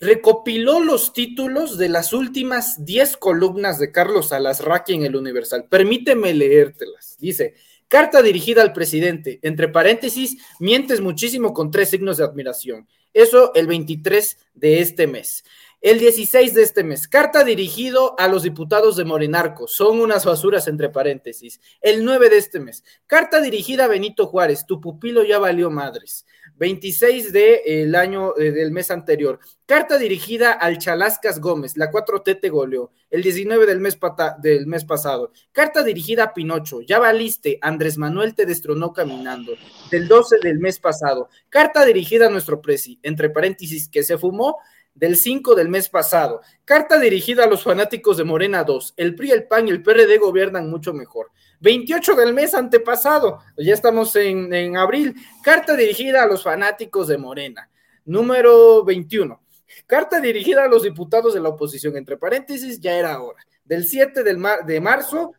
recopiló los títulos de las últimas 10 columnas de Carlos Alasraqui en el Universal. Permíteme leértelas. Dice, carta dirigida al presidente, entre paréntesis, mientes muchísimo con tres signos de admiración. Eso el 23 de este mes. El 16 de este mes, carta dirigido a los diputados de Morenarco, son unas basuras entre paréntesis. El 9 de este mes, carta dirigida a Benito Juárez, tu pupilo ya valió madres. 26 del año eh, del mes anterior, carta dirigida al Chalascas Gómez, la 4T te goleó. El 19 del mes, del mes pasado, carta dirigida a Pinocho, ya valiste, Andrés Manuel te destronó caminando. Del 12 del mes pasado, carta dirigida a nuestro presi, entre paréntesis, que se fumó del 5 del mes pasado. Carta dirigida a los fanáticos de Morena 2. El PRI, el PAN y el PRD gobiernan mucho mejor. 28 del mes antepasado, ya estamos en, en abril. Carta dirigida a los fanáticos de Morena. Número 21. Carta dirigida a los diputados de la oposición, entre paréntesis, ya era hora. Del 7 del de marzo,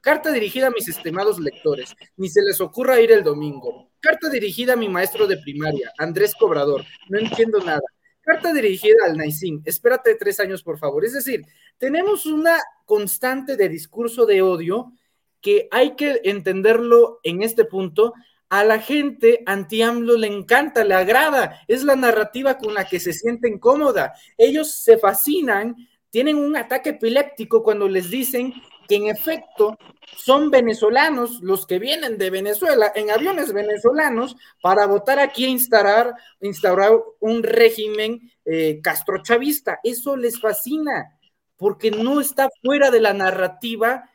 carta dirigida a mis estimados lectores, ni se les ocurra ir el domingo. Carta dirigida a mi maestro de primaria, Andrés Cobrador, no entiendo nada. Carta dirigida al Naisín, espérate tres años, por favor. Es decir, tenemos una constante de discurso de odio que hay que entenderlo en este punto. A la gente anti-AMLO le encanta, le agrada, es la narrativa con la que se sienten cómoda. Ellos se fascinan, tienen un ataque epiléptico cuando les dicen que en efecto son venezolanos los que vienen de Venezuela en aviones venezolanos para votar aquí e instaurar, instaurar un régimen eh, castrochavista. Eso les fascina porque no está fuera de la narrativa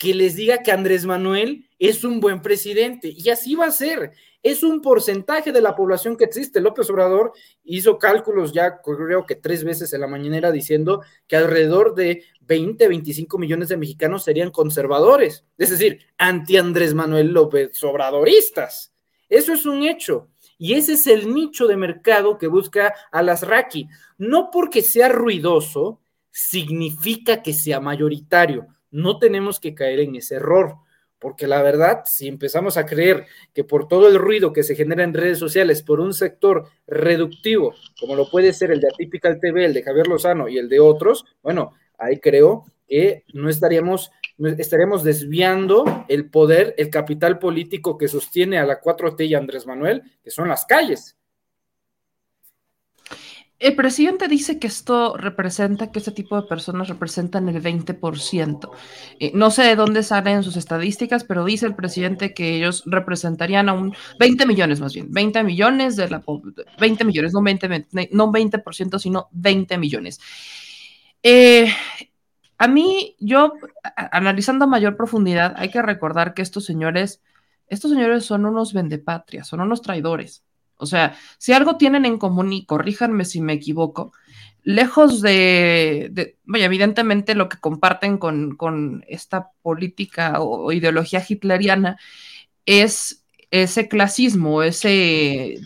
que les diga que Andrés Manuel es un buen presidente. Y así va a ser. Es un porcentaje de la población que existe. López Obrador hizo cálculos ya, creo que tres veces en la mañanera, diciendo que alrededor de 20, 25 millones de mexicanos serían conservadores, es decir, anti Andrés Manuel López Obradoristas. Eso es un hecho. Y ese es el nicho de mercado que busca Alasraqui. No porque sea ruidoso, significa que sea mayoritario no tenemos que caer en ese error, porque la verdad, si empezamos a creer que por todo el ruido que se genera en redes sociales por un sector reductivo, como lo puede ser el de Atypical TV, el de Javier Lozano y el de otros, bueno, ahí creo que no estaríamos, estaríamos desviando el poder, el capital político que sostiene a la 4T y Andrés Manuel, que son las calles. El presidente dice que esto representa, que este tipo de personas representan el 20%. Eh, no sé de dónde salen sus estadísticas, pero dice el presidente que ellos representarían a un 20 millones más bien, 20 millones de la 20 millones, no 20, no 20%, sino 20 millones. Eh, a mí, yo, analizando a mayor profundidad, hay que recordar que estos señores, estos señores son unos vendepatrias, son unos traidores. O sea, si algo tienen en común, y corríjanme si me equivoco, lejos de, vaya, evidentemente lo que comparten con, esta política o, ideología hitleriana es ese clasismo, ese,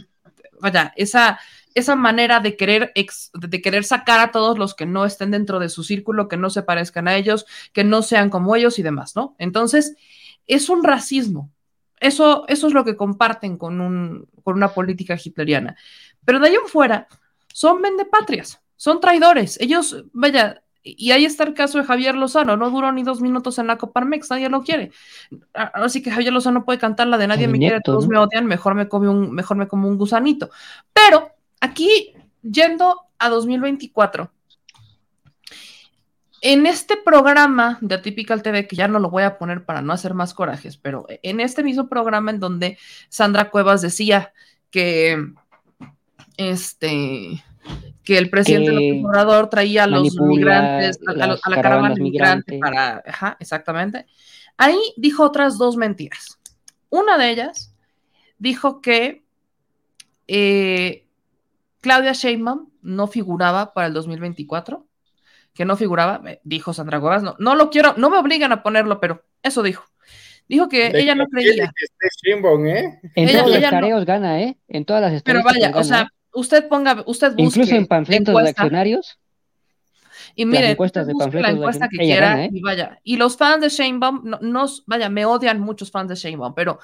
vaya, esa, esa manera de querer, de querer sacar a todos los que no estén dentro de su círculo, que no se parezcan a ellos, que no sean como ellos y demás, ¿no? Entonces, es un racismo, eso, eso es lo que comparten con, un, con una política hitleriana. Pero de ahí en fuera, son vendepatrias, son traidores. Ellos, vaya, y ahí está el caso de Javier Lozano, no duró ni dos minutos en la Coparmex, nadie lo quiere. Así que Javier Lozano puede cantar la de nadie me quiere, todos me odian, mejor me, come un, mejor me como un gusanito. Pero aquí, yendo a 2024, en este programa de Atypical TV, que ya no lo voy a poner para no hacer más corajes, pero en este mismo programa en donde Sandra Cuevas decía que este que el presidente López Obrador traía a los migrantes, a, la caravana migrante para, ajá, exactamente. Ahí dijo otras dos mentiras. Una de ellas dijo que eh, Claudia Sheinbaum no figuraba para el 2024 que no figuraba, dijo Sandra Cuevas, no, no lo quiero, no me obligan a ponerlo, pero eso dijo. Dijo que ella no creía. ¿eh? En todos los careos gana, ¿eh? En todas las Pero vaya, o sea, ¿eh? usted ponga, usted busque. Incluso en panfletos de accionarios. Y mire, la encuesta que quiera ¿eh? y vaya. Y los fans de Sheinbaum, no, nos, vaya, me odian muchos fans de Sheinbaum, pero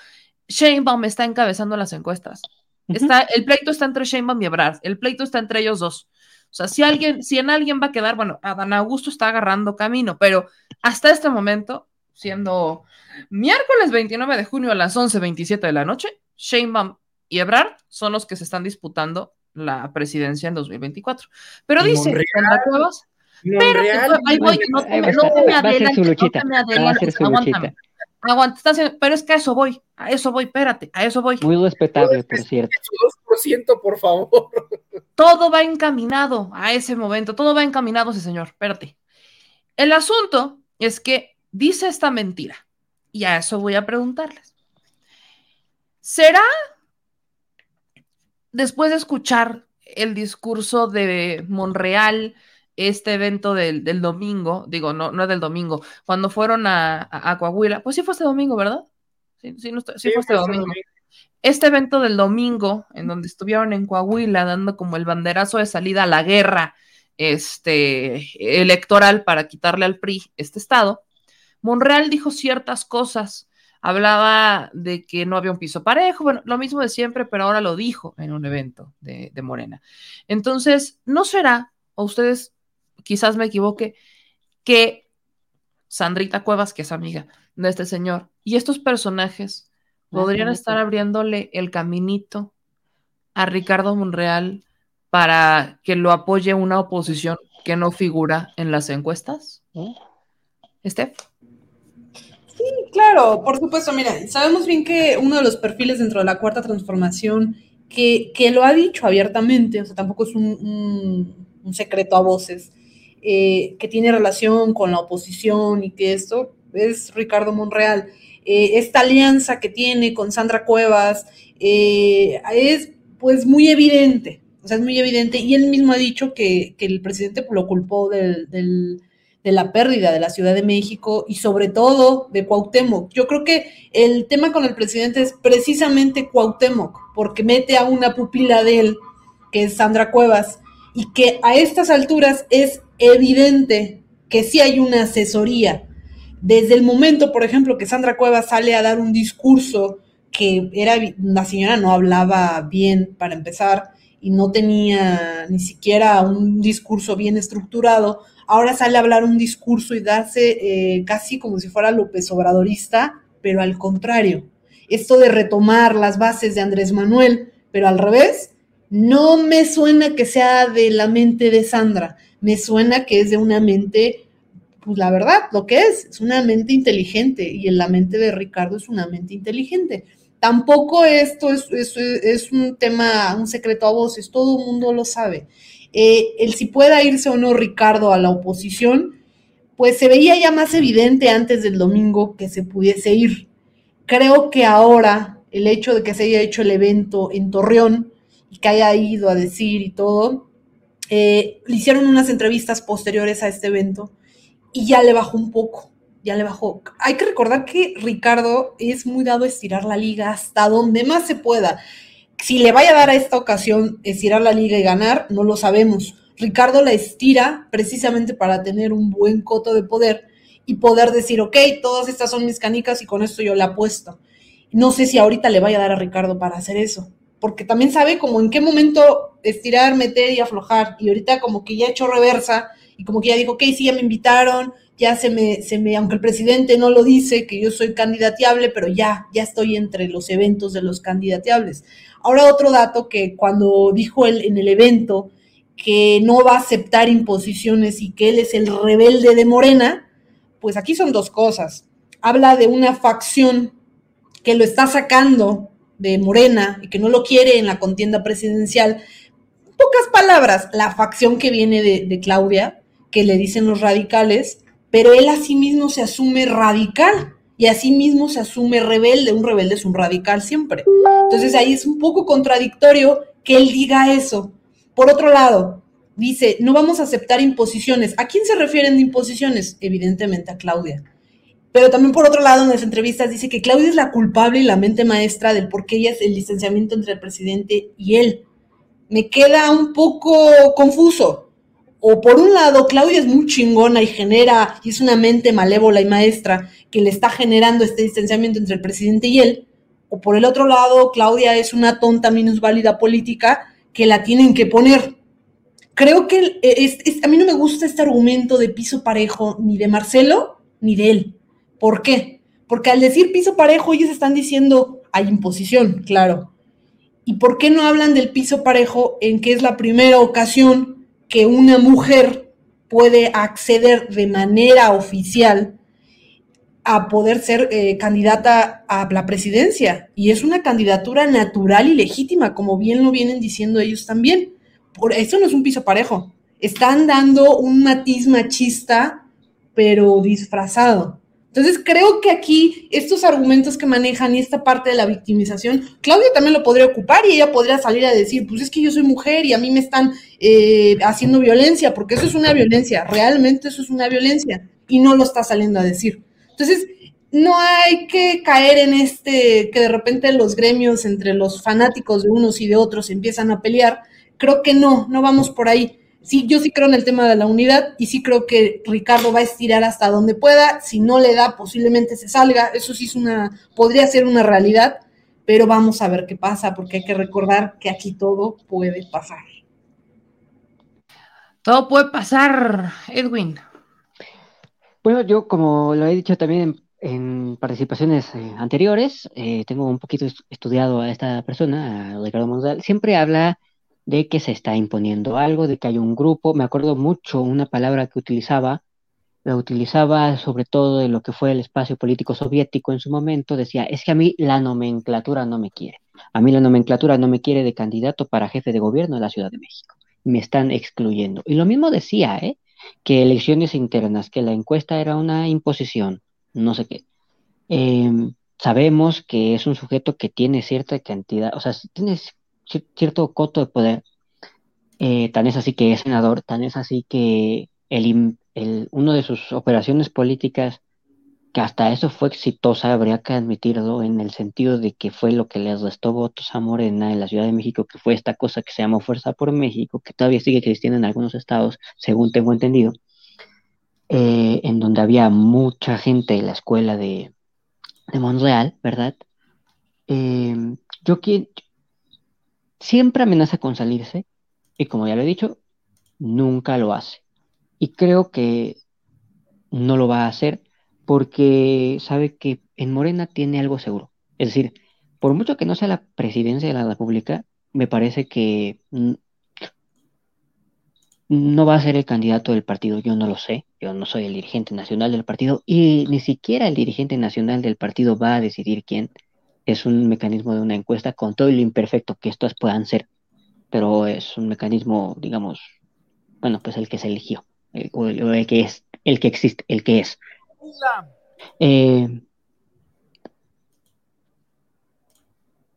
Sheinbaum está encabezando las encuestas. Está, el pleito está entre Sheinbaum y Ebrard. El pleito está entre ellos dos. O sea, si alguien, si en alguien va a quedar, bueno, Adán Augusto está agarrando camino, pero hasta este momento, siendo miércoles 29 de junio a las 11.27 de la noche, Sheinbaum y Ebrard son los que se están disputando la presidencia en 2024. Pero ¿Y dice Monreal? Sandra Cuevas, Monreal, espérate, ahí voy, no te, me Va a hacer su adelantes, no te me adelantes, aguántame. Luchita. Aguanta, estás haciendo- pero es que a eso voy, a eso voy, espérate, a eso voy. Muy respetable, por cierto. Su 2%, por favor. Todo va encaminado a ese momento, todo va encaminado, ese señor, espérate. El asunto es que dice esta mentira, y a eso voy a preguntarles. ¿Será, después de escuchar el discurso de Monreal, este evento del, del domingo, digo, no, no del domingo, cuando fueron a, a- a Coahuila, pues sí fue este domingo, ¿verdad? Sí, sí, no sí Sí, fue este fue este domingo. domingo. Este evento del domingo, en donde estuvieron en Coahuila dando como el banderazo de salida a la guerra este, electoral para quitarle al PRI este estado, Monreal dijo ciertas cosas. Hablaba de que no había un piso parejo, bueno, lo mismo de siempre, pero ahora lo dijo en un evento de, de Morena. Entonces, ¿no será, o ustedes quizás me equivoque, que Sandrita Cuevas, que es amiga de este señor, y estos personajes podrían estar abriéndole el caminito a Ricardo Monreal para que lo apoye una oposición que no figura en las encuestas? Steph. Sí, claro, por supuesto. Mira, sabemos bien que uno de los perfiles dentro de la cuarta transformación que, que lo ha dicho abiertamente, o sea, tampoco es un, un- un secreto a voces, eh, que tiene relación con la oposición y que esto es Ricardo Monreal. Eh, esta alianza que tiene con Sandra Cuevas eh, es pues muy evidente, o sea, es muy evidente y él mismo ha dicho que, que el presidente lo culpó del- de la pérdida de la Ciudad de México y sobre todo de Cuauhtémoc. Yo creo que el tema con el presidente es precisamente Cuauhtémoc, porque mete a una pupila de él, que es Sandra Cuevas, y que a estas alturas es evidente que sí hay una asesoría. Desde el momento, por ejemplo, que Sandra Cuevas sale a dar un discurso que era, la señora no hablaba bien para empezar y no tenía ni siquiera un discurso bien estructurado, ahora sale a hablar un discurso y darse eh, casi como si fuera López Obradorista, pero al contrario. Esto de retomar las bases de Andrés Manuel, pero al revés, no me suena que sea de la mente de Sandra, me suena que es de una mente, pues la verdad, lo que es, es una mente inteligente y en la mente de Ricardo es una mente inteligente. Tampoco esto es, un tema, un secreto a voces, todo el mundo lo sabe. Eh, el si pueda irse o no Ricardo a la oposición, pues se veía ya más evidente antes del domingo que se pudiese ir. Creo que ahora el hecho de que se haya hecho el evento en Torreón y que haya ido a decir y todo, eh, le hicieron unas entrevistas posteriores a este evento y ya le bajó un poco, ya le bajó. Hay que recordar que Ricardo es muy dado a estirar la liga hasta donde más se pueda. Si le vaya a dar a esta ocasión estirar la liga y ganar, no lo sabemos. Ricardo la estira precisamente para tener un buen coto de poder y poder decir, ok, todas estas son mis canicas y con esto yo le apuesto. No sé si ahorita le vaya a dar a Ricardo para hacer eso, porque también sabe como en qué momento estirar, meter y aflojar. Y ahorita como que ya echó reversa y como que ya dijo, ok, sí, ya me invitaron, ya se me, se me, aunque el presidente no lo dice, que yo soy candidateable, pero ya, ya estoy entre los eventos de los candidateables. Ahora otro dato que cuando dijo él en el evento que no va a aceptar imposiciones y que él es el rebelde de Morena, pues aquí son dos cosas. Habla de una facción que lo está sacando de Morena y que no lo quiere en la contienda presidencial. Pocas palabras, la facción que viene de, de Claudia, que le dicen los radicales, pero él asimismo se asume radical y asimismo se asume rebelde. Un rebelde es un radical siempre. Entonces ahí es un poco contradictorio que él diga eso. Por otro lado, dice, no vamos a aceptar imposiciones. ¿A quién se refieren de imposiciones? Evidentemente a Claudia. Pero también por otro lado, en las entrevistas dice que Claudia es la culpable y la mente maestra del por qué ella es el distanciamiento entre el presidente y él. Me queda un poco confuso. O por un lado, Claudia es muy chingona y genera, y es una mente malévola y maestra que le está generando este distanciamiento entre el presidente y él. O por el otro lado, Claudia es una tonta minusválida política que la tienen que poner. Creo que es- a mí no me gusta este argumento de piso parejo ni de Marcelo ni de él. ¿Por qué? Porque al decir piso parejo ellos están diciendo hay imposición, claro. ¿Y por qué no hablan del piso parejo en que es la primera ocasión que una mujer puede acceder de manera oficial a poder ser eh, candidata a la presidencia? Y es una candidatura natural y legítima, como bien lo vienen diciendo ellos también. Por eso no es un piso parejo. Están dando un matiz machista, pero disfrazado. Entonces creo que aquí estos argumentos que manejan y esta parte de la victimización, Claudia también lo podría ocupar y ella podría salir a decir, pues es que yo soy mujer y a mí me están eh, haciendo violencia, porque eso es una violencia, realmente eso es una violencia y no lo está saliendo a decir. Entonces, no hay que caer en este que de repente los gremios entre los fanáticos de unos y de otros empiezan a pelear. Creo que no, no vamos por ahí sí, yo sí creo en el tema de la unidad y sí creo que Ricardo va a estirar hasta donde pueda. Si no le da, posiblemente se salga. Eso sí es una, podría ser una realidad, pero vamos a ver qué pasa, porque hay que recordar que aquí todo puede pasar. Todo puede pasar, Edwin. Bueno, yo como lo he dicho también en, participaciones eh, anteriores, eh, tengo un poquito estudiado a esta persona, a Ricardo Monzal, siempre habla de que se está imponiendo algo, de que hay un grupo. Me acuerdo mucho una palabra que utilizaba, la utilizaba sobre todo de lo que fue el espacio político soviético en su momento, decía, es que a mí la nomenclatura no me quiere. A mí la nomenclatura no me quiere de candidato para jefe de gobierno de la Ciudad de México. Me están excluyendo. Y lo mismo decía, ¿eh? que elecciones internas, que la encuesta era una imposición, no sé qué. Em, sabemos que es un sujeto que tiene cierta cantidad, o sea, tiene cierto coto de poder. Eh, tan es así que es senador, tan es así que el, el, uno de sus operaciones políticas, que hasta eso fue exitosa, habría que admitirlo, en el sentido de que fue lo que le restó votos a Morena en la Ciudad de México, que fue esta cosa que se llamó Fuerza por México, que todavía sigue existiendo en algunos estados, según tengo entendido, eh, en donde había mucha gente en la escuela de, de Monreal, ¿verdad? Eh, yo, siempre amenaza con salirse y como ya lo he dicho, nunca lo hace. Y creo que no lo va a hacer porque sabe que en Morena tiene algo seguro. Es decir, por mucho que no sea la presidencia de la República, me parece que no va a ser el candidato del partido, yo no lo sé, yo no soy el dirigente nacional del partido y ni siquiera el dirigente nacional del partido va a decidir quién es un mecanismo de una encuesta con todo lo imperfecto que estas puedan ser, pero es un mecanismo, digamos, bueno, pues el que se eligió, el, o el, que es, el que existe, el que es. Eh,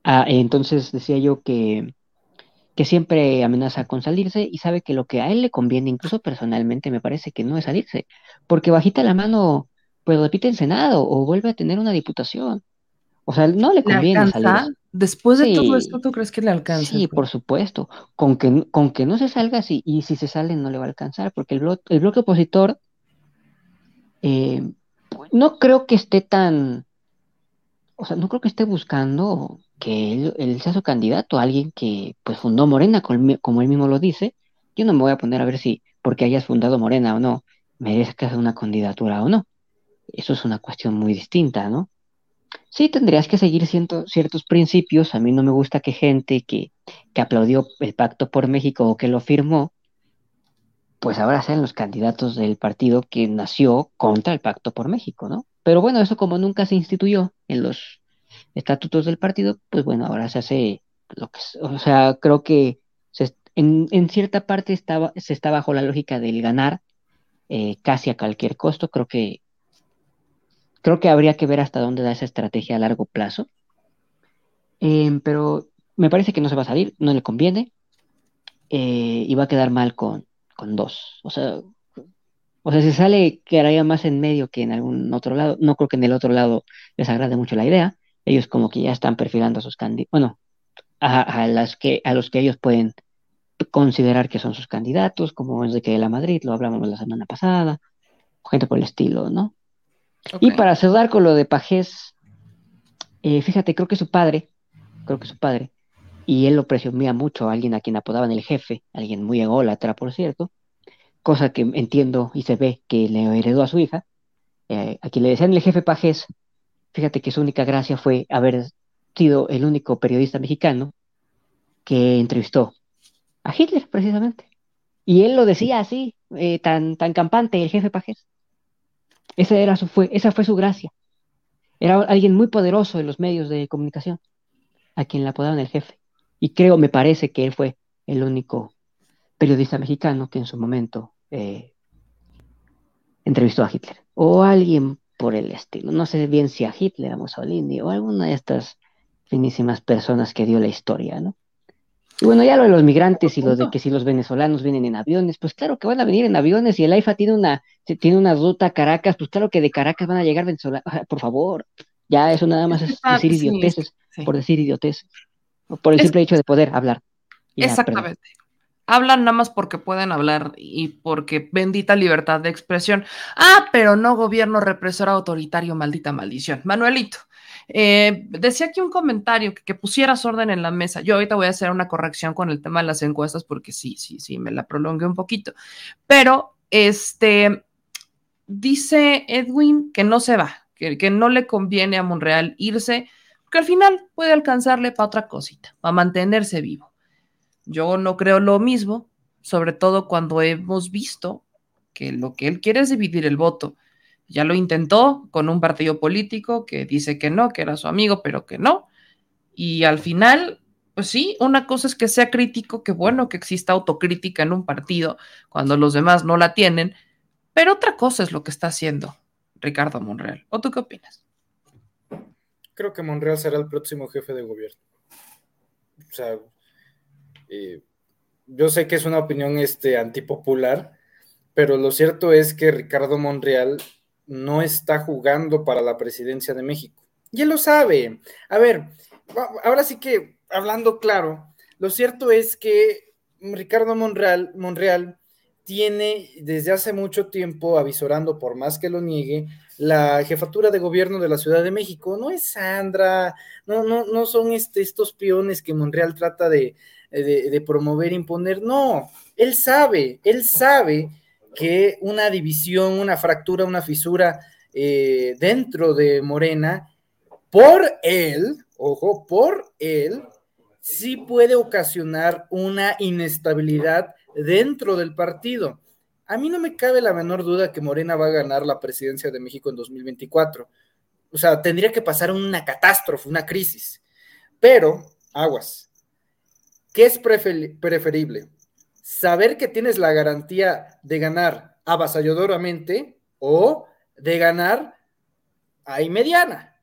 ah, entonces decía yo que, que siempre amenaza con salirse y sabe que lo que a él le conviene, incluso personalmente, me parece que no es salirse, porque bajita la mano, pues repite en Senado o vuelve a tener una diputación. O sea, no le conviene salir. Después de todo esto, ¿tú crees que le alcanza? Sí, por supuesto. Con que, con que no se salga, sí, y si se sale no le va a alcanzar, porque el, bloque, el bloque opositor eh, no creo que esté tan, o sea, no creo que esté buscando que él, sea su candidato, alguien que pues fundó Morena, como él mismo lo dice. Yo no me voy a poner a ver si, porque hayas fundado Morena o no, merezcas una candidatura o no. Eso es una cuestión muy distinta, ¿no? Sí tendrías que seguir ciertos principios. A mí no me gusta que gente que, que aplaudió el pacto por México o que lo firmó, pues ahora sean los candidatos del partido que nació contra el pacto por México, ¿no? Pero bueno, eso como nunca se instituyó en los estatutos del partido, pues bueno, ahora se hace lo que, o sea, creo que en, en, cierta parte estaba, se está bajo la lógica del ganar eh, casi a cualquier costo. Creo que Creo que habría que ver hasta dónde da esa estrategia a largo plazo. Em, pero me parece que no se va a salir, no le conviene. Eh, y va a quedar mal con, con dos. O sea, o sea, si sale, quedaría más en medio que en algún otro lado. No creo que en el otro lado les agrade mucho la idea. Ellos como que ya están perfilando a sus candidatos, bueno, a, las que, a los que ellos pueden considerar que son sus candidatos, como Enrique de la Madrid, lo hablamos la semana pasada, gente por el estilo, ¿no? Y para cerrar con lo de Pajés, eh, fíjate, creo que su padre, creo que su padre, y él lo presumía mucho, a alguien a quien apodaban el jefe, alguien muy ególatra, por cierto, cosa que entiendo y se ve que le heredó a su hija, eh, a quien le decían el jefe Pajés, fíjate que su única gracia fue haber sido el único periodista mexicano que entrevistó a Hitler, precisamente. Y él lo decía así, eh, tan, tan campante, el jefe Pajés. Esa, era su, fue, esa fue su gracia. Era alguien muy poderoso en los medios de comunicación, a quien le apodaban el jefe. Y creo, me parece que él fue el único periodista mexicano que en su momento eh, entrevistó a Hitler. O alguien por el estilo. No sé bien si a Hitler, a Mussolini o alguna de estas finísimas personas que dio la historia, ¿no? Y bueno, ya lo de los migrantes y lo de que si los venezolanos vienen en aviones, pues claro que van a venir en aviones y el AIFA tiene una, tiene una ruta a Caracas, pues claro que de Caracas van a llegar venezolanos, por favor, ya eso nada más es Ah, decir sí, idioteces, sí. por decir idioteces, o por el Es- simple hecho de poder hablar. Ya, Exactamente. Hablan nada más porque pueden hablar y porque bendita libertad de expresión. Ah, pero no gobierno represor autoritario, maldita maldición. Manuelito, eh, decía aquí un comentario que, que pusieras orden en la mesa. Yo ahorita voy a hacer una corrección con el tema de las encuestas porque sí, sí, sí, me la prolongué un poquito. Pero, este, dice Edwin que no se va, que, que no le conviene a Monreal irse, porque al final puede alcanzarle para otra cosita, para mantenerse vivo. Yo no creo lo mismo, sobre todo cuando hemos visto que lo que él quiere es dividir el voto. Ya lo intentó con un partido político que dice que no, que era su amigo, pero que no. Y al final, pues sí, una cosa es que sea crítico, que bueno que exista autocrítica en un partido cuando los demás no la tienen, pero otra cosa es lo que está haciendo Ricardo Monreal. ¿O tú qué opinas? Creo que Monreal será el próximo jefe de gobierno. O sea, eh, yo sé que es una opinión este, antipopular, pero lo cierto es que Ricardo Monreal no está jugando para la presidencia de México. Y él lo sabe. A ver, ahora sí que hablando claro, lo cierto es que Ricardo Monreal, Monreal tiene desde hace mucho tiempo avisorando, por más que lo niegue, la jefatura de gobierno de la Ciudad de México. No es Sandra, no, no, no son este, estos peones que Monreal trata de, de, de promover, imponer. No, él sabe, él sabe que una división, una fractura, una fisura eh, dentro de Morena, por él, ojo, por él, sí puede ocasionar una inestabilidad dentro del partido. A mí no me cabe la menor duda que Morena va a ganar la presidencia de México en 2024. O sea, tendría que pasar una catástrofe, una crisis. Pero, aguas, ¿qué es prefe- preferible? ¿Saber que tienes la garantía de ganar avasalladoramente o de ganar ahí mediana?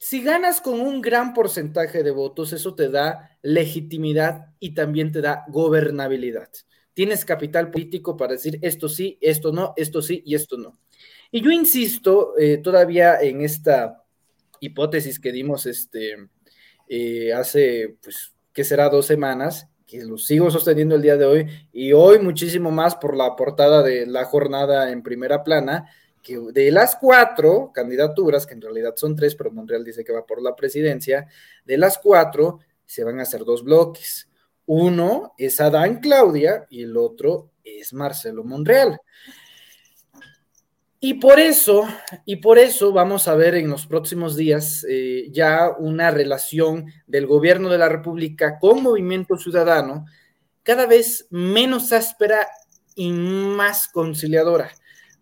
Si ganas con un gran porcentaje de votos, eso te da legitimidad y también te da gobernabilidad. Tienes capital político para decir esto sí, esto no, esto sí y esto no. Y yo insisto eh, todavía en esta hipótesis que dimos este, eh, hace, pues, ¿qué será? Dos semanas, que lo sigo sosteniendo el día de hoy, y hoy muchísimo más por la portada de la jornada en primera plana, que de las cuatro candidaturas, que en realidad son tres, pero Monreal dice que va por la presidencia, de las cuatro se van a hacer dos bloques. Uno es Adán Claudia y el otro es Marcelo Monreal. Y por eso, y por eso vamos a ver en los próximos días eh, ya una relación del gobierno de la República con Movimiento Ciudadano cada vez menos áspera y más conciliadora.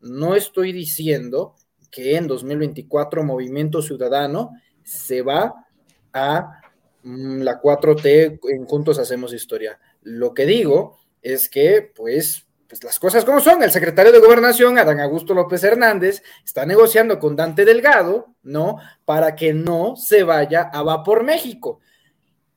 No estoy diciendo que en 2024 Movimiento Ciudadano se va a mm, la 4T en Juntos Hacemos Historia. Lo que digo es que, pues, pues las cosas como son. El secretario de Gobernación, Adán Augusto López Hernández, está negociando con Dante Delgado, ¿no? Para que no se vaya a Vapor México.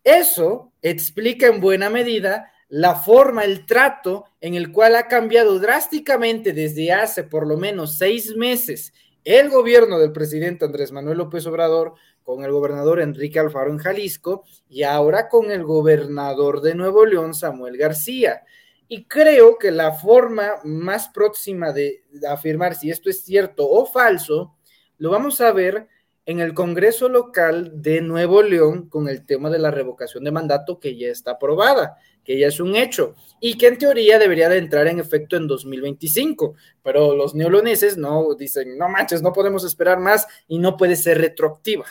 Eso explica en buena medida la forma, el trato en el cual ha cambiado drásticamente desde hace por lo menos seis meses el gobierno del presidente Andrés Manuel López Obrador con el gobernador Enrique Alfaro en Jalisco y ahora con el gobernador de Nuevo León, Samuel García. Y creo que la forma más próxima de, afirmar si esto es cierto o falso, lo vamos a ver en el Congreso local de Nuevo León con el tema de la revocación de mandato que ya está aprobada, que ya es un hecho y que en teoría debería de entrar en efecto en 2025, pero los neoloneses no dicen, no manches, no podemos esperar más y no puede ser retroactiva.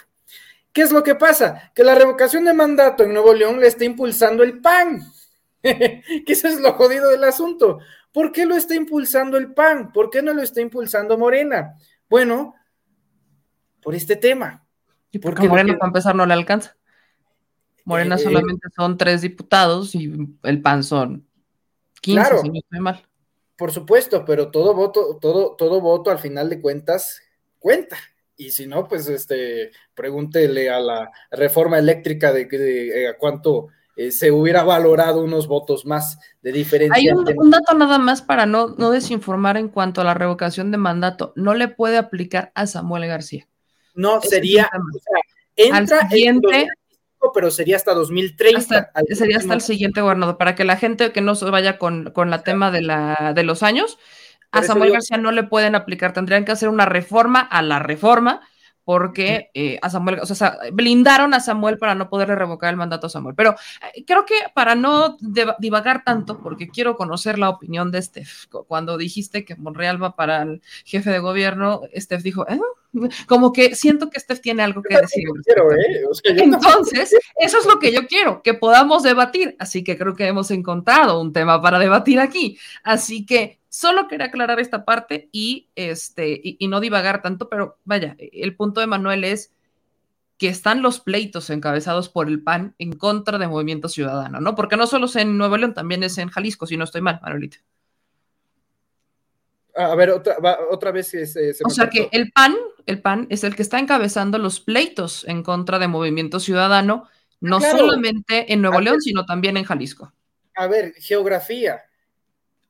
¿Qué es lo que pasa? Que la revocación de mandato en Nuevo León le está impulsando el PAN. que eso es lo jodido del asunto. ¿Por qué lo está impulsando el PAN? ¿Por qué no lo está impulsando Morena? Bueno, por este tema. ¿Y porque Morena, para empezar, no le alcanza? Morena Eh, solamente son tres diputados y el PAN son 15, Claro. si no estoy mal. Por supuesto, pero todo voto, todo, todo voto al final de cuentas cuenta. Y si no, pues este, pregúntele a la reforma eléctrica de, de, eh, a cuánto eh, se hubiera valorado unos votos más de diferencia. Hay un, dato nada más para no, no desinformar en cuanto a la revocación de mandato. No le puede aplicar a Samuel García. No, sería, o sea, Al entra en siguiente- 2025, pero sería hasta 2030. Hasta- sería hasta el siguiente gobernador, para que la gente que no se vaya con, con la tema de, la, de los años, a Samuel digo- García no le pueden aplicar, tendrían que hacer una reforma a la reforma, porque eh, a Samuel, o sea, blindaron a Samuel para no poderle revocar el mandato a Samuel. Pero eh, creo que para no divagar tanto, porque quiero conocer la opinión de Steph, cu- cuando dijiste que Monreal va para el jefe de gobierno, Steph dijo, "¿Eh?". como que siento que Steph tiene algo que decir. quiero. ¿eh? O sea, Entonces, eso es lo que yo quiero, que podamos debatir. Así que creo que hemos encontrado un tema para debatir aquí. Así que solo quería aclarar esta parte y, este, y, y no divagar tanto, pero vaya, el punto de Manuel es que están los pleitos encabezados por el PAN en contra de Movimiento Ciudadano, ¿no? Porque no solo es en Nuevo León, también es en Jalisco, si no estoy mal, Manuelita. A ver, otra, va- otra vez se, O sea que el PAN, el PAN es el que está encabezando los pleitos en contra de Movimiento Ciudadano, no Claro. solamente en Nuevo A León, ver. sino también en Jalisco. A ver, geografía.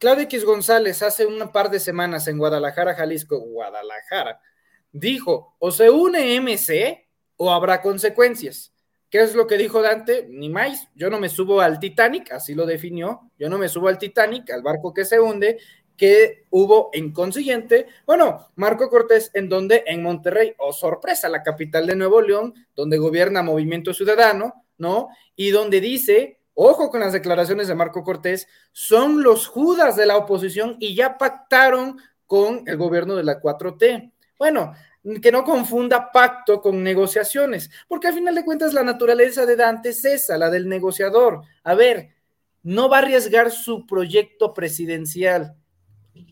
X González hace un par de semanas en Guadalajara, Jalisco, Guadalajara, dijo, o se une MC o habrá consecuencias. ¿Qué es lo que dijo Dante? Ni más, yo no me subo al Titanic, así lo definió, yo no me subo al Titanic, al barco que se hunde, que hubo en consiguiente, bueno, Marco Cortés, en donde en Monterrey, o sorpresa, la capital de Nuevo León, donde gobierna Movimiento Ciudadano, ¿no? Y donde dice, ojo con las declaraciones de Marco Cortés, son los judas de la oposición y ya pactaron con el gobierno de la 4T. Bueno, que no confunda pacto con negociaciones, porque al final de cuentas la naturaleza de Dante es esa, la del negociador. A ver, no va a arriesgar su proyecto presidencial.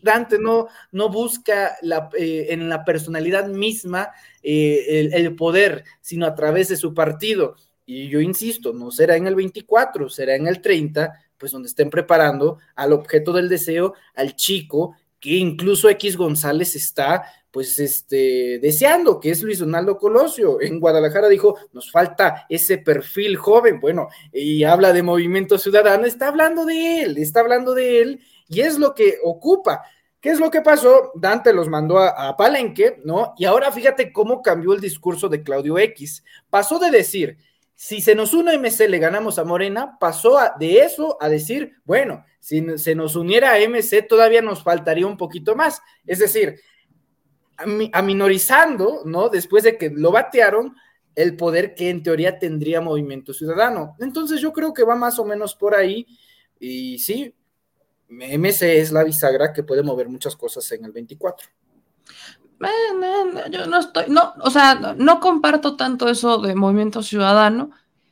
Dante no, no busca eh, en la personalidad misma eh, el poder, sino a través de su partido. Y yo insisto, no será en el 24, será en el 30, pues donde estén preparando al objeto del deseo, al chico, que incluso X González está pues este, deseando, que es Luis Donaldo Colosio. En Guadalajara dijo, nos falta ese perfil joven, bueno, y habla de movimiento ciudadano, está hablando de él, está hablando de él, y es lo que ocupa. ¿Qué es lo que pasó? Dante los mandó a, a Palenque, ¿no? Y ahora fíjate cómo cambió el discurso de Claudio X. Pasó de decir, si se nos une MC le ganamos a Morena, pasó de eso a decir, bueno, si se nos uniera a MC todavía nos faltaría un poquito más. Es decir, ami- aminorizando, ¿no? Después de que lo batearon, el poder que en teoría tendría Movimiento Ciudadano. Entonces yo creo que va más o menos por ahí y sí, MC es la bisagra que puede mover muchas cosas en el 24. Yo no estoy, no, o sea, no, no comparto tanto eso de movimiento ciudadano.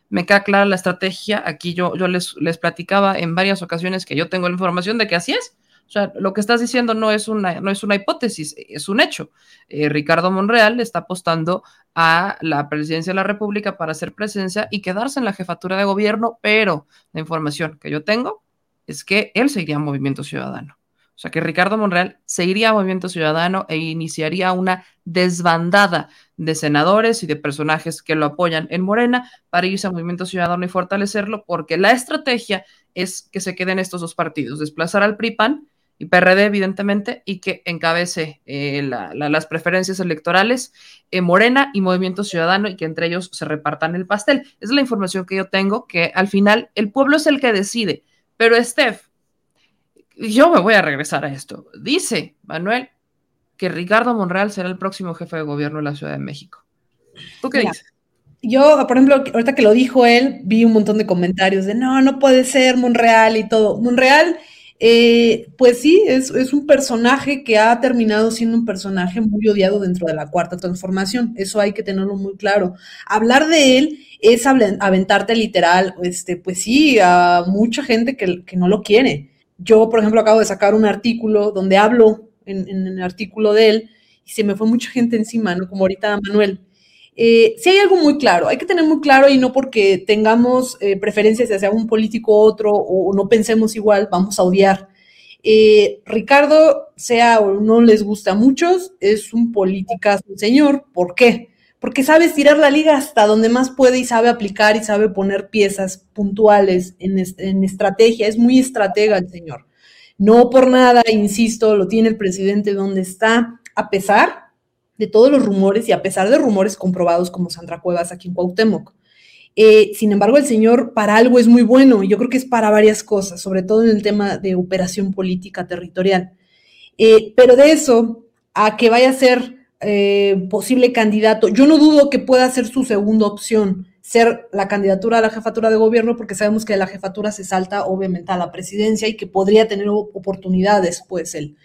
Me queda clara la estrategia. Aquí yo, yo les, les platicaba en varias ocasiones que yo tengo la información de que así es. O sea, lo que estás diciendo no es una, no es una hipótesis, es un hecho. Eh, Ricardo Monreal está apostando a la presidencia de la República para hacer presencia y quedarse en la jefatura de gobierno, pero la información que yo tengo es que él seguiría Movimiento Ciudadano. O sea, que Ricardo Monreal se iría a Movimiento Ciudadano e iniciaría una desbandada de senadores y de personajes que lo apoyan en Morena para irse a Movimiento Ciudadano y fortalecerlo, porque la estrategia es que se queden estos dos partidos, desplazar al PRI-PAN y PRD, evidentemente, y que encabece eh, la- la- las preferencias electorales eh, Morena y Movimiento Ciudadano y que entre ellos se repartan el pastel. Es la información que yo tengo, que al final el pueblo es el que decide. Pero Steph, yo me voy a regresar a esto. Dice Manuel que Ricardo Monreal será el próximo jefe de gobierno de la Ciudad de México. ¿Tú qué Mira, dices? Yo, por ejemplo, ahorita que lo dijo él, vi un montón de comentarios de no, no puede ser Monreal y todo. Monreal eh, pues sí, es, es, un personaje que ha terminado siendo un personaje muy odiado dentro de la cuarta transformación. Eso hay que tenerlo muy claro. Hablar de él es aventarte literal, este, pues sí, a mucha gente que, que no lo quiere. Yo, por ejemplo, acabo de sacar un artículo donde hablo en, el artículo de él y se me fue mucha gente encima, ¿no? Como ahorita Manuel. Eh, si hay algo muy claro, hay que tener muy claro y no porque tengamos eh, preferencias hacia un político u otro o, no pensemos igual, vamos a odiar. Eh, Ricardo, sea o no les gusta a muchos, es un político señor. ¿Por qué? Porque sabe estirar la liga hasta donde más puede y sabe aplicar y sabe poner piezas puntuales en, estrategia. Es muy estratega el señor. No por nada, insisto, lo tiene el presidente donde está, a pesar de todos los rumores y a pesar de rumores comprobados como Sandra Cuevas aquí en Cuauhtémoc. Eh, sin embargo, el señor para algo es muy bueno yo creo que es para varias cosas, sobre todo en el tema de operación política territorial. Eh, pero de eso a que vaya a ser eh, posible candidato, yo no dudo que pueda ser su segunda opción, ser la candidatura a la jefatura de gobierno, porque sabemos que de la jefatura se salta obviamente a la presidencia y que podría tener oportunidades, pues él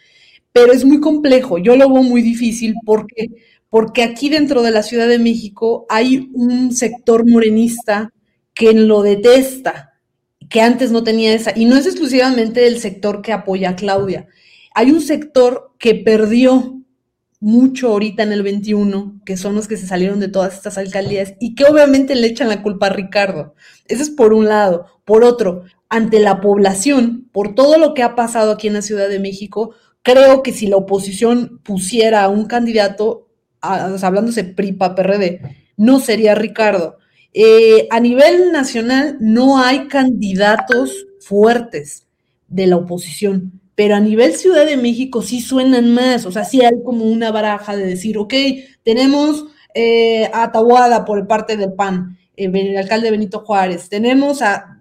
pero es muy complejo. Yo lo veo muy difícil porque, porque aquí dentro de la Ciudad de México hay un sector morenista que lo detesta, que antes no tenía esa, y no es exclusivamente el sector que apoya a Claudia. Hay un sector que perdió mucho ahorita en el 21, que son los que se salieron de todas estas alcaldías y que obviamente le echan la culpa a Ricardo. Eso es por un lado. Por otro, ante la población, por todo lo que ha pasado aquí en la Ciudad de México, creo que si la oposición pusiera a un candidato, hablándose PRIPA, PRD, no sería Ricardo. Eh, a nivel nacional no hay candidatos fuertes de la oposición, pero a nivel Ciudad de México sí suenan más, o sea, sí hay como una baraja de decir, ok, tenemos eh, a Tahuada por parte del PAN, eh, el alcalde Benito Juárez, tenemos a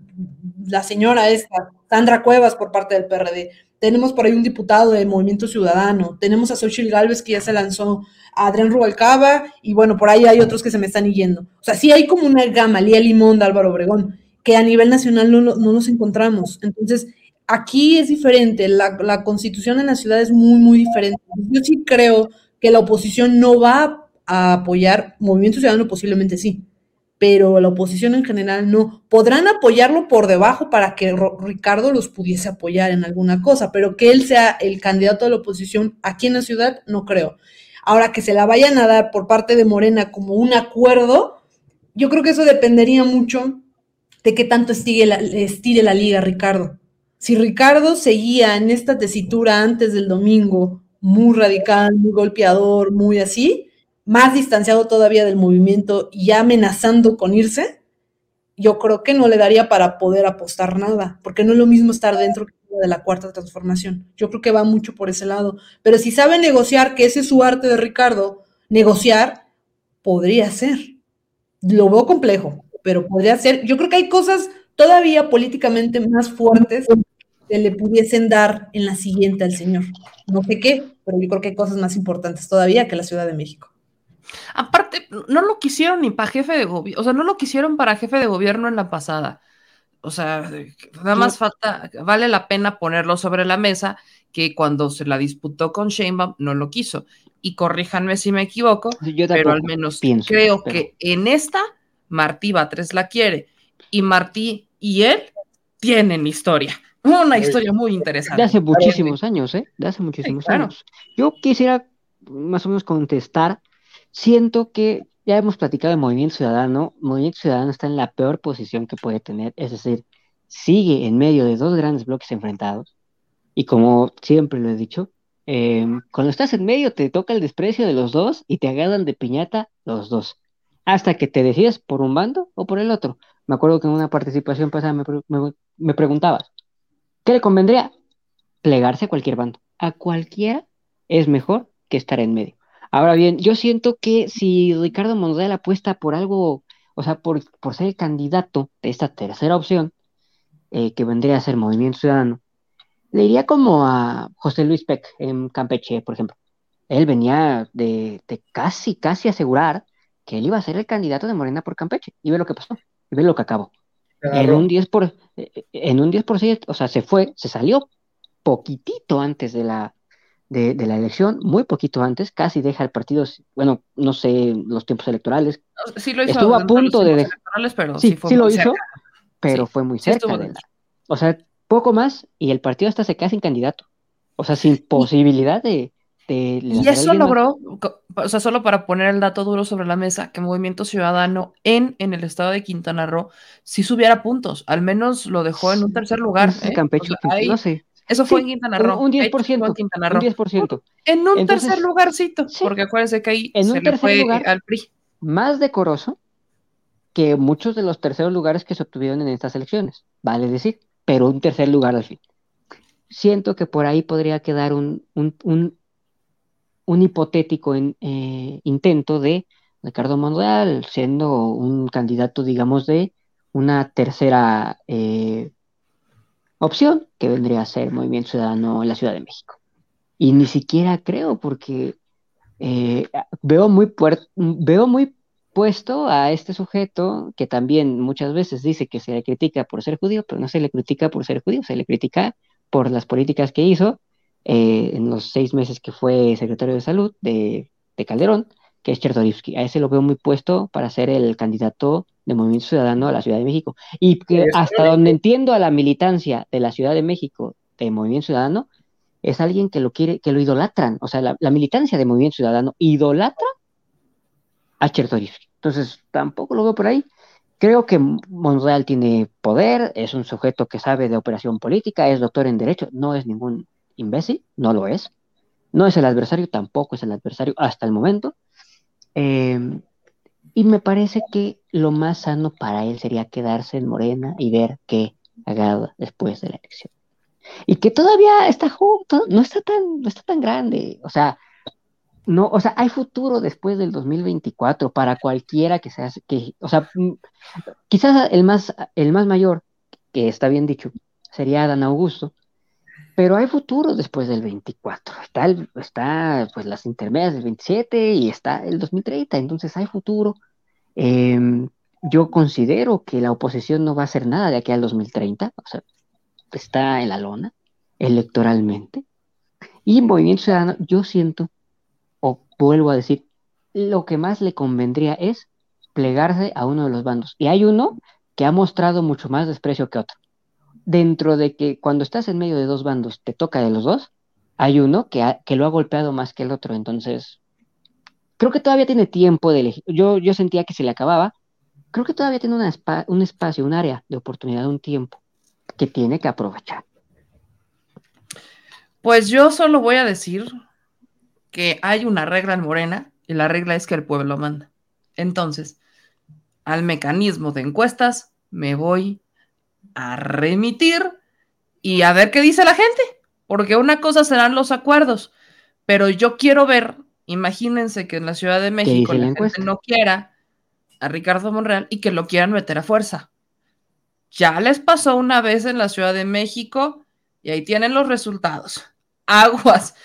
la señora esta, Sandra Cuevas por parte del PRD, tenemos por ahí un diputado de Movimiento Ciudadano, tenemos a Xochitl Galvez que ya se lanzó, a Adrián Rubalcaba, y bueno, por ahí hay otros que se me están yendo. O sea, sí hay como una gama, Lía Limón de Álvaro Obregón, que a nivel nacional no, no nos encontramos. Entonces, aquí es diferente, la, constitución en la ciudad es muy, muy diferente. Yo sí creo que la oposición no va a apoyar, Movimiento Ciudadano posiblemente sí, pero la oposición en general no. Podrán apoyarlo por debajo para que Ricardo los pudiese apoyar en alguna cosa, pero que él sea el candidato de la oposición aquí en la ciudad, no creo. Ahora que se la vayan a dar por parte de Morena como un acuerdo, yo creo que eso dependería mucho de qué tanto estire la, estire la liga Ricardo. Si Ricardo seguía en esta tesitura antes del domingo, muy radical, muy golpeador, muy así, más distanciado todavía del movimiento y ya amenazando con irse, yo creo que no le daría para poder apostar nada, porque no es lo mismo estar dentro de la cuarta transformación. Yo creo que va mucho por ese lado. Pero si sabe negociar, que ese es su arte de Ricardo, negociar, podría ser. Lo veo complejo, pero podría ser. Yo creo que hay cosas todavía políticamente más fuertes que le pudiesen dar en la siguiente al señor. No sé qué, pero yo creo que hay cosas más importantes todavía que la Ciudad de México. Aparte, no lo quisieron ni para jefe de gobierno, o sea, no lo quisieron para jefe de gobierno en la pasada. O sea, nada más falta, vale la pena ponerlo sobre la mesa que cuando se la disputó con Sheinbaum no lo quiso. Y corríjanme si me equivoco, pero al menos creo que en esta Martí Batres la quiere y Martí y él tienen historia. Una historia muy interesante. De hace muchísimos años, ¿eh? De hace muchísimos años. Yo quisiera más o menos contestar siento que ya hemos platicado de Movimiento Ciudadano. Movimiento Ciudadano está en la peor posición que puede tener, es decir, sigue en medio de dos grandes bloques enfrentados. Y como siempre lo he dicho, em, cuando estás en medio te toca el desprecio de los dos y te agarran de piñata los dos, hasta que te decides por un bando o por el otro. Me acuerdo que en una participación pasada me, preguntabas, ¿qué le convendría? Plegarse a cualquier bando. A cualquiera es mejor que estar en medio. Ahora bien, yo siento que si Ricardo Monreal apuesta por algo, o sea, por, por ser el candidato de esta tercera opción, eh, que vendría a ser Movimiento Ciudadano, le iría como a José Luis Peck en Campeche, por ejemplo. Él venía de, casi, casi asegurar que él iba a ser el candidato de Morena por Campeche. Y ve lo que pasó, ve lo que acabó. En un 10%, por, en un 10%, o sea, se fue, se salió poquitito antes de la, de, de la elección, muy poquito antes, casi deja el partido, bueno, no sé los tiempos electorales. Sí lo hizo Estuvo a los punto de tiempos dejar. electorales, pero Sí, sí fue sí lo hizo, cerca. pero fue muy cerca de la- O sea, poco más y el partido hasta se queda sin candidato. O sea, sin posibilidad de, de Y eso logró, o sea, solo para poner el dato duro sobre la mesa, que Movimiento Ciudadano en, en el estado de Quintana Roo sí subiera puntos, al menos lo dejó en un tercer lugar. ¿eh? Campeche, O sea, ahí- no sé. Eso fue Sí, en Quintana Roo. un de hecho, 10%, fue en Quintana un Roo. 10%. En un Entonces, tercer lugarcito, porque acuérdense que ahí en se un le tercer fue lugar, al PRI. más decoroso que muchos de los terceros lugares que se obtuvieron en estas elecciones, vale decir, pero un tercer lugar al fin. Siento que por ahí podría quedar un, un, un, un hipotético eh, intento de Ricardo Monreal siendo un candidato, digamos, de una tercera eh, opción, que vendría a ser Movimiento Ciudadano en la Ciudad de México. Y ni siquiera creo, porque eh, veo muy puesto a este sujeto que también muchas veces dice que se le critica por ser judío, pero no se le critica por ser judío, se le critica por las políticas que hizo eh, en los seis meses que fue secretario de salud de, de Calderón, que es Chertorivsky. A ese lo veo muy puesto para ser el candidato de Movimiento Ciudadano a la Ciudad de México. Y que hasta donde entiendo a la militancia de la Ciudad de México de Movimiento Ciudadano, es alguien que lo quiere, que lo idolatran. O sea, la, la militancia de Movimiento Ciudadano idolatra a Chertorivsky. Entonces, tampoco lo veo por ahí. Creo que Monreal tiene poder, es un sujeto que sabe de operación política, es doctor en Derecho, no es ningún imbécil, no lo es. No es el adversario, tampoco es el adversario hasta el momento. Eh, y me parece que lo más sano para él sería quedarse en Morena y ver qué haga después de la elección. Y que todavía está junto, no está tan, no está tan grande. O sea, no, o sea, hay futuro después del 2024 para cualquiera que sea, que, o sea, mm, quizás el más, el más mayor, que está bien dicho, sería Adán Augusto, pero hay futuro después del 24. Está, está pues las intermedias del 27 y está el 2030, entonces hay futuro. Em, yo considero que la oposición no va a hacer nada de aquí al 2030, o sea, está en la lona electoralmente. Y Movimiento Ciudadano, yo siento, o vuelvo a decir, lo que más le convendría es plegarse a uno de los bandos. Y hay uno que ha mostrado mucho más desprecio que otro. Dentro de que cuando estás en medio de dos bandos te toca de los dos, hay uno que, que lo ha golpeado más que el otro. Entonces, creo que todavía tiene tiempo de elegir. Yo, yo sentía que se le acababa. Creo que todavía tiene una un espacio, un área de oportunidad, un tiempo que tiene que aprovechar. Pues yo solo voy a decir que hay una regla en Morena y la regla es que el pueblo manda. Entonces, al mecanismo de encuestas me voy a remitir y a ver qué dice la gente, porque una cosa serán los acuerdos, pero yo quiero ver, imagínense que en la Ciudad de México la la gente no quiera a Ricardo Monreal y que lo quieran meter a fuerza. Ya les pasó una vez en la Ciudad de México y ahí tienen los resultados. Aguas.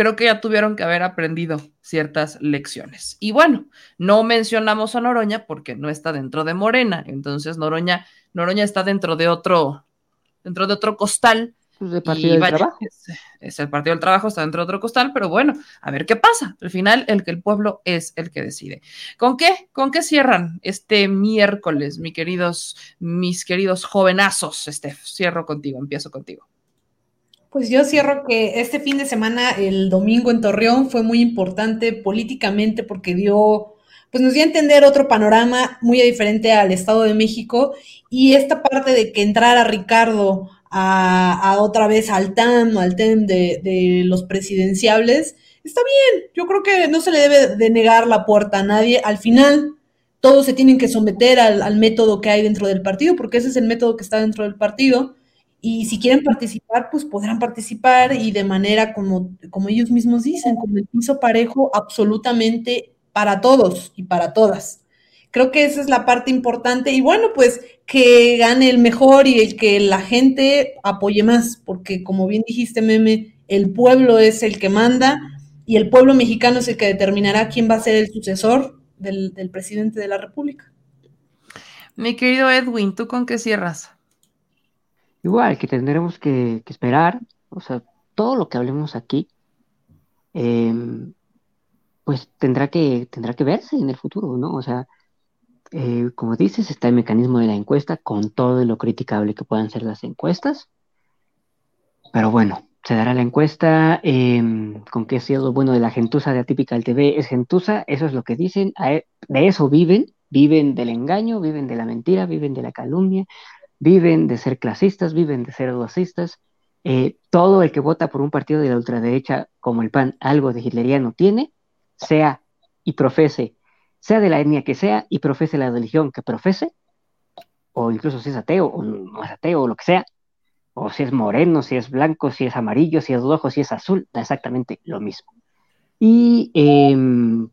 Creo que ya tuvieron que haber aprendido ciertas lecciones. Y bueno, no mencionamos a Noroña porque no está dentro de Morena. Entonces Noroña, Noroña está dentro de otro, dentro de otro costal. Pues, de Y Partido del vaya, Trabajo. Es, es el Partido del Trabajo, está dentro de otro costal, pero bueno, a ver qué pasa. Al final, el que el pueblo es el que decide. ¿Con qué? ¿Con qué cierran este miércoles, mis queridos, mis queridos jovenazos? Steph, cierro contigo, empiezo contigo. Pues yo cierro que este fin de semana, el domingo en Torreón, fue muy importante políticamente porque dio, pues nos dio a entender otro panorama muy diferente al Estado de México y esta parte de que entrara Ricardo a, otra vez al TAM, al TEM de, los presidenciables, está bien. Yo creo que no se le debe de negar la puerta a nadie. Al final, todos se tienen que someter al método que hay dentro del partido, porque ese es el método que está dentro del partido. Y si quieren participar, pues podrán participar y de manera como, como ellos mismos dicen, con el piso parejo absolutamente para todos y para todas. Creo que esa es la parte importante y bueno, pues que gane el mejor y el que la gente apoye más, porque como bien dijiste, Meme, el pueblo es el que manda y el pueblo mexicano es el que determinará quién va a ser el sucesor del, del presidente de la República. Mi querido Edwin, ¿tú con qué cierras? Igual que tendremos que, esperar, o sea, todo lo que hablemos aquí, em, pues tendrá que, tendrá que verse en el futuro, ¿no? O sea, eh, como dices, está el mecanismo de la encuesta con todo lo criticable que puedan ser las encuestas. Pero bueno, se dará la encuesta em, con qué ha sido bueno de la gentuza de Atípica TV. Es gentuza, eso es lo que dicen, e, de eso viven, viven del engaño, viven de la mentira, viven de la calumnia, viven de ser clasistas, viven de ser racistas. Eh, todo el que vota por un partido de la ultraderecha como el PAN algo de hitleriano tiene, sea y profese, sea de la etnia que sea y profese la religión que profese, o incluso si es ateo o no es ateo o lo que sea, o si es moreno, si es blanco, si es amarillo, si es rojo, si es azul, da exactamente lo mismo. Y em,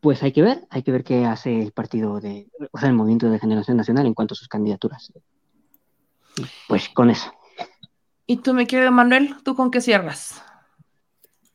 pues hay que ver, hay que ver qué hace el partido de, o sea, el movimiento de generación nacional en cuanto a sus candidaturas. Pues con eso. ¿Y tú, me querido Manuel, tú con qué cierras?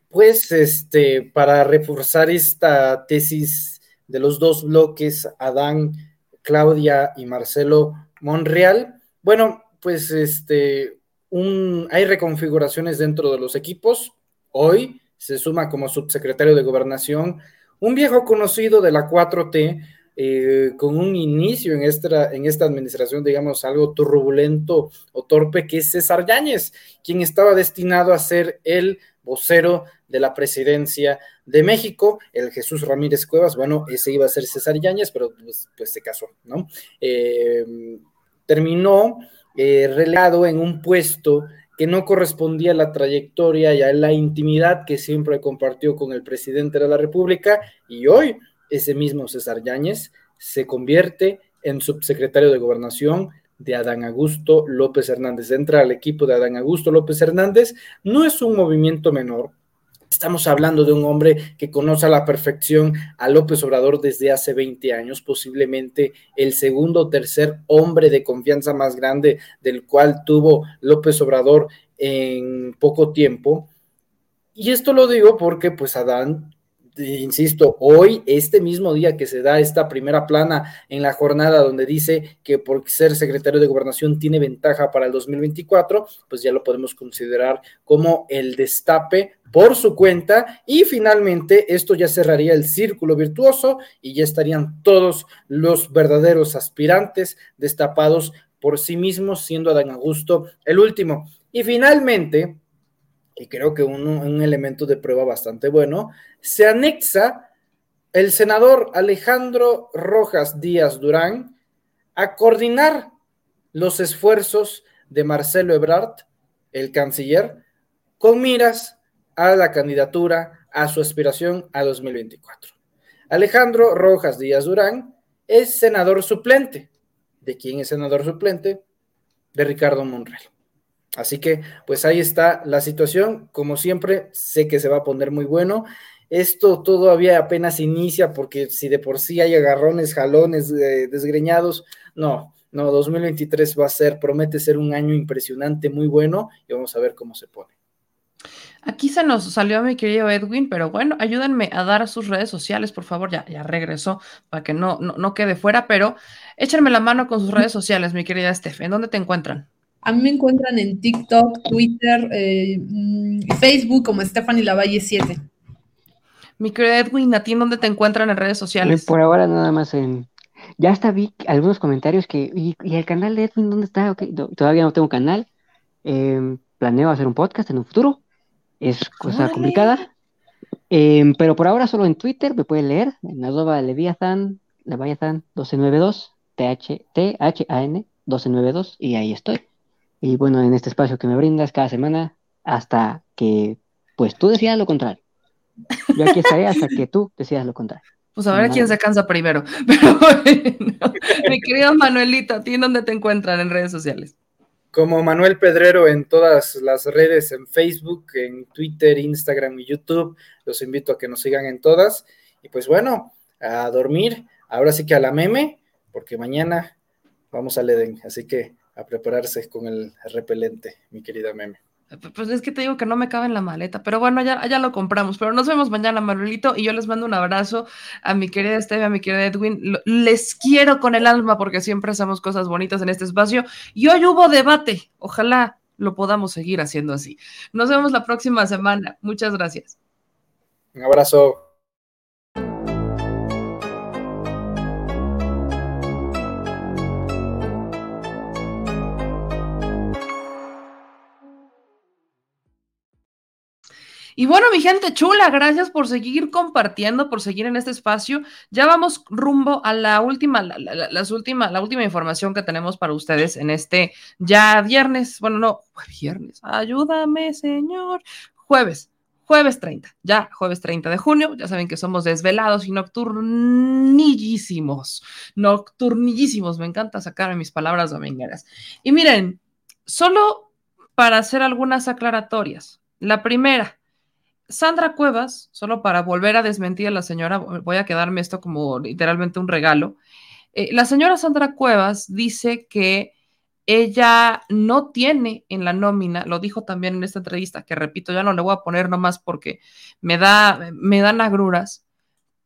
Pues, este, para reforzar esta tesis de los dos bloques, Adán, Claudia y Marcelo Monreal, bueno, pues este, un, hay reconfiguraciones dentro de los equipos. Hoy se suma como subsecretario de gobernación un viejo conocido de la 4T, eh, con un inicio en esta, administración, digamos, algo turbulento o torpe, que es César Yáñez, quien estaba destinado a ser el vocero de la presidencia de México, el Jesús Ramírez Cuevas, bueno, ese iba a ser César Yáñez, pero pues, pues se casó, ¿no? Eh, terminó eh, relegado en un puesto que no correspondía a la trayectoria y a la intimidad que siempre compartió con el presidente de la República y hoy ese mismo César Yáñez se convierte en subsecretario de gobernación de Adán Augusto López Hernández. Entra al equipo de Adán Augusto López Hernández. No es un movimiento menor, Estamos hablando de un hombre que conoce a la perfección a López Obrador desde hace 20 años, posiblemente el segundo o tercer hombre de confianza más grande del cual tuvo López Obrador en poco tiempo. Y esto lo digo porque pues Adán insisto, hoy, este mismo día que se da esta primera plana en la jornada donde dice que por ser secretario de gobernación tiene ventaja para el 2024, pues ya lo podemos considerar como el destape por su cuenta y finalmente esto ya cerraría el círculo virtuoso y ya estarían todos los verdaderos aspirantes destapados por sí mismos, siendo Adán Augusto el último. Y finalmente, y creo que un, un elemento de prueba bastante bueno, se anexa el senador Alejandro Rojas Díaz Durán a coordinar los esfuerzos de Marcelo Ebrard, el canciller, con miras a la candidatura, a su aspiración a 2024. Alejandro Rojas Díaz Durán es senador suplente. ¿De quién es senador suplente? De Ricardo Monreal. Así que, pues ahí está la situación. Como siempre, sé que se va a poner muy bueno. Esto todavía apenas inicia porque si de por sí hay agarrones, jalones, eh, desgreñados, no, no, 2023 va a ser, promete ser un año impresionante, muy bueno y vamos a ver cómo se pone. Aquí se nos salió mi querido Edwin, pero bueno, ayúdenme a dar sus redes sociales, por favor, ya, ya regresó para que no, no, no quede fuera, pero échenme la mano con sus redes sociales, mi querida Steph, ¿en dónde te encuentran? A mí me encuentran en TikTok, Twitter, eh, mm, Facebook como Stephanie Lavalle 7. Mi querido Edwin, ¿a ti dónde te encuentran en redes sociales? Por ahora nada más en... Ya hasta vi algunos comentarios que... ¿Y, el canal de Edwin dónde está? todavía no tengo canal. Em, planeo hacer un podcast en un futuro. Es cosa complicada. Em, pero por ahora solo en Twitter me pueden leer en arroba Leviathan, Leviathan 1292, T-H-A-N 1292 y ahí estoy. Y bueno, en este espacio que me brindas cada semana hasta que pues tú decidas lo contrario. Yo aquí estaré hasta que tú decidas lo contrario. Pues a ver quién se cansa primero. Pero bueno, mi querido Manuelito, ¿a ti dónde te encuentran en redes sociales? Como Manuel Pedrero en todas las redes, en Facebook, en Twitter, Instagram y YouTube. Los invito a que nos sigan en todas. Y pues bueno, a dormir. Ahora sí que a la meme, porque mañana vamos al Edén. Así que a prepararse con el repelente, mi querida meme. Pues es que te digo que no me cabe en la maleta, pero bueno, ya, ya lo compramos. Pero nos vemos mañana, Manuelito, y yo les mando un abrazo a mi querida Esteve, a mi querida Edwin. Les quiero con el alma porque siempre hacemos cosas bonitas en este espacio. Y hoy hubo debate. Ojalá lo podamos seguir haciendo así. Nos vemos la próxima semana. Muchas gracias. Un abrazo. Y bueno, mi gente chula, gracias por seguir compartiendo, por seguir en este espacio. Ya vamos rumbo a la última, la, la- las última, la última información que tenemos para ustedes en este ya viernes. Bueno, no, viernes. Ayúdame, señor. Jueves. Jueves 30, ya jueves 30 de junio, ya saben que somos desvelados y nocturnillísimos, nocturnillísimos, me encanta sacar mis palabras domingueras. Y miren, solo para hacer algunas aclaratorias. La primera, Sandra Cuevas, solo para volver a desmentir a la señora, voy a quedarme esto como literalmente un regalo. Eh, la señora Sandra Cuevas dice que ella no tiene en la nómina, lo dijo también en esta entrevista, que repito, ya no le voy a poner nomás porque me da, me dan agruras,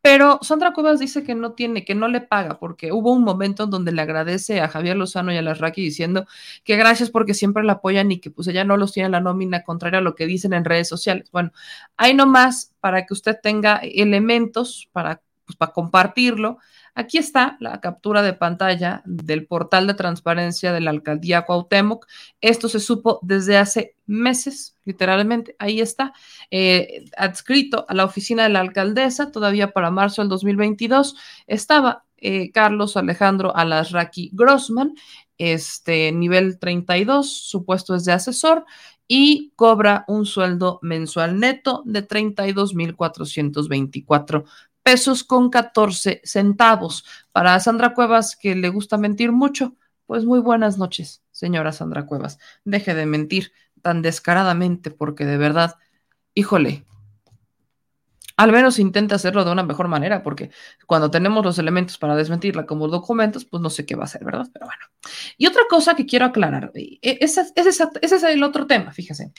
pero Sandra Cuevas dice que no tiene, que no le paga, porque hubo un momento en donde le agradece a Javier Lozano y a Larraqui diciendo que gracias porque siempre la apoyan y que pues ella no los tiene en la nómina, contrario a lo que dicen en redes sociales. Bueno, hay nomás para que usted tenga elementos para, pues, para compartirlo. Aquí está la captura de pantalla del portal de transparencia de la alcaldía Cuauhtémoc. Esto se supo desde hace meses, literalmente. Ahí está, eh, adscrito a la oficina de la alcaldesa, todavía para marzo del 2022, estaba eh, Carlos Alejandro Alasraqui Grossman, este nivel 32, su puesto es de asesor y cobra un sueldo mensual neto de 32.424 pesos con 14 centavos. Para Sandra Cuevas, que le gusta mentir mucho, pues muy buenas noches, señora Sandra Cuevas. Deje de mentir tan descaradamente porque de verdad, híjole, al menos intente hacerlo de una mejor manera, porque cuando tenemos los elementos para desmentirla como documentos, pues no sé qué va a hacer, ¿verdad? Pero bueno. Y otra cosa que quiero aclarar, ese, ese es- ese es el otro tema, fíjese.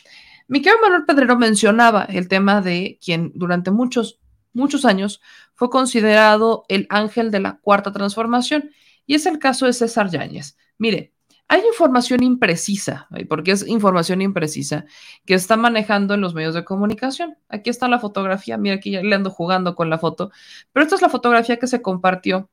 Mi querido Manuel Pedrero mencionaba el tema de quien durante muchos, muchos años fue considerado el ángel de la cuarta transformación, y es el caso de César Yáñez. Mire, hay información imprecisa, porque es información imprecisa, que está manejando en los medios de comunicación. Aquí está la fotografía, mira, aquí ya le ando jugando con la foto, pero esta es la fotografía que se compartió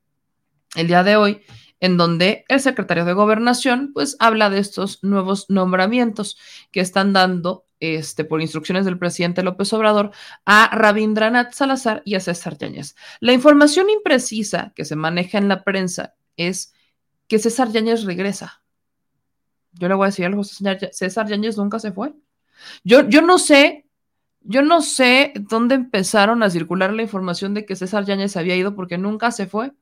el día de hoy, en donde el secretario de Gobernación, pues, habla de estos nuevos nombramientos que están dando, este, por instrucciones del presidente López Obrador, a Rabindranath Salazar y a César Yáñez. La información imprecisa que se maneja en la prensa es que César Yáñez regresa. Yo le voy a decir algo, César Yáñez nunca se fue. Yo, yo no sé, yo no sé dónde empezaron a circular la información de que César Yáñez había ido porque nunca se fue.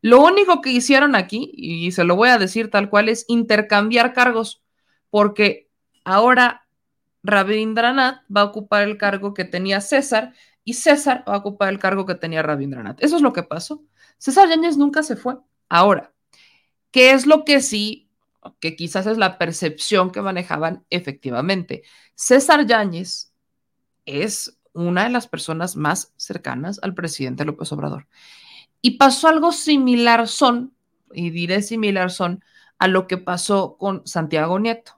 Lo único que hicieron aquí, y se lo voy a decir tal cual, es intercambiar cargos, porque ahora Rabindranath va a ocupar el cargo que tenía César y César va a ocupar el cargo que tenía Rabindranath. Eso es lo que pasó. César Yáñez nunca se fue. Ahora, ¿qué es lo que sí, que quizás es la percepción que manejaban efectivamente? César Yáñez es una de las personas más cercanas al presidente López Obrador. Y pasó algo similar son, y diré similar son, a lo que pasó con Santiago Nieto.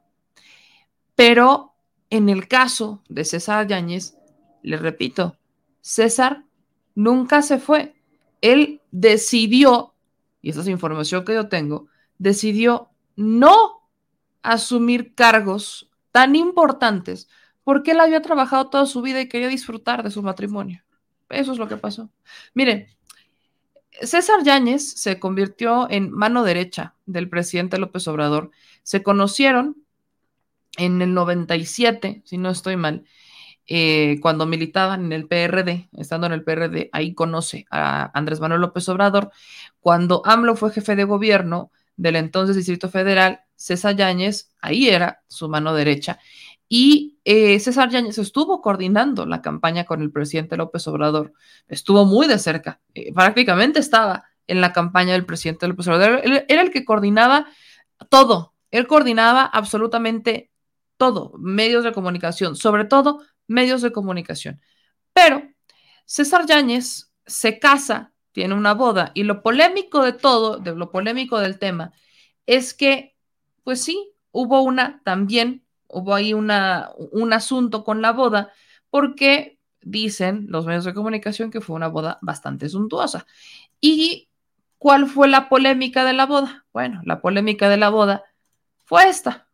Pero en el caso de César Yáñez, le repito, César nunca se fue. Él decidió, y esta es información que yo tengo, decidió no asumir cargos tan importantes porque él había trabajado toda su vida y quería disfrutar de su matrimonio. Eso es lo que pasó. Miren, César Yáñez se convirtió en mano derecha del presidente López Obrador. Se conocieron en el 97, si no estoy mal, eh, cuando militaban en el PRD, estando en el PRD, ahí conoce a Andrés Manuel López Obrador. Cuando AMLO fue jefe de gobierno del entonces Distrito Federal, César Yáñez, ahí era su mano derecha. Y eh, César Yáñez estuvo coordinando la campaña con el presidente López Obrador. Estuvo muy de cerca. eh, prácticamente estaba en la campaña del presidente López Obrador. Era el que coordinaba todo. Él coordinaba absolutamente todo. Medios de comunicación, sobre todo medios de comunicación. Pero César Yáñez se casa, tiene una boda, y lo polémico de todo, de lo polémico del tema, es que, pues sí, hubo una también hubo ahí una, un asunto con la boda porque dicen los medios de comunicación que fue una boda bastante suntuosa. ¿Y cuál fue la polémica de la boda? Bueno, la polémica de la boda fue esta,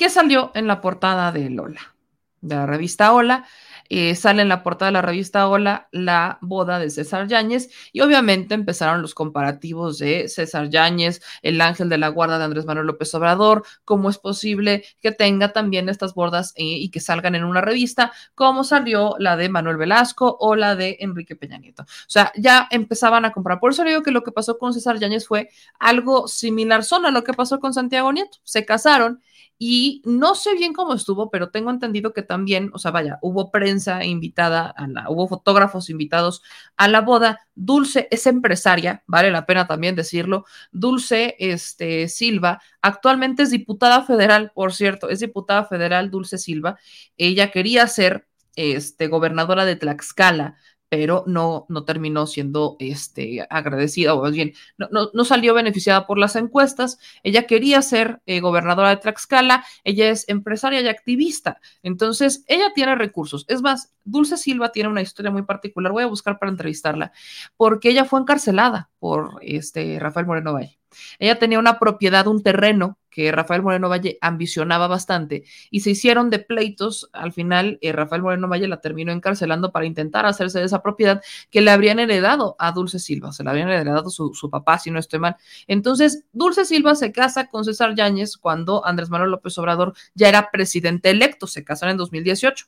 que salió en la portada de Lola, de la revista Hola, eh, sale en la portada de la revista Hola la boda de César Yáñez y obviamente empezaron los comparativos de César Yáñez, el ángel de la guarda de Andrés Manuel López Obrador, cómo es posible que tenga también estas bodas eh, y que salgan en una revista, como salió la de Manuel Velasco o la de Enrique Peña Nieto. O sea, ya empezaban a comprar. Por eso digo que lo que pasó con César Yáñez fue algo similar son a lo que pasó con Santiago Nieto. Se casaron y no sé bien cómo estuvo, pero tengo entendido que también, o sea, vaya, hubo prensa invitada, hubo fotógrafos invitados a la boda. Dulce es empresaria, vale la pena también decirlo. Dulce este, Silva actualmente es diputada federal, por cierto, es diputada federal Dulce Silva. Ella quería ser este, gobernadora de Tlaxcala, pero no, no terminó siendo este, agradecida, o bien, no, no, salió beneficiada por las encuestas. Ella quería ser eh, gobernadora de Tlaxcala, ella es empresaria y activista, entonces ella tiene recursos. Es más, Dulce Silva tiene una historia muy particular, voy a buscar para entrevistarla, porque ella fue encarcelada por este, Rafael Moreno Valle. Ella tenía una propiedad, un terreno que Rafael Moreno Valle ambicionaba bastante y se hicieron de pleitos. Al final, eh, Rafael Moreno Valle la terminó encarcelando para intentar hacerse de esa propiedad que le habrían heredado a Dulce Silva, se la habían heredado su, su papá, si no estoy mal. Entonces, Dulce Silva se casa con César Yáñez cuando Andrés Manuel López Obrador ya era presidente electo, se casaron en 2018.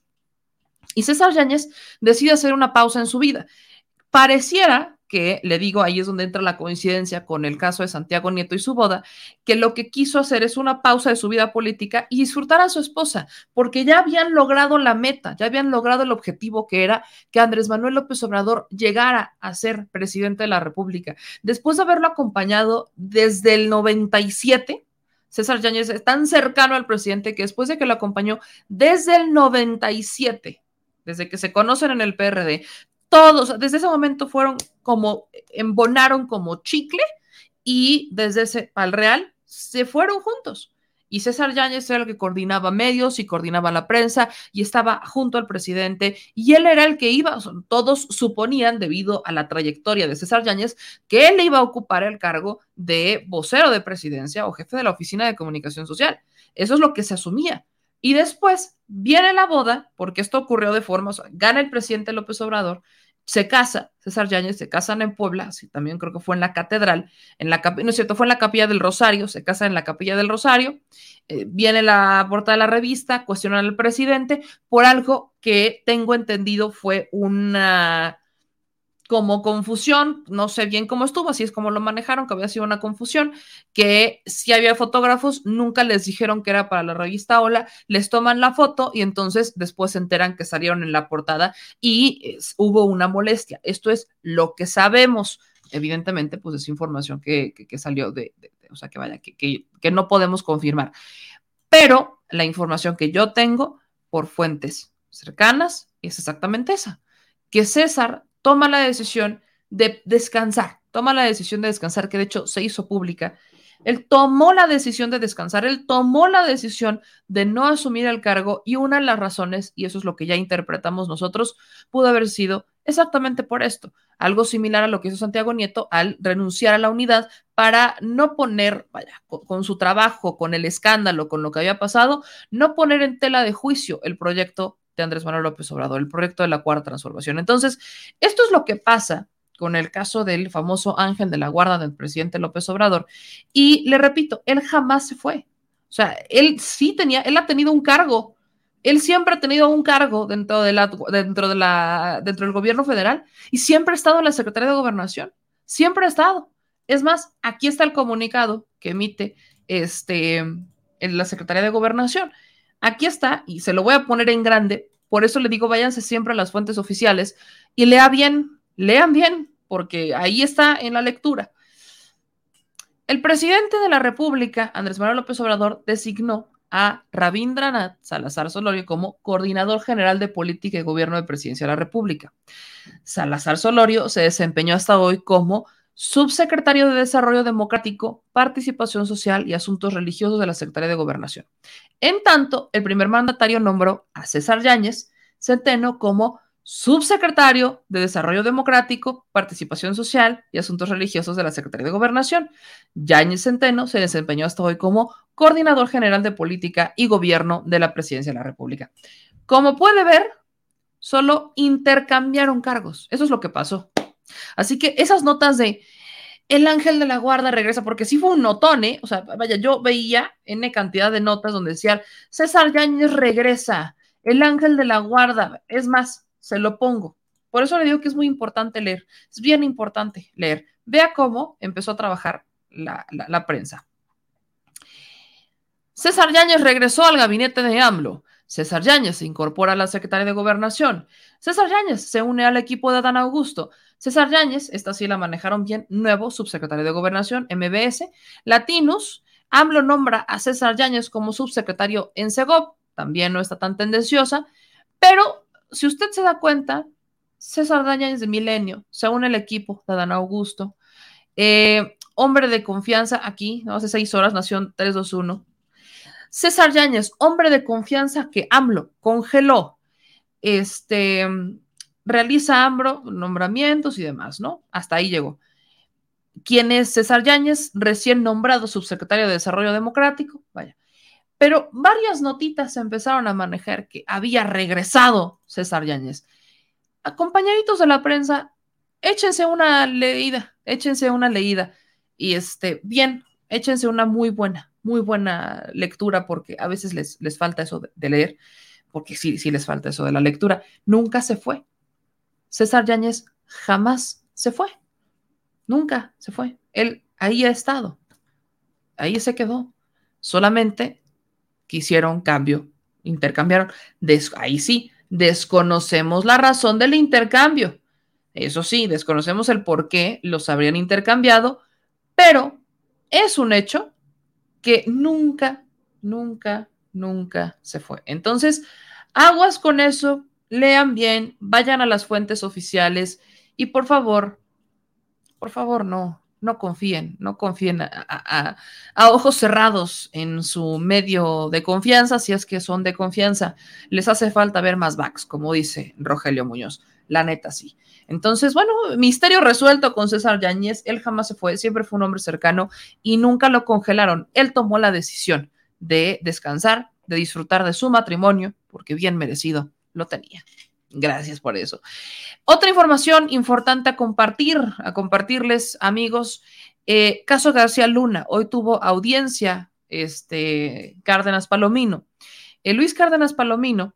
Y César Yáñez decide hacer una pausa en su vida. Pareciera que le digo, ahí es donde entra la coincidencia con el caso de Santiago Nieto y su boda, que lo que quiso hacer es una pausa de su vida política y disfrutar a su esposa, porque ya habían logrado la meta, ya habían logrado el objetivo que era que Andrés Manuel López Obrador llegara a ser presidente de la República. Después de haberlo acompañado desde el 97, César Yáñez es tan cercano al presidente que después de que lo acompañó desde el 97, desde que se conocen en el PRD, todos, desde ese momento fueron como, embonaron como chicle y desde ese al real se fueron juntos. Y César Yáñez era el que coordinaba medios y coordinaba la prensa y estaba junto al presidente y él era el que iba, todos suponían debido a la trayectoria de César Yáñez que él iba a ocupar el cargo de vocero de presidencia o jefe de la oficina de comunicación social. Eso es lo que se asumía. Y después viene la boda, porque esto ocurrió de forma, gana el presidente López Obrador, se casa, César Yáñez se casan en Puebla, sí, también creo que fue en la catedral, en la no es cierto, fue en la capilla del Rosario, se casa en la capilla del Rosario, eh, viene la portada de la revista, cuestionan al presidente por algo que tengo entendido fue una como confusión, no sé bien cómo estuvo, así es como lo manejaron, que había sido una confusión, que si había fotógrafos, nunca les dijeron que era para la revista Hola, les toman la foto y entonces después se enteran que salieron en la portada y hubo una molestia. Esto es lo que sabemos. Evidentemente, pues es información que, salió de, o sea, que vaya, que, que no podemos confirmar. Pero la información que yo tengo por fuentes cercanas es exactamente esa, que César toma la decisión de descansar, toma la decisión de descansar, que de hecho se hizo pública. Él tomó la decisión de descansar, él tomó la decisión de no asumir el cargo y una de las razones, y eso es lo que ya interpretamos nosotros, pudo haber sido exactamente por esto, algo similar a lo que hizo Santiago Nieto al renunciar a la unidad para no poner, vaya, con, con su trabajo, con el escándalo, con lo que había pasado, no poner en tela de juicio el proyecto de Andrés Manuel López Obrador, el proyecto de la cuarta transformación. Entonces, esto es lo que pasa con el caso del famoso ángel de la guarda del presidente López Obrador. Y le repito, él jamás se fue. O sea, él sí tenía, él ha tenido un cargo. Él siempre ha tenido un cargo dentro, de la, dentro, de la, dentro del gobierno federal y siempre ha estado en la Secretaría de Gobernación. Siempre ha estado. Es más, aquí está el comunicado que emite este, en la Secretaría de Gobernación. Aquí está, y se lo voy a poner en grande, por eso le digo, váyanse siempre a las fuentes oficiales y lea bien, lean bien, porque ahí está en la lectura. El presidente de la República, Andrés Manuel López Obrador, designó a Rabindranath Salazar Solorio como coordinador general de política y gobierno de presidencia de la República. Salazar Solorio se desempeñó hasta hoy como subsecretario de Desarrollo Democrático, Participación Social y Asuntos Religiosos de la Secretaría de Gobernación. En tanto, el primer mandatario nombró a César Yáñez Centeno como subsecretario de Desarrollo Democrático, Participación Social y Asuntos Religiosos de la Secretaría de Gobernación. Yáñez Centeno se desempeñó hasta hoy como coordinador general de política y gobierno de la Presidencia de la República. Como puede ver, solo intercambiaron cargos. Eso es lo que pasó. Así que esas notas de el ángel de la guarda regresa, porque sí fue un notón, ¿eh? O sea, vaya, yo veía N cantidad de notas donde decían César Yáñez regresa, el ángel de la guarda. Es más, se lo pongo. Por eso le digo que es muy importante leer. Es bien importante leer. Vea cómo empezó a trabajar la, prensa. César Yáñez regresó al gabinete de AMLO. César Yáñez se incorpora a la Secretaría de Gobernación. César Yáñez se une al equipo de Adán Augusto. César Yáñez, esta sí la manejaron bien, nuevo subsecretario de Gobernación, MBS. Latinos, AMLO nombra a César Yáñez como subsecretario en Segov, también no está tan tendenciosa, pero si usted se da cuenta, César Yáñez de Milenio se al equipo de Adán Augusto. Eh, hombre de confianza aquí, ¿no? hace seis horas, Nación 321. César Yáñez, hombre de confianza que AMLO congeló. Este, realiza AMBRO, nombramientos y demás, ¿no? Hasta ahí llegó. ¿Quién es César Yáñez? Recién nombrado subsecretario de Desarrollo Democrático, vaya. Pero varias notitas se empezaron a manejar que había regresado César Yáñez. A compañeritos de la prensa, échense una leída, échense una leída. Y este, bien, échense una muy buena, muy buena lectura, porque a veces les, les falta eso de, de leer, porque sí, sí les falta eso de la lectura. Nunca se fue, César Yáñez jamás se fue. Nunca se fue. Él ahí ha estado. Ahí se quedó. Solamente quisieron cambio, intercambiaron. ahí sí, desconocemos la razón del intercambio. Eso sí, desconocemos el por qué los habrían intercambiado, pero es un hecho que nunca, nunca, nunca se fue. Entonces, aguas con eso, lean bien, vayan a las fuentes oficiales y por favor, por favor, no, no confíen, no confíen a, ojos cerrados en su medio de confianza, si es que son de confianza. Les hace falta ver más backs, como dice Rogelio Muñoz. La neta, sí. Entonces, bueno, misterio resuelto con César Yáñez. Él jamás se fue, siempre fue un hombre cercano y nunca lo congelaron. Él tomó la decisión de descansar, de disfrutar de su matrimonio, porque bien merecido lo tenía. Gracias por eso. Otra información importante a compartir, a compartirles, amigos. Eh, caso García Luna, hoy tuvo audiencia este Cárdenas Palomino. Eh, Luis Cárdenas Palomino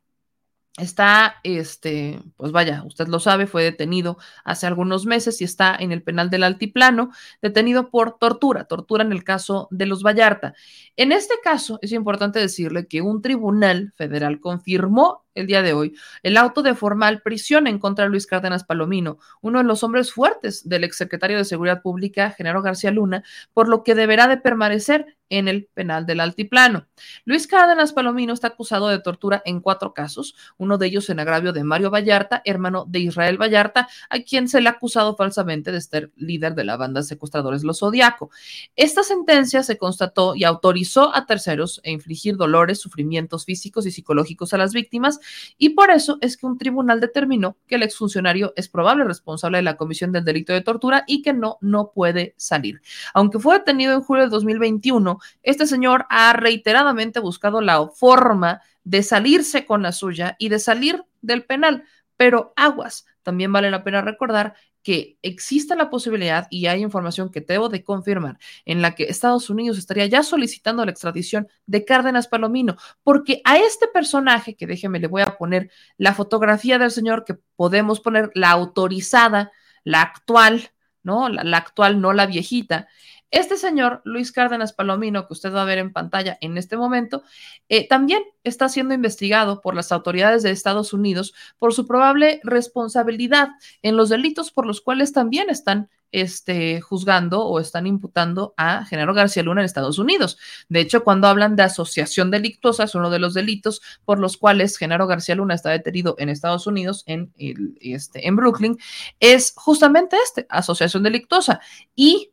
está, este, pues vaya, usted lo sabe, fue detenido hace algunos meses y está en el penal del Altiplano, detenido por tortura, tortura en el caso de los Vallarta. En este caso, es importante decirle que un tribunal federal confirmó el día de hoy el auto de formal prisión en contra de Luis Cárdenas Palomino, uno de los hombres fuertes del exsecretario de Seguridad Pública, Genaro García Luna, por lo que deberá de permanecer en el penal del Altiplano. Luis Cárdenas Palomino está acusado de tortura en cuatro casos, uno de ellos en agravio de Mario Vallarta, hermano de Israel Vallarta, a quien se le ha acusado falsamente de ser líder de la banda secuestradores Los Zodiaco. Esta sentencia se constató y autorizó a terceros a infligir dolores, sufrimientos físicos y psicológicos a las víctimas, y por eso es que un tribunal determinó que el exfuncionario es probable responsable de la comisión del delito de tortura y que no, no puede salir. Aunque fue detenido en julio de 2021, este señor ha reiteradamente buscado la forma de salirse con la suya y de salir del penal. Pero aguas, también vale la pena recordar que existe la posibilidad, y hay información que debo de confirmar, en la que Estados Unidos estaría ya solicitando la extradición de Cárdenas Palomino, porque a este personaje, que déjeme, le voy a poner la fotografía del señor, que podemos poner la autorizada, la actual, ¿no? la actual, no la viejita. Este señor, Luis Cárdenas Palomino, que usted va a ver en pantalla en este momento, eh, también está siendo investigado por las autoridades de Estados Unidos por su probable responsabilidad en los delitos por los cuales también están este, juzgando o están imputando a Genaro García Luna en Estados Unidos. De hecho, cuando hablan de asociación delictuosa, es uno de los delitos por los cuales Genaro García Luna está detenido en Estados Unidos, en, este, en Brooklyn, es justamente este, asociación delictuosa. Y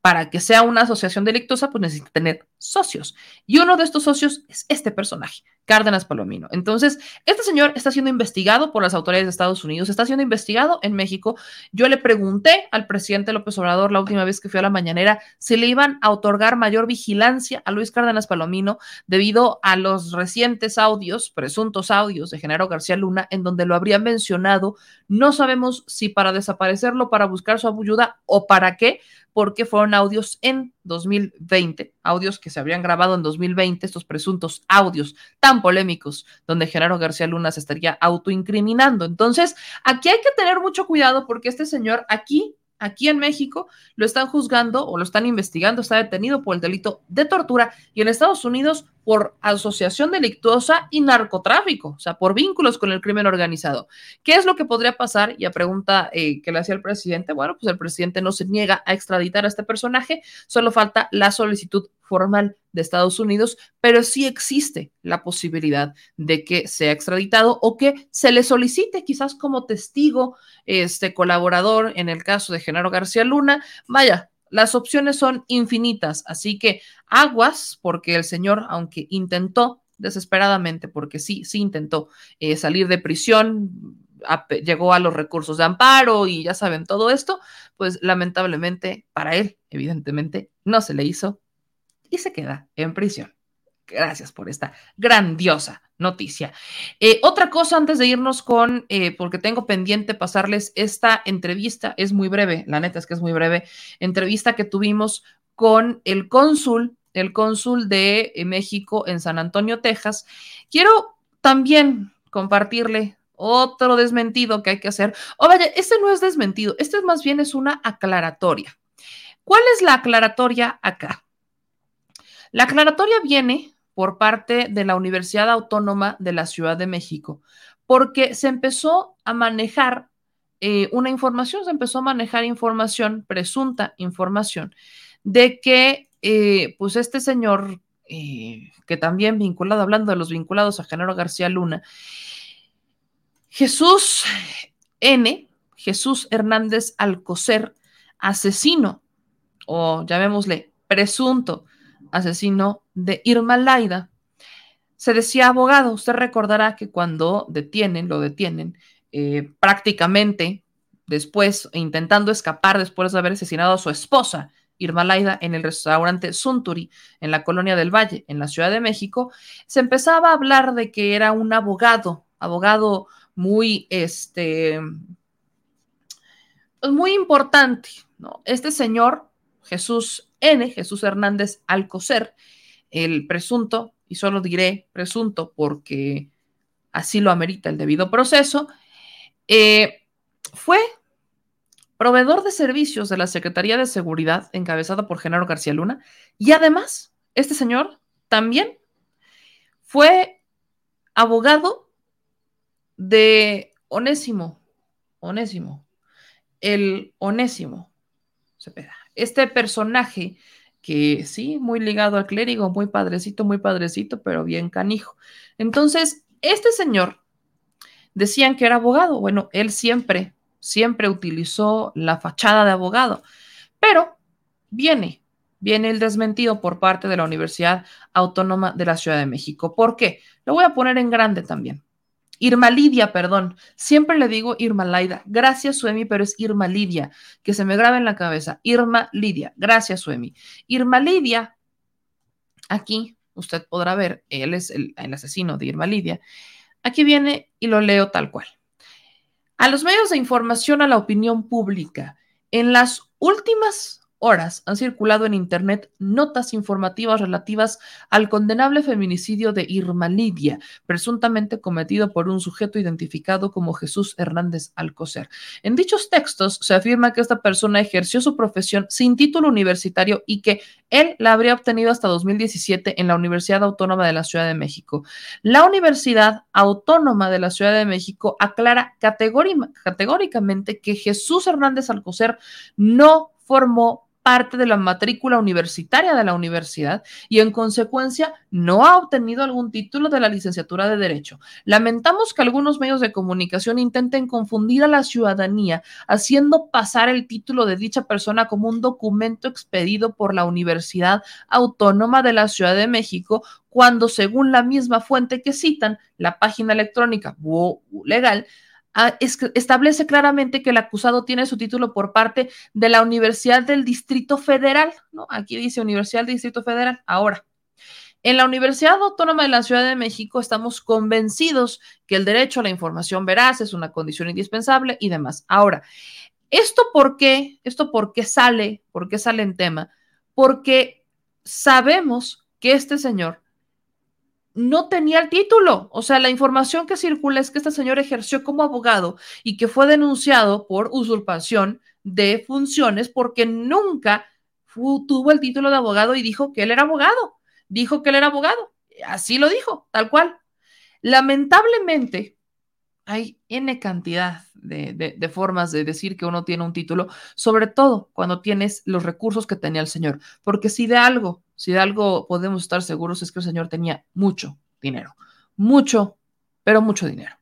para que sea una asociación delictuosa, pues necesita tener socios. Y uno de estos socios es este personaje, Cárdenas Palomino. Entonces, este señor está siendo investigado por las autoridades de Estados Unidos, está siendo investigado en México. Yo le pregunté al presidente López Obrador la última vez que fui a la mañanera si le iban a otorgar mayor vigilancia a Luis Cárdenas Palomino debido a los recientes audios, presuntos audios de Genaro García Luna, en donde lo habrían mencionado. No sabemos si para desaparecerlo, para buscar su ayuda o para qué, porque fueron audios en 2020, audios que se habían grabado en 2020, estos presuntos audios tan polémicos, donde Genaro García Luna se estaría autoincriminando. Entonces, aquí hay que tener mucho cuidado porque este señor aquí aquí en México lo están juzgando o lo están investigando, está detenido por el delito de tortura y en Estados Unidos por asociación delictuosa y narcotráfico, o sea, por vínculos con el crimen organizado. ¿Qué es lo que podría pasar? Y a pregunta eh, que le hacía el presidente, bueno, pues el presidente no se niega a extraditar a este personaje, solo falta la solicitud formal de Estados Unidos, pero sí existe la posibilidad de que sea extraditado o que se le solicite quizás como testigo, este colaborador en el caso de Genaro García Luna. Vaya, las opciones son infinitas, así que aguas, porque el señor, aunque intentó desesperadamente, porque sí, sí intentó eh, salir de prisión, llegó a los recursos de amparo y ya saben todo esto, pues lamentablemente para él, evidentemente, no se le hizo y se queda en prisión. Gracias por esta grandiosa noticia. Eh, otra cosa antes de irnos con, eh, porque tengo pendiente pasarles esta entrevista, es muy breve, la neta es que es muy breve, entrevista que tuvimos con el cónsul, el cónsul de eh, México en San Antonio, Texas. Quiero también compartirle otro desmentido que hay que hacer. O vaya, este no es desmentido, este más bien es una aclaratoria. ¿Cuál es la aclaratoria acá? La aclaratoria viene por parte de la Universidad Autónoma de la Ciudad de México, porque se empezó a manejar eh, una información, se empezó a manejar información, presunta información, de que eh, pues este señor, eh, que también vinculado, hablando de los vinculados a Genaro García Luna, Jesús N., Jesús Hernández Alcocer, asesino, o llamémosle presunto asesino de Irma Laida, se decía abogado. Usted recordará que cuando detienen, lo detienen, eh, prácticamente después, intentando escapar después de haber asesinado a su esposa, Irma Laida, en el restaurante Sunturi, en la colonia del Valle, en la Ciudad de México, se empezaba a hablar de que era un abogado, abogado muy, este, pues muy importante, ¿no? Este señor, Jesús N., Jesús Hernández Alcocer, el presunto, y solo diré presunto porque así lo amerita el debido proceso, eh, fue proveedor de servicios de la Secretaría de Seguridad encabezada por Genaro García Luna y además este señor también fue abogado de Onésimo, Onésimo, el Onésimo Este personaje que sí, muy ligado al clérigo, muy padrecito, muy padrecito, pero bien canijo. Entonces, este señor decían que era abogado. Bueno, él siempre, siempre utilizó la fachada de abogado, pero viene, viene el desmentido por parte de la Universidad Autónoma de la Ciudad de México. ¿Por qué? Lo voy a poner en grande también. Irma Lidia, perdón. Siempre le digo Irma Laida. Gracias, Suemi, pero es Irma Lidia. Que se me grabe en la cabeza. Irma Lidia. Gracias, Suemi. Irma Lidia, aquí usted podrá ver, él es el, el asesino de Irma Lidia. Aquí viene y lo leo tal cual. A los medios de información, a la opinión pública, en las últimas horas han circulado en Internet notas informativas relativas al condenable feminicidio de Irma Lidia, presuntamente cometido por un sujeto identificado como Jesús Hernández Alcocer. En dichos textos se afirma que esta persona ejerció su profesión sin título universitario y que él la habría obtenido hasta 2017 en la Universidad Autónoma de la Ciudad de México. La Universidad Autónoma de la Ciudad de México aclara categóricamente que Jesús Hernández Alcocer no formó parte de la matrícula universitaria de la universidad y en consecuencia no ha obtenido algún título de la licenciatura de Derecho. Lamentamos que algunos medios de comunicación intenten confundir a la ciudadanía haciendo pasar el título de dicha persona como un documento expedido por la Universidad Autónoma de la Ciudad de México cuando según la misma fuente que citan, la página electrónica legal, establece claramente que el acusado tiene su título por parte de la Universidad del Distrito Federal, ¿no? Aquí dice Universidad del Distrito Federal. Ahora, en la Universidad Autónoma de la Ciudad de México estamos convencidos que el derecho a la información veraz es una condición indispensable y demás. Ahora, ¿esto por qué? ¿Esto por qué sale? ¿Por qué sale en tema? Porque sabemos que este señor no tenía el título. O sea, la información que circula es que este señor ejerció como abogado y que fue denunciado por usurpación de funciones porque nunca tuvo el título de abogado y dijo que él era abogado. Dijo que él era abogado. Así lo dijo, tal cual. Lamentablemente, hay N cantidad de, de, formas de decir que uno tiene un título, sobre todo cuando tienes los recursos que tenía el señor. Porque si de algo si de algo podemos estar seguros es que el señor tenía mucho dinero, mucho, pero mucho dinero.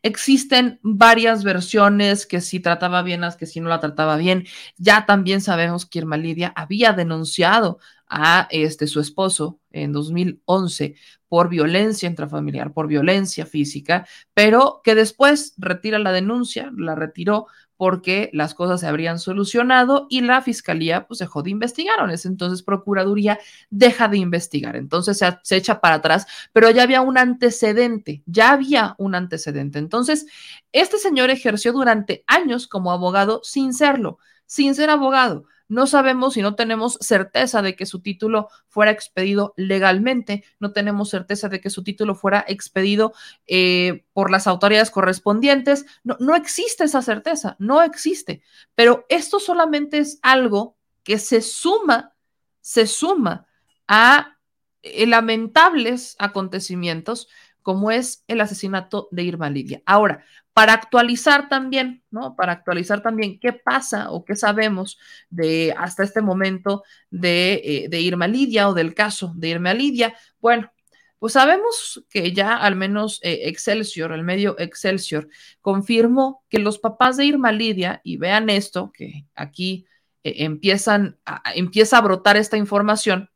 Existen varias versiones que si trataba bien, que si no la trataba bien. Ya también sabemos que Irma Lidia había denunciado a este, su esposo en 2011 por violencia intrafamiliar, por violencia física, pero que después retira la denuncia, la retiró porque las cosas se habrían solucionado y la fiscalía pues dejó de investigar. entonces Procuraduría deja de investigar. Entonces se, se, echa para atrás, pero ya había un antecedente, ya había un antecedente. Entonces, este señor ejerció durante años como abogado sin serlo, sin ser abogado. No sabemos y no tenemos certeza de que su título fuera expedido legalmente, no tenemos certeza de que su título fuera expedido eh, por las autoridades correspondientes. No, no existe esa certeza, no existe. Pero esto solamente es algo que se suma, se suma a eh, lamentables acontecimientos como es el asesinato de Irma Lidia. Ahora, para actualizar también, ¿no? Para actualizar también qué pasa o qué sabemos de hasta este momento de, eh, Irma Lidia o del caso de Irma Lidia. Bueno, pues sabemos que ya al menos eh, Excelsior, el medio Excelsior, confirmó que los papás de Irma Lidia, y vean esto, que aquí eh, empiezan empieza a brotar esta información,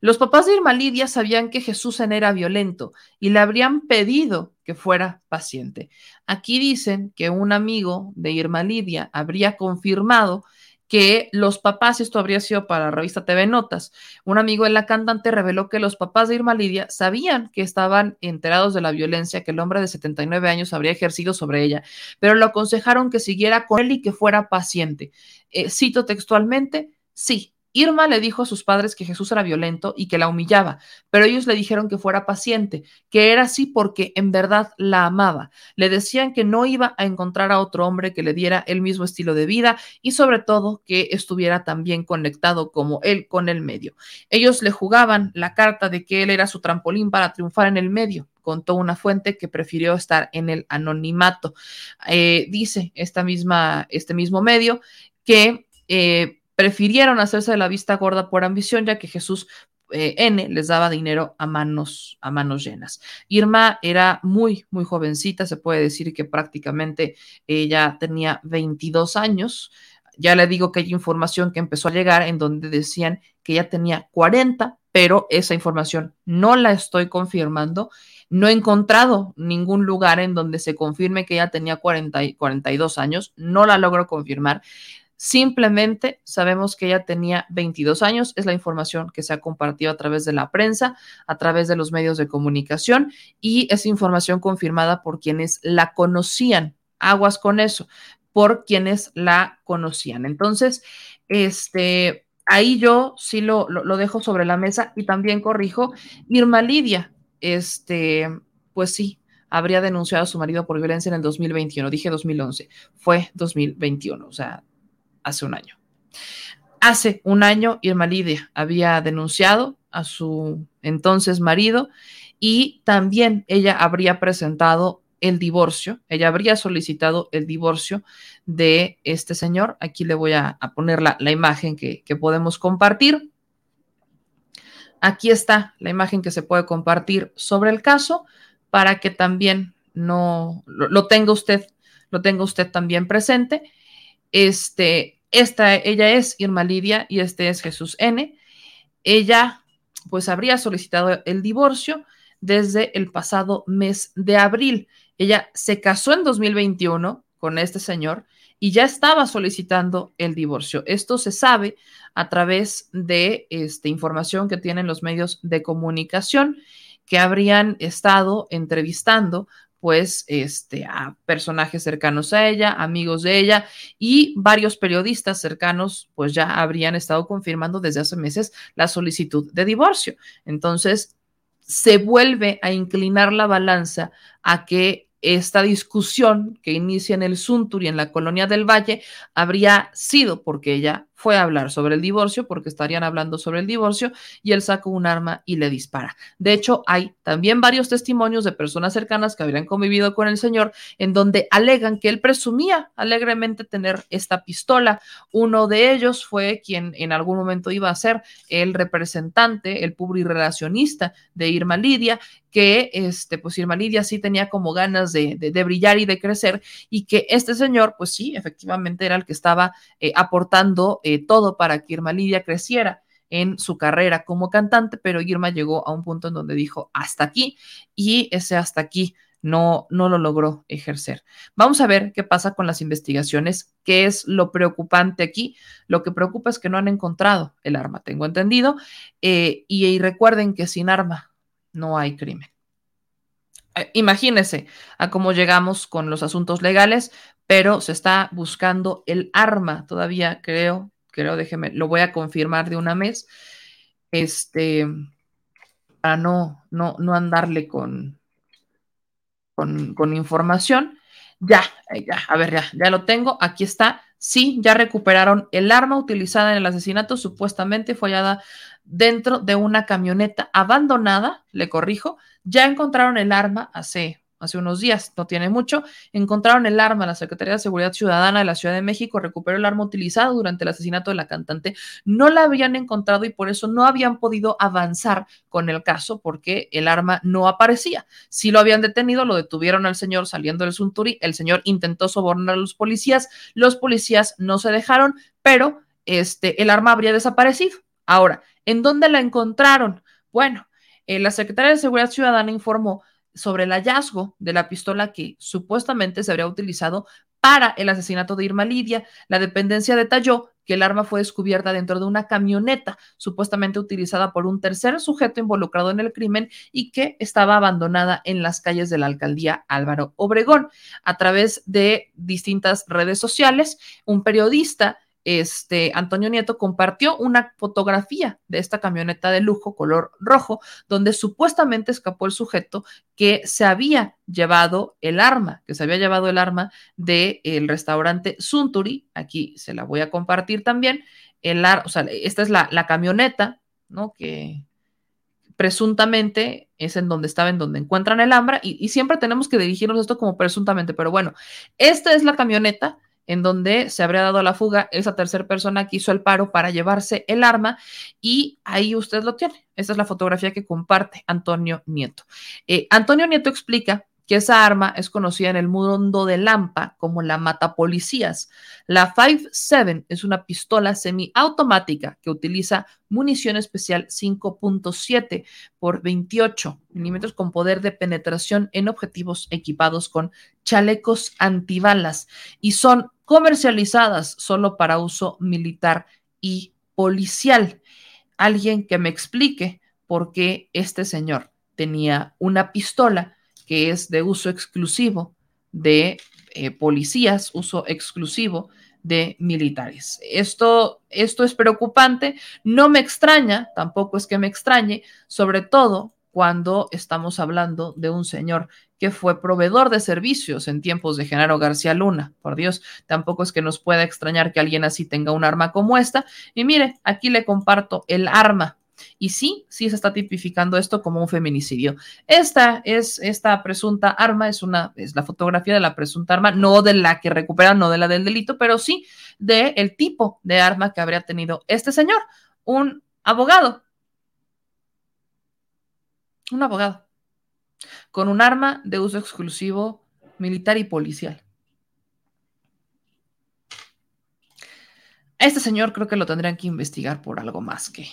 los papás de Irma Lidia sabían que Jesús era violento y le habrían pedido que fuera paciente. Aquí dicen que un amigo de Irma Lidia habría confirmado que los papás, esto habría sido para la revista TV Notas, un amigo de la cantante reveló que los papás de Irma Lidia sabían que estaban enterados de la violencia que el hombre de 79 años habría ejercido sobre ella, pero le aconsejaron que siguiera con él y que fuera paciente. Eh, cito textualmente, sí, Irma le dijo a sus padres que Jesús era violento y que la humillaba, pero ellos le dijeron que fuera paciente, que era así porque en verdad la amaba. Le decían que no iba a encontrar a otro hombre que le diera el mismo estilo de vida y sobre todo que estuviera tan bien conectado como él con el medio. Ellos le jugaban la carta de que él era su trampolín para triunfar en el medio contó una fuente que prefirió estar en el anonimato. Eh, dice esta misma, este mismo medio que eh, prefirieron hacerse de la vista gorda por ambición, ya que Jesús eh, N les daba dinero a manos, a manos llenas. Irma era muy, muy jovencita, se puede decir que prácticamente ella tenía 22 años. Ya le digo que hay información que empezó a llegar en donde decían que ella tenía 40, pero esa información no la estoy confirmando. No he encontrado ningún lugar en donde se confirme que ella tenía 40 y 42 años, no la logro confirmar. Simplemente sabemos que ella tenía 22 años, es la información que se ha compartido a través de la prensa, a través de los medios de comunicación y es información confirmada por quienes la conocían. Aguas con eso. por quienes la conocían. Entonces, este, ahí yo sí lo, lo, dejo sobre la mesa y también corrijo, Irma Lidia, este, pues sí, habría denunciado a su marido por violencia en el 2021. Dije 2011, fue 2021, o sea, hace un año. Hace un año, Irma Lidia había denunciado a su entonces marido y también ella habría presentado el divorcio, ella habría solicitado el divorcio de este señor. Aquí le voy a, poner la, la imagen que, que podemos compartir. Aquí está la imagen que se puede compartir sobre el caso para que también no lo, lo, tenga usted, lo tenga usted también presente. Este, esta, ella es Irma Lidia y este es Jesús N. Ella, pues, habría solicitado el divorcio desde el pasado mes de abril. Ella se casó en 2021 con este señor y ya estaba solicitando el divorcio. Esto se sabe a través de esta información que tienen los medios de comunicación que habrían estado entrevistando pues este a personajes cercanos a ella, amigos de ella y varios periodistas cercanos pues ya habrían estado confirmando desde hace meses la solicitud de divorcio. Entonces se vuelve a inclinar la balanza a que esta discusión que inicia en el Suntur y en la colonia del Valle habría sido porque ella fue a hablar sobre el divorcio, porque estarían hablando sobre el divorcio, y él saca un arma y le dispara. De hecho, hay también varios testimonios de personas cercanas que habrían convivido con el señor, en donde alegan que él presumía alegremente tener esta pistola. Uno de ellos fue quien en algún momento iba a ser el representante, el publirelacionista de Irma Lidia, que este, pues Irma Lidia sí tenía como ganas de, brillar y de crecer, y que este señor, pues sí, efectivamente era el que estaba eh, aportando eh, todo para que Irma Lidia creciera en su carrera como cantante, pero Irma llegó a un punto en donde dijo hasta aquí y ese hasta aquí no, no lo logró ejercer. Vamos a ver qué pasa con las investigaciones, qué es lo preocupante aquí. Lo que preocupa es que no han encontrado el arma, tengo entendido, eh, y, recuerden que sin arma no hay crimen eh, imagínense a cómo llegamos con los asuntos legales, pero se está buscando el arma todavía, creo, creo, déjeme, lo voy a confirmar de una vez, este, para no, no, no andarle con, con, con información. Ya, ya, a ver, ya, ya lo tengo, aquí está. Sí, ya recuperaron el arma utilizada en el asesinato, supuestamente fue hallada dentro de una camioneta abandonada, le corrijo, ya encontraron el arma hace hace unos días, no tiene mucho, encontraron el arma. La Secretaría de Seguridad Ciudadana de la Ciudad de México recuperó el arma utilizado durante el asesinato de la cantante. No la habían encontrado y por eso no habían podido avanzar con el caso porque el arma no aparecía. Si lo habían detenido, lo detuvieron al señor saliendo del Sunturi. El señor intentó sobornar a los policías. Los policías no se dejaron, pero este, el arma habría desaparecido. Ahora, ¿en dónde la encontraron? Bueno, eh, la Secretaría de Seguridad Ciudadana informó sobre el hallazgo de la pistola que supuestamente se habría utilizado para el asesinato de Irma Lidia. La dependencia detalló que el arma fue descubierta dentro de una camioneta supuestamente utilizada por un tercer sujeto involucrado en el crimen y que estaba abandonada en las calles de la alcaldía Álvaro Obregón. A través de distintas redes sociales, un periodista este, Antonio Nieto compartió una fotografía de esta camioneta de lujo color rojo, donde supuestamente escapó el sujeto que se había llevado el arma, que se había llevado el arma del el restaurante Sunturi. Aquí se la voy a compartir también. El esta es la, camioneta, ¿no? Que presuntamente es en donde estaba, en donde encuentran el arma, y, y siempre tenemos que dirigirnos esto como presuntamente, pero bueno, esta es la camioneta en donde se habría dado la fuga esa tercera persona que hizo el paro para llevarse el arma y ahí usted lo tiene. Esta es la fotografía que comparte Antonio Nieto. Eh, Antonio Nieto explica que esa arma es conocida en el mundo de Lampa como la mata policías. La 5.7 es una pistola semiautomática que utiliza munición especial 5.7 por 28 milímetros con poder de penetración en objetivos equipados con chalecos antibalas y son comercializadas solo para uso militar y policial. Alguien que me explique por qué este señor tenía una pistola que es de uso exclusivo de eh, policías, uso exclusivo de militares. Esto, esto es preocupante, no me extraña, tampoco es que me extrañe, sobre todo cuando estamos hablando de un señor que fue proveedor de servicios en tiempos de Genaro García Luna. Por Dios, tampoco es que nos pueda extrañar que alguien así tenga un arma como esta. Y mire, aquí le comparto el arma. Y sí, sí se está tipificando esto como un feminicidio. Esta es esta presunta arma, es una es la fotografía de la presunta arma, no de la que recuperan, no de la del delito, pero sí de el tipo de arma que habría tenido este señor, un abogado un abogado con un arma de uso exclusivo militar y policial. Este señor creo que lo tendrían que investigar por algo más que,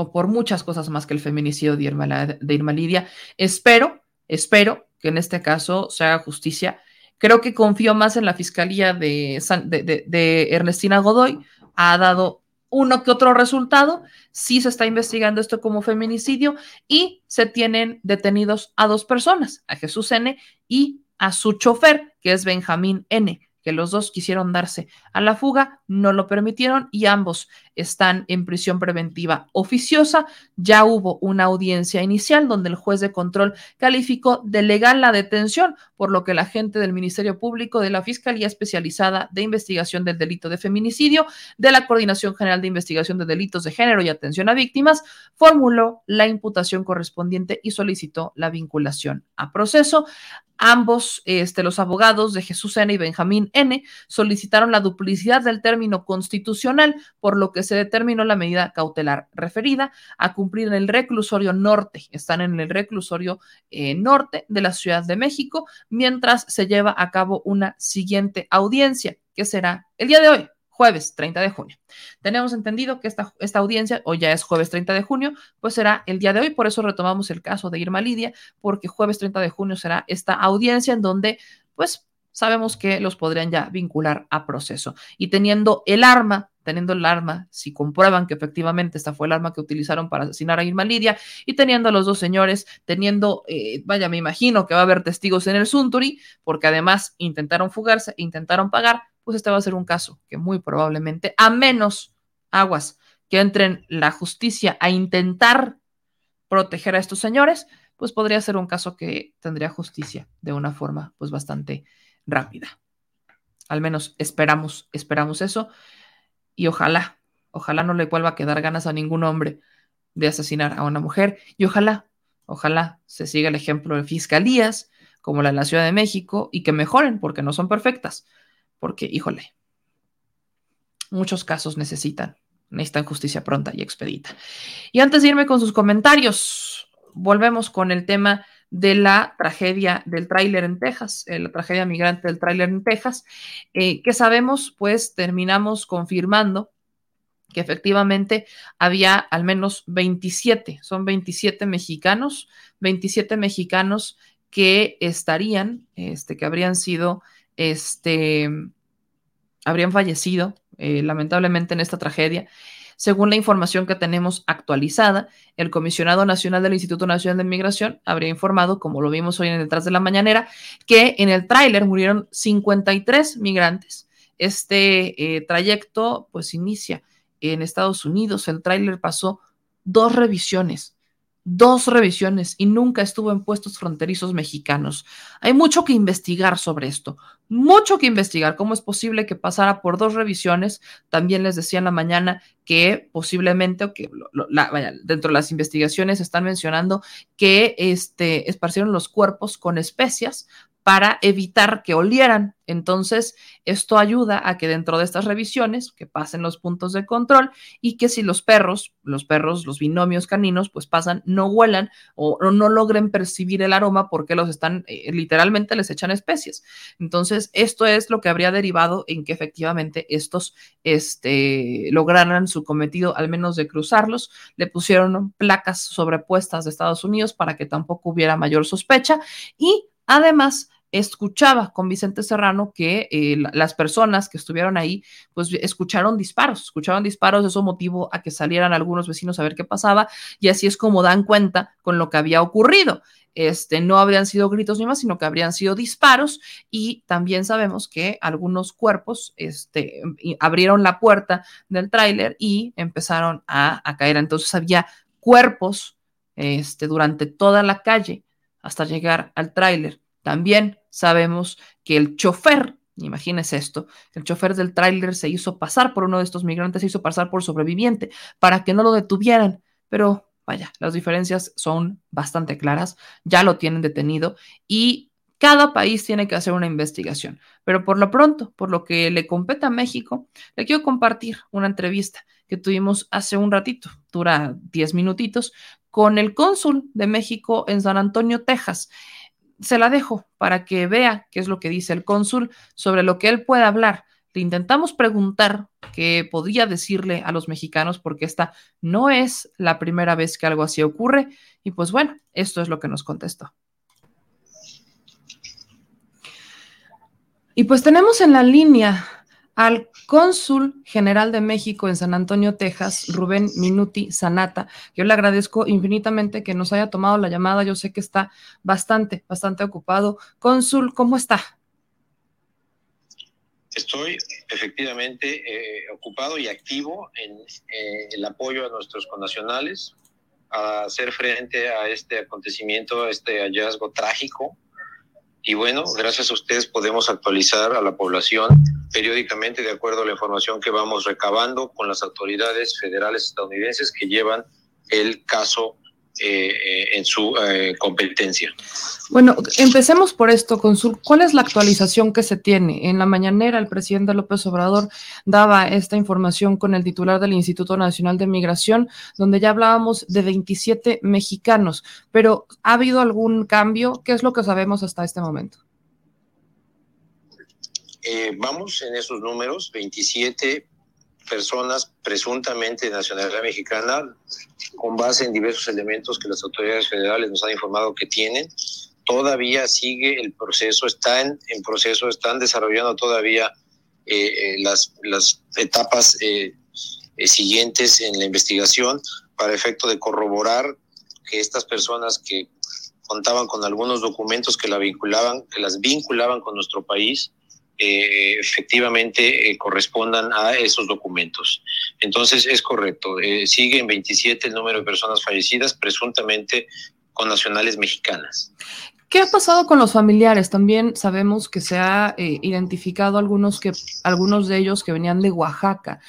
o por muchas cosas más que el feminicidio de Irma, Lidia. Espero, espero que en este caso se haga justicia. Creo que confío más en la fiscalía de, de, de Ernestina Godoy. Ha dado uno que otro resultado, sí se está investigando esto como feminicidio y se tienen detenidos a dos personas, a Jesús N y a su chofer, que es Benjamín N los dos quisieron darse a la fuga, no lo permitieron y ambos están en prisión preventiva oficiosa. Ya hubo una audiencia inicial donde el juez de control calificó de legal la detención, por lo que la gente del Ministerio Público, de la Fiscalía Especializada de Investigación del Delito de Feminicidio, de la Coordinación General de Investigación de Delitos de Género y Atención a Víctimas, formuló la imputación correspondiente y solicitó la vinculación a proceso. Ambos, este, los abogados de Jesús N y Benjamín N, solicitaron la duplicidad del término constitucional, por lo que se determinó la medida cautelar referida a cumplir en el reclusorio norte. Están en el reclusorio eh, norte de la Ciudad de México, mientras se lleva a cabo una siguiente audiencia, que será el día de hoy, jueves 30 de junio. Tenemos entendido que esta, esta audiencia, o ya es jueves 30 de junio, pues será el día de hoy, por eso retomamos el caso de Irma Lidia, porque jueves 30 de junio será esta audiencia en donde, pues, sabemos que los podrían ya vincular a proceso. Y teniendo el arma, teniendo el arma, si comprueban que efectivamente esta fue el arma que utilizaron para asesinar a Irma Lidia, y teniendo a los dos señores, teniendo, eh, vaya, me imagino que va a haber testigos en el Sunturi, porque además intentaron fugarse, intentaron pagar, pues este va a ser un caso que muy probablemente, a menos aguas que entren la justicia a intentar proteger a estos señores, pues podría ser un caso que tendría justicia de una forma pues bastante rápida. Al menos esperamos, esperamos eso. Y ojalá, ojalá no le vuelva a quedar ganas a ningún hombre de asesinar a una mujer. Y ojalá, ojalá se siga el ejemplo de fiscalías como la de la Ciudad de México y que mejoren porque no son perfectas, porque, híjole, muchos casos necesitan, necesitan justicia pronta y expedita. Y antes de irme con sus comentarios, volvemos con el tema de la tragedia del tráiler en Texas, eh, la tragedia migrante del tráiler en Texas, eh, que sabemos, pues terminamos confirmando que efectivamente había al menos 27, son 27 mexicanos, 27 mexicanos que estarían, este, que habrían sido este, habrían fallecido eh, lamentablemente en esta tragedia. Según la información que tenemos actualizada, el Comisionado Nacional del Instituto Nacional de Migración habría informado, como lo vimos hoy en Detrás de la Mañanera, que en el tráiler murieron 53 migrantes. Este eh, trayecto pues inicia en Estados Unidos. El tráiler pasó dos revisiones dos revisiones y nunca estuvo en puestos fronterizos mexicanos. Hay mucho que investigar sobre esto, mucho que investigar. ¿Cómo es posible que pasara por dos revisiones? También les decía en la mañana que posiblemente, que dentro de las investigaciones están mencionando que este, esparcieron los cuerpos con especias para evitar que olieran. Entonces, esto ayuda a que dentro de estas revisiones, que pasen los puntos de control y que si los perros, los perros, los binomios caninos, pues pasan, no huelan o, no logren percibir el aroma porque los están, eh, literalmente les echan especies. Entonces, esto es lo que habría derivado en que efectivamente estos este, lograran su cometido, al menos de cruzarlos. Le pusieron placas sobrepuestas de Estados Unidos para que tampoco hubiera mayor sospecha y Además, escuchaba con Vicente Serrano que eh, las personas que estuvieron ahí, pues escucharon disparos, escucharon disparos, eso motivó a que salieran algunos vecinos a ver qué pasaba y así es como dan cuenta con lo que había ocurrido. Este, no habrían sido gritos ni más, sino que habrían sido disparos y también sabemos que algunos cuerpos este, abrieron la puerta del tráiler y empezaron a, a, caer. Entonces había cuerpos este, durante toda la calle hasta llegar al tráiler. También sabemos que el chofer, imagínense esto, el chofer del tráiler se hizo pasar por uno de estos migrantes, se hizo pasar por sobreviviente para que no lo detuvieran, pero vaya, las diferencias son bastante claras, ya lo tienen detenido y cada país tiene que hacer una investigación, pero por lo pronto, por lo que le compete a México, le quiero compartir una entrevista que tuvimos hace un ratito, dura 10 minutitos, con el cónsul de México en San Antonio, Texas se la dejo para que vea qué es lo que dice el cónsul sobre lo que él puede hablar. Le intentamos preguntar qué podría decirle a los mexicanos porque esta no es la primera vez que algo así ocurre y pues bueno, esto es lo que nos contestó. Y pues tenemos en la línea al cónsul general de México en San Antonio, Texas, Rubén Minuti Sanata. Yo le agradezco infinitamente que nos haya tomado la llamada. Yo sé que está bastante, bastante ocupado. Cónsul, ¿cómo está? Estoy efectivamente eh, ocupado y activo en eh, el apoyo a nuestros connacionales a hacer frente a este acontecimiento, a este hallazgo trágico. Y bueno, gracias a ustedes podemos actualizar a la población periódicamente de acuerdo a la información que vamos recabando con las autoridades federales estadounidenses que llevan el caso eh, eh, en su eh, competencia. Bueno, empecemos por esto, Consul. ¿Cuál es la actualización que se tiene? En la mañanera, el presidente López Obrador daba esta información con el titular del Instituto Nacional de Migración, donde ya hablábamos de 27 mexicanos, pero ¿ha habido algún cambio? ¿Qué es lo que sabemos hasta este momento? Eh, vamos en esos números, 27 personas presuntamente de nacionalidad mexicana, con base en diversos elementos que las autoridades federales nos han informado que tienen. Todavía sigue el proceso, está en, proceso, están desarrollando todavía eh, eh, las, las etapas siguientes en la investigación para efecto de corroborar que estas personas que contaban con algunos documentos que la vinculaban, que las vinculaban con nuestro país, eh, efectivamente eh, correspondan a esos documentos. Entonces es correcto, eh, sigue en 27 el número de personas fallecidas presuntamente con nacionales mexicanas. ¿Qué ha pasado con los familiares? También sabemos que se ha identificado algunos, que, algunos de ellos que venían de Oaxaca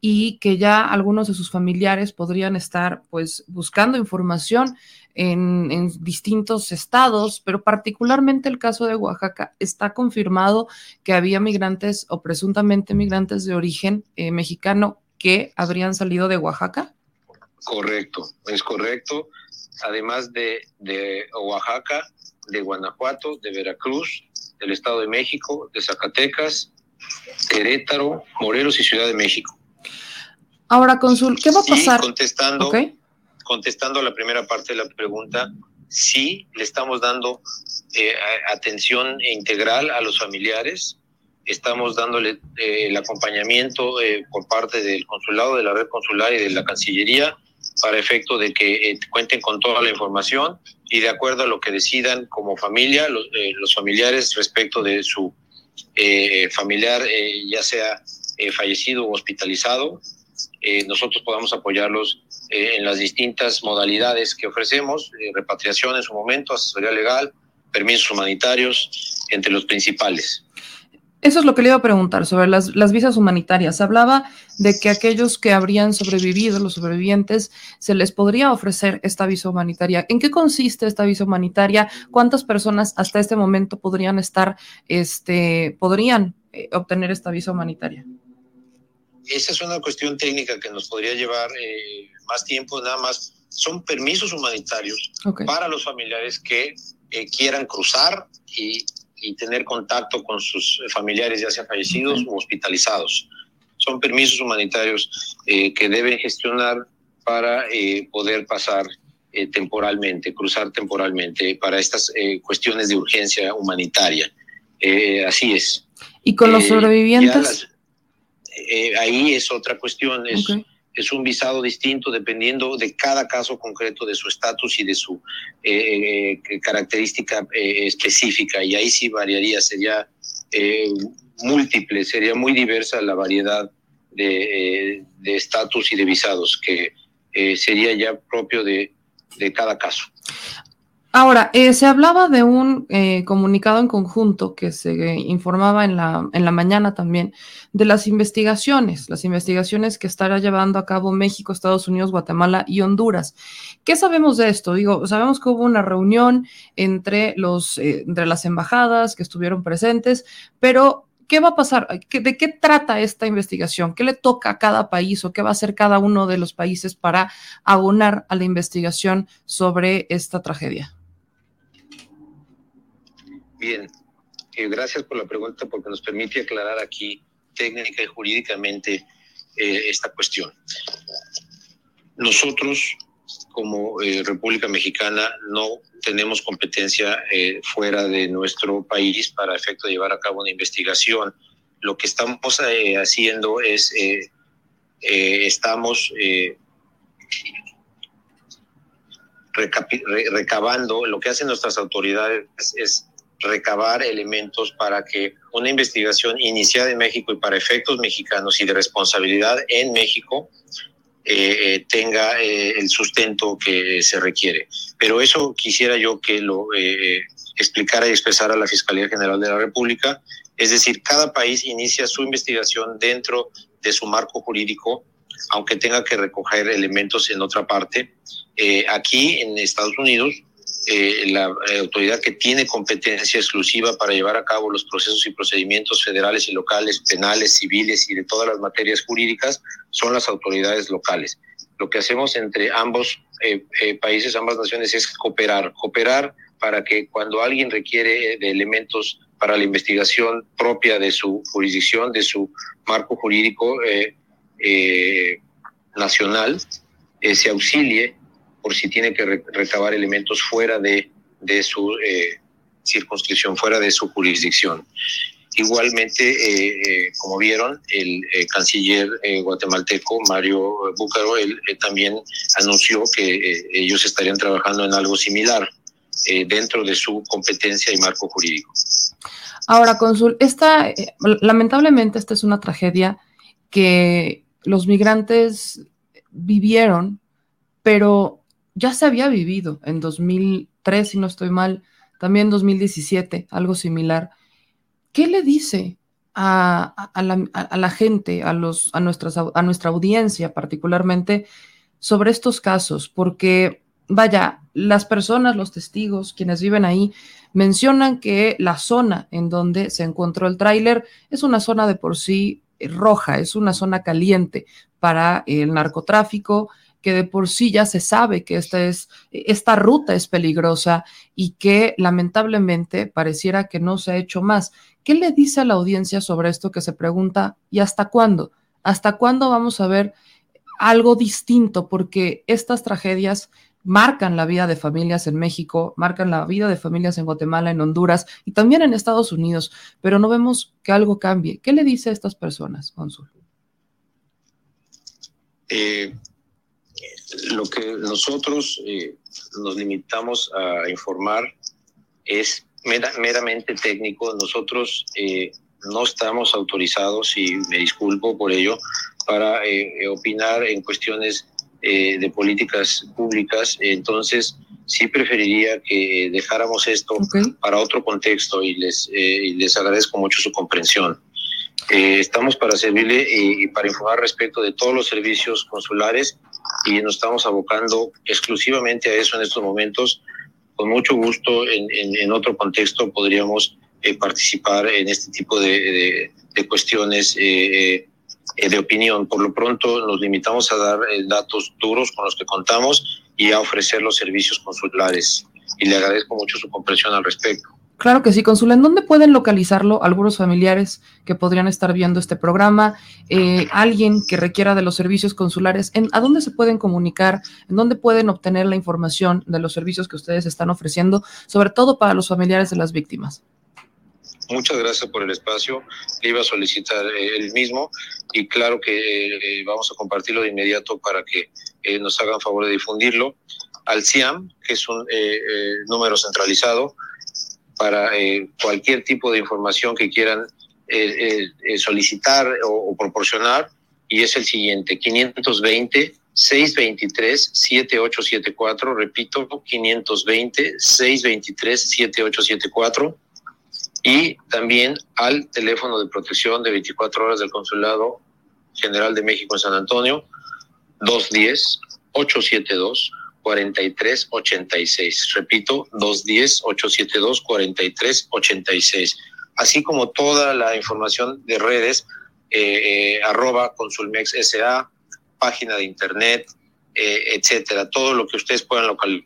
y que ya algunos de sus familiares podrían estar pues buscando información en, distintos estados, pero particularmente el caso de Oaxaca, está confirmado que había migrantes o presuntamente migrantes de origen eh, mexicano que habrían salido de Oaxaca. Correcto, es correcto. Además de, de Oaxaca, de Guanajuato, de Veracruz, del Estado de México, de Zacatecas, Querétaro, Morelos y Ciudad de México. Ahora, Consul, ¿qué va a pasar? contestando, contestando a la primera parte de la pregunta, sí le estamos dando eh, atención integral a los familiares, estamos dándole eh, el acompañamiento eh, por parte del consulado, de la red consular y de la Cancillería para efecto de que cuenten con toda la información y de acuerdo a lo que decidan como familia, los, los familiares respecto de su familiar, ya sea fallecido o hospitalizado, nosotros podamos apoyarlos eh, en las distintas modalidades que ofrecemos, eh, repatriación en su momento, asesoría legal, permisos humanitarios, entre los principales. Eso es lo que le iba a preguntar sobre las, las, visas humanitarias. Hablaba de que aquellos que habrían sobrevivido, los sobrevivientes, se les podría ofrecer esta visa humanitaria. ¿En qué consiste esta visa humanitaria? ¿Cuántas personas hasta este momento podrían estar, este, podrían eh, obtener esta visa humanitaria? Esa es una cuestión técnica que nos podría llevar eh, más tiempo, nada más. Son permisos humanitarios para los familiares que eh, quieran cruzar y, y, tener contacto con sus familiares, ya sean fallecidos o hospitalizados. Son permisos humanitarios eh, que deben gestionar para poder pasar eh, temporalmente, cruzar temporalmente para estas eh, cuestiones de urgencia humanitaria. Eh, así es. ¿Y con los Eh, sobrevivientes? Eh, ahí es otra cuestión, es, es un visado distinto dependiendo de cada caso concreto de su estatus y de su eh, eh, característica eh, específica, y ahí sí variaría, sería eh, múltiple, sería muy diversa la variedad de de estatus y de visados, que eh, sería ya propio de, de cada caso. Ahora, eh, se hablaba de un eh, comunicado en conjunto que se informaba en la, en la mañana también de las investigaciones, las investigaciones que estará llevando a cabo México, Estados Unidos, Guatemala y Honduras. ¿Qué sabemos de esto? Digo, sabemos que hubo una reunión entre, los, eh, entre las embajadas que estuvieron presentes, pero ¿qué va a pasar? ¿Qué- ¿De qué trata esta investigación? ¿Qué le toca a cada país o qué va a hacer cada uno de los países para abonar a la investigación sobre esta tragedia? Bien, eh, gracias por la pregunta porque nos permite aclarar aquí técnica y jurídicamente eh, esta cuestión. Nosotros, como eh, República Mexicana, no tenemos competencia eh, fuera de nuestro país para efecto de llevar a cabo una investigación. Lo que estamos haciendo es, estamos recabando, lo que hacen nuestras autoridades es recabar elementos para que una investigación iniciada en México y para efectos mexicanos y de responsabilidad en México eh, eh, tenga eh, el sustento que se requiere. Pero eso quisiera yo que lo explicara y expresara la Fiscalía General de la República. Es decir, cada país inicia su investigación dentro de su marco jurídico, aunque tenga que recoger elementos en otra parte. Aquí en Estados Unidos, eh, la eh, autoridad que tiene competencia exclusiva para llevar a cabo los procesos y procedimientos federales y locales, penales, civiles y de todas las materias jurídicas son las autoridades locales. Lo que hacemos entre ambos eh, eh, países, ambas naciones, es cooperar, cooperar para que cuando alguien requiere de elementos para la investigación propia de su jurisdicción, de su marco jurídico eh, eh, nacional, se auxilie por si tiene que re- recabar elementos fuera de, de su eh, circunscripción, fuera de su jurisdicción. Igualmente, eh, eh, como vieron, el canciller guatemalteco Mario Búcaro él, también anunció que ellos estarían trabajando en algo similar dentro de su competencia y marco jurídico. Ahora, Consul, esta, lamentablemente esta es una tragedia que los migrantes vivieron, pero ya se había vivido en 2003, si no estoy mal, también 2017, algo similar. ¿Qué le dice a, la, gente, a, a, nuestra audiencia particularmente, sobre estos casos? Porque, vaya, las personas, los testigos, quienes viven ahí, mencionan que la zona en donde se encontró el tráiler es una zona de por sí roja, es una zona caliente para el narcotráfico, que de por sí ya se sabe que esta, es, esta ruta es peligrosa y que lamentablemente pareciera que no se ha hecho más. ¿Qué le dice a la audiencia sobre esto que se pregunta y hasta cuándo? ¿Hasta cuándo vamos a ver algo distinto? Porque estas tragedias marcan la vida de familias en México, marcan la vida de familias en Guatemala, en Honduras y también en Estados Unidos, pero no vemos que algo cambie. ¿Qué le dice a estas personas, Consul? Eh, lo que nosotros eh, nos limitamos a informar es mera- meramente técnico. Nosotros eh, no estamos autorizados, y me disculpo por ello, para eh, eh, opinar en cuestiones eh, de políticas públicas. Entonces, sí preferiría que dejáramos esto para otro contexto y les, eh, y les agradezco mucho su comprensión. Eh, estamos para servirle y, y para informar respecto de todos los servicios consulares y nos estamos abocando exclusivamente a eso en estos momentos. Con mucho gusto, en, en- otro contexto, podríamos eh, participar en este tipo de, de- de cuestiones eh, eh, de opinión. Por lo pronto, nos limitamos a dar eh, datos duros con los que contamos y a ofrecer los servicios consulares. Y le agradezco mucho su comprensión al respecto. Claro que sí, Consul. ¿En dónde pueden localizarlo algunos familiares que podrían estar viendo este programa? Eh, alguien que requiera de los servicios consulares, ¿en, ¿a dónde se pueden comunicar? ¿En dónde pueden obtener la información de los servicios que ustedes están ofreciendo, sobre todo para los familiares de las víctimas? Muchas gracias por el espacio. Le iba a solicitar eh, el mismo y claro que eh, vamos a compartirlo de inmediato para que nos hagan favor de difundirlo. Al CIAM, que es un número centralizado para eh, cualquier tipo de información que quieran eh, eh, eh, solicitar o, o proporcionar y es el siguiente, 520 623 7874, repito, 520 623 7874 y también al teléfono de protección de 24 horas del Consulado General de México en San Antonio, 210 872 4386. Repito, 210 872 4386. Así como toda la información de redes, eh, eh, arroba Consulmex SA, página de internet, eh, etcétera. Todo lo que ustedes puedan localizar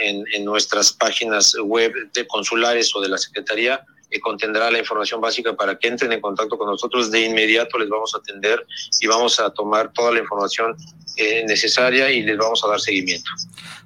en, en nuestras páginas web de consulares o de la Secretaría eh, contendrá la información básica para que entren en contacto con nosotros. De inmediato les vamos a atender y vamos a tomar toda la información eh, necesaria y les vamos a dar seguimiento.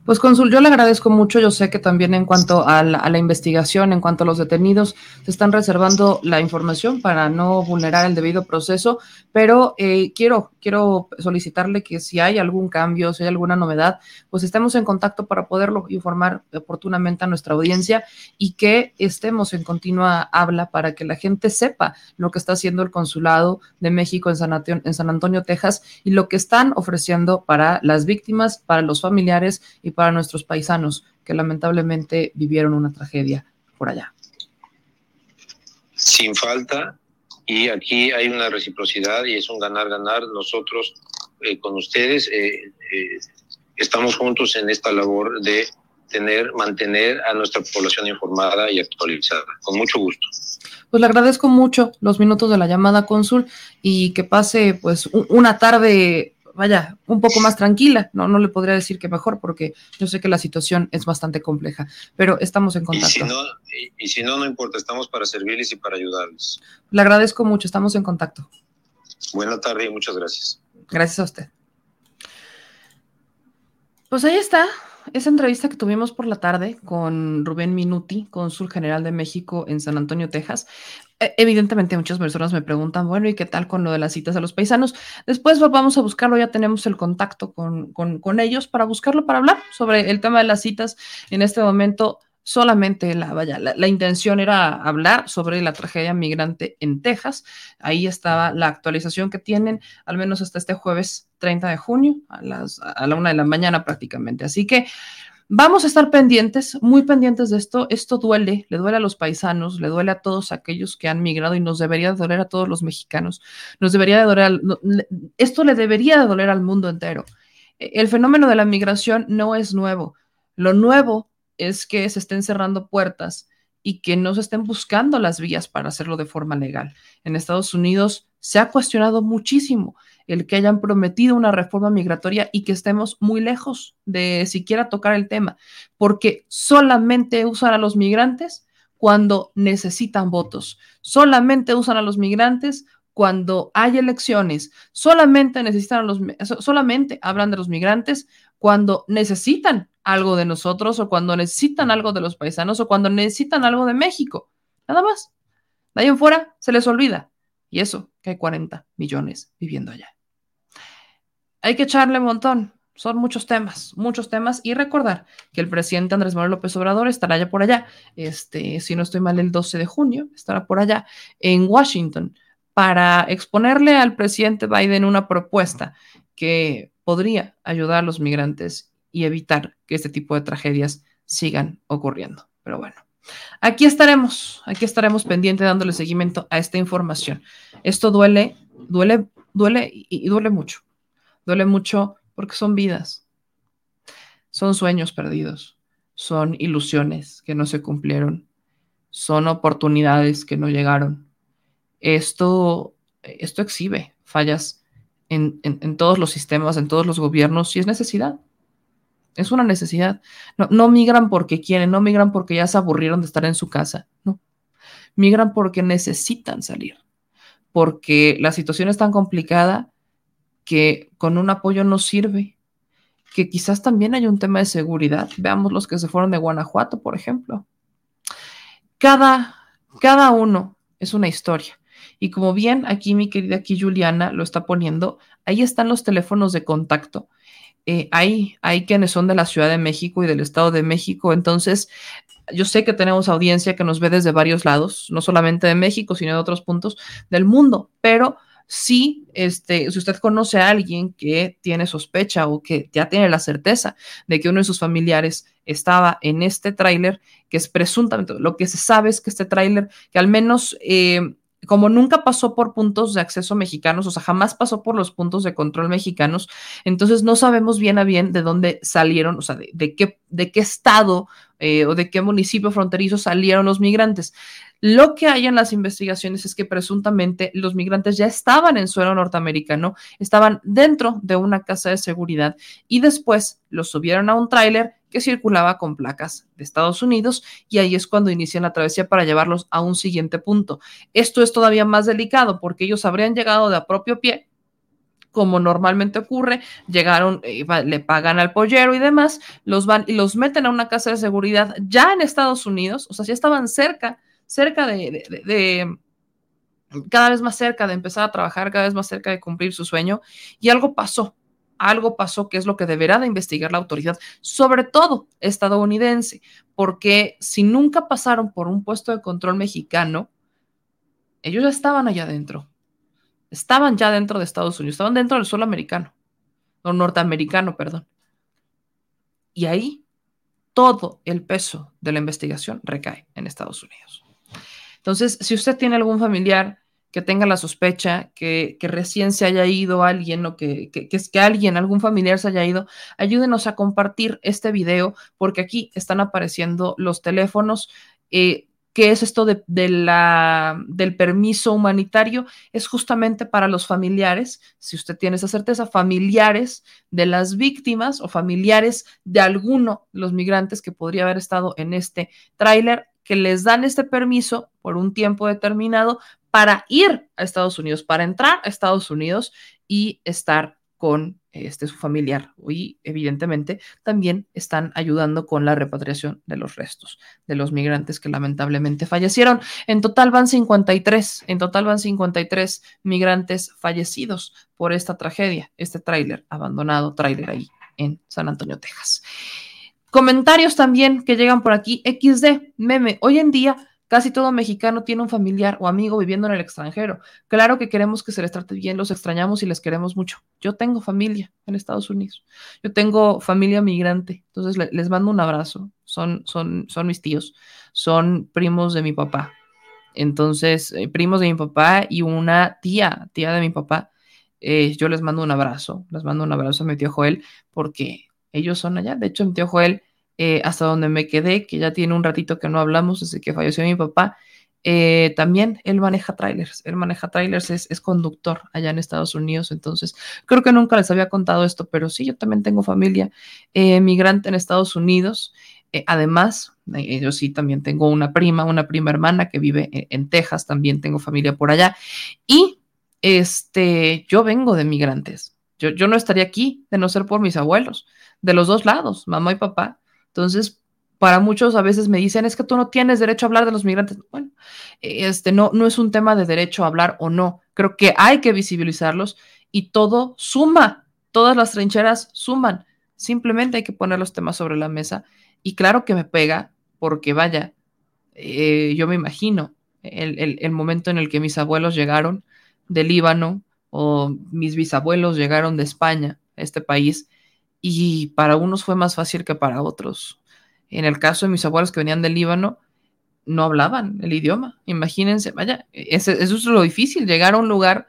Pues Consul, yo le agradezco mucho. Yo sé que también en cuanto a la, a la, investigación, en cuanto a los detenidos, se están reservando la información para no vulnerar el debido proceso, pero eh, quiero, quiero solicitarle que si hay algún cambio, si hay alguna novedad, pues estemos en contacto para poderlo informar oportunamente a nuestra audiencia y que estemos en continua habla para que la gente sepa lo que está haciendo el Consulado de México en San, Antonio, en San Antonio, Texas, y lo que están ofreciendo para las víctimas, para los familiares y para nuestros paisanos que lamentablemente vivieron una tragedia por allá. Sin falta, y aquí hay una reciprocidad y es un ganar-ganar. Nosotros eh, con ustedes eh, eh, estamos juntos en esta labor de tener, mantener a nuestra población informada y actualizada. Con mucho gusto. Pues le agradezco mucho los minutos de la llamada, cónsul, y que pase pues un, una tarde vaya, un poco más tranquila. No, no le podría decir que mejor, porque yo sé que la situación es bastante compleja, pero estamos en contacto. Y si no, y, y si no, no importa, estamos para servirles y para ayudarles. Le agradezco mucho, estamos en contacto. Buena tarde y muchas gracias. Gracias a usted. Pues ahí está, esa entrevista que tuvimos por la tarde con Rubén Minuti, cónsul general de México en San Antonio, Texas. Eh, evidentemente muchas personas me preguntan, bueno, ¿y qué tal con lo de las citas a los paisanos? Después vamos a buscarlo, ya tenemos el contacto con, con, ellos para buscarlo, para hablar sobre el tema de las citas. En este momento solamente la, vaya, la, la, intención era hablar sobre la tragedia migrante en Texas. Ahí estaba la actualización que tienen, al menos hasta este jueves 30 de junio, a, las, a la una de la mañana prácticamente. Así que vamos a estar pendientes, muy pendientes de esto. Esto duele, le duele a los paisanos, le duele a todos aquellos que han migrado y nos debería de doler a todos los mexicanos. Nos debería de doler, al, esto le debería de doler al mundo entero. El fenómeno de la migración no es nuevo. Lo nuevo es que se estén cerrando puertas y que no se estén buscando las vías para hacerlo de forma legal. En Estados Unidos se ha cuestionado muchísimo el que hayan prometido una reforma migratoria y que estemos muy lejos de siquiera tocar el tema, porque solamente usan a los migrantes cuando necesitan votos, solamente usan a los migrantes cuando hay elecciones, solamente necesitan a los, solamente hablan de los migrantes cuando necesitan algo de nosotros o cuando necesitan algo de los paisanos o cuando necesitan algo de México. Nada más. De ahí en fuera se les olvida. Y eso, que hay 40 millones viviendo allá. Hay que echarle un montón. Son muchos temas, muchos temas. Y recordar que el presidente Andrés Manuel López Obrador estará ya por allá. Este, si no estoy mal, el 12 de junio estará por allá en Washington para exponerle al presidente Biden una propuesta que podría ayudar a los migrantes y evitar que este tipo de tragedias sigan ocurriendo. Pero bueno, aquí estaremos, aquí estaremos pendientes dándole seguimiento a esta información. Esto duele, duele, duele y duele mucho. Duele mucho porque son vidas, son sueños perdidos, son ilusiones que no se cumplieron, son oportunidades que no llegaron. Esto, esto exhibe fallas en, en, todos los sistemas, en todos los gobiernos, y es necesidad Es una necesidad. No migran porque quieren, no migran porque ya se aburrieron de estar en su casa, no. Migran porque necesitan salir, porque la situación es tan complicada que con un apoyo no sirve, que quizás también hay un tema de seguridad. Veamos los que se fueron de Guanajuato, por ejemplo. Cada, cada uno es una historia. Y como bien aquí mi querida aquí Juliana lo está poniendo, ahí están los teléfonos de contacto. Eh, hay, hay quienes son de la Ciudad de México y del Estado de México. Entonces, yo sé que tenemos audiencia que nos ve desde varios lados, no solamente de México, sino de otros puntos del mundo, pero sí, este, si usted conoce a alguien que tiene sospecha o que ya tiene la certeza de que uno de sus familiares estaba en este tráiler, que es presuntamente, lo que se sabe es que este tráiler, que al menos... Eh, como nunca pasó por puntos de acceso mexicanos, o sea, jamás pasó por los puntos de control mexicanos, entonces no sabemos bien a bien de dónde salieron, o sea, de, qué, de qué estado eh, o de qué municipio fronterizo salieron los migrantes. Lo que hay en las investigaciones es que presuntamente los migrantes ya estaban en suelo norteamericano, estaban dentro de una casa de seguridad y después los subieron a un tráiler que circulaba con placas de Estados Unidos y ahí es cuando inician la travesía para llevarlos a un siguiente punto. Esto es todavía más delicado porque ellos habrían llegado de a propio pie como normalmente ocurre, llegaron, eh, le pagan al pollero y demás, los van y los meten a una casa de seguridad ya en Estados Unidos, o sea, ya estaban cerca, cerca de, de, cada vez más cerca de empezar a trabajar, cada vez más cerca de cumplir su sueño, y algo pasó, algo pasó que es lo que deberá de investigar la autoridad, sobre todo estadounidense, porque si nunca pasaron por un puesto de control mexicano, ellos ya estaban allá adentro, estaban ya dentro de Estados Unidos, estaban dentro del suelo americano, o norteamericano, perdón. Y ahí todo el peso de la investigación recae en Estados Unidos. Entonces, si usted tiene algún familiar que tenga la sospecha que, recién se haya ido alguien o que, que, es que alguien, algún familiar se haya ido, ayúdenos a compartir este video porque aquí están apareciendo los teléfonos. Eh, ¿Qué es esto de, la, del permiso humanitario? Es justamente para los familiares, si usted tiene esa certeza, familiares de las víctimas o familiares de alguno de los migrantes que podría haber estado en este tráiler, que les dan este permiso por un tiempo determinado para ir a Estados Unidos, para entrar a Estados Unidos y estar con este su familiar. Y evidentemente también están ayudando con la repatriación de los restos de los migrantes que lamentablemente fallecieron. En total van 53, en total van 53 migrantes fallecidos por esta tragedia, este tráiler abandonado, tráiler ahí en San Antonio, Texas. Comentarios también que llegan por aquí. XD, meme. Hoy en día Casi todo mexicano tiene un familiar o amigo viviendo en el extranjero. Claro que queremos que se les trate bien, los extrañamos y les queremos mucho. Yo tengo familia en Estados Unidos. Yo tengo familia migrante. Entonces les mando un abrazo. Son, son, son mis tíos. Son primos de mi papá. Entonces, eh, primos de mi papá y una tía, tía de mi papá. Eh, yo les mando un abrazo. Les mando un abrazo a mi tío Joel porque ellos son allá. De hecho, mi tío Joel eh, hasta donde me quedé, que ya tiene un ratito que no hablamos desde que falleció mi papá, eh, también él maneja trailers, él maneja trailers, es, conductor allá en Estados Unidos, entonces creo que nunca les había contado esto, pero sí, yo también tengo familia eh, migrante en Estados Unidos. además, yo sí también tengo una prima, una prima hermana que vive en, en Texas, también tengo familia por allá. Y este, yo vengo de migrantes. Yo, yo no estaría aquí de no ser por mis abuelos, de los dos lados, mamá y papá. Entonces, para muchos a veces me dicen, es que tú no tienes derecho a hablar de los migrantes. Bueno, este no, no es un tema de derecho a hablar o no. Creo que hay que visibilizarlos y todo suma, todas las trincheras suman. Simplemente hay que poner los temas sobre la mesa. Y claro que me pega, porque vaya, eh, yo me imagino el, el momento en el que mis abuelos llegaron de Líbano o mis bisabuelos llegaron de España este país y para unos fue más fácil que para otros. En el caso de mis abuelos que venían del Líbano, no hablaban el idioma. Imagínense, vaya, eso es lo difícil, llegar a un lugar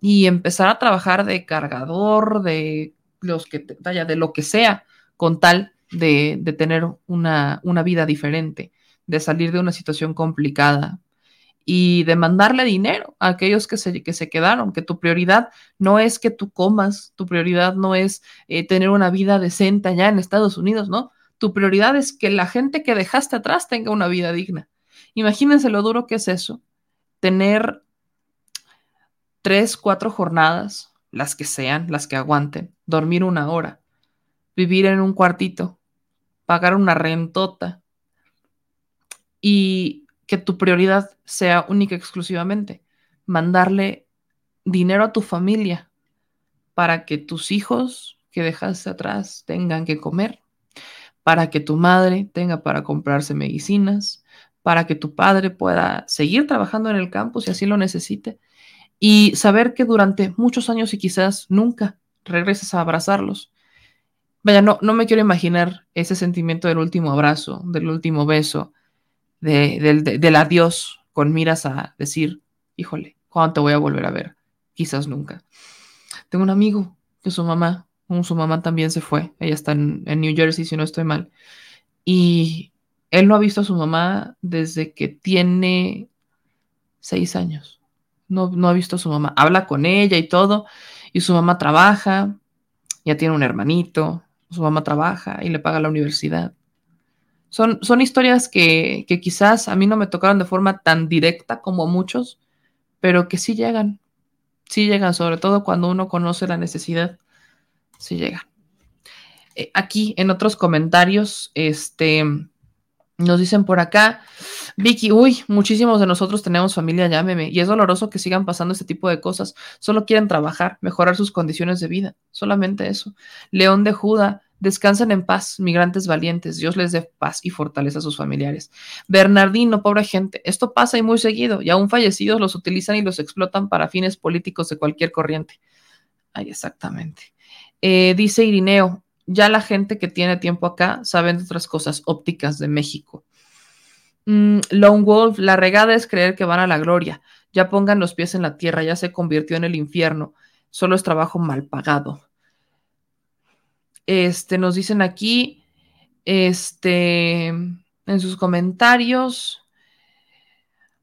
y empezar a trabajar de cargador, de los que, vaya, de lo que sea, con tal de, tener una, una vida diferente, de salir de una situación complicada. Y de mandarle dinero a aquellos que se, que se quedaron, que tu prioridad no es que tú comas, tu prioridad no es eh, tener una vida decente allá en Estados Unidos, ¿no? Tu prioridad es que la gente que dejaste atrás tenga una vida digna. Imagínense lo duro que es eso, tener tres, cuatro jornadas, las que sean, las que aguanten, dormir una hora, vivir en un cuartito, pagar una rentota y que tu prioridad sea única exclusivamente mandarle dinero a tu familia para que tus hijos que dejaste atrás tengan que comer, para que tu madre tenga para comprarse medicinas, para que tu padre pueda seguir trabajando en el campo si así lo necesite y saber que durante muchos años y quizás nunca regreses a abrazarlos. Vaya, no, no me quiero imaginar ese sentimiento del último abrazo, del último beso, del, adiós con miras a decir, híjole, ¿cuándo te voy a volver a ver? Quizás nunca. Tengo un amigo que su mamá, su mamá también se fue, ella está en, en New Jersey, si no estoy mal, y él no ha visto a su mamá desde que tiene seis años. No, no ha visto a su mamá. Habla con ella y todo. Y su mamá trabaja, ya tiene un hermanito. Su mamá trabaja y le paga la universidad. Son, son historias que, que quizás a mí no me tocaron de forma tan directa como muchos, pero que sí llegan. Sí llegan, sobre todo cuando uno conoce la necesidad. Sí llegan. Eh, aquí en otros comentarios, este nos dicen por acá, Vicky, uy, muchísimos de nosotros tenemos familia, llámeme, y es doloroso que sigan pasando este tipo de cosas. Solo quieren trabajar, mejorar sus condiciones de vida, solamente eso. León de Judá, descansen en paz, migrantes valientes, Dios les dé paz y fortaleza a sus familiares. Bernardino, pobre gente, esto pasa y muy seguido, y aún fallecidos los utilizan y los explotan para fines políticos de cualquier corriente. Ay, exactamente. Eh, dice Irineo, ya la gente que tiene tiempo acá sabe de otras cosas ópticas de México. Mm, Lone Wolf, la regada es creer que van a la gloria. Ya pongan los pies en la tierra, ya se convirtió en el infierno. Solo es trabajo mal pagado. Este, nos dicen aquí, este, en sus comentarios.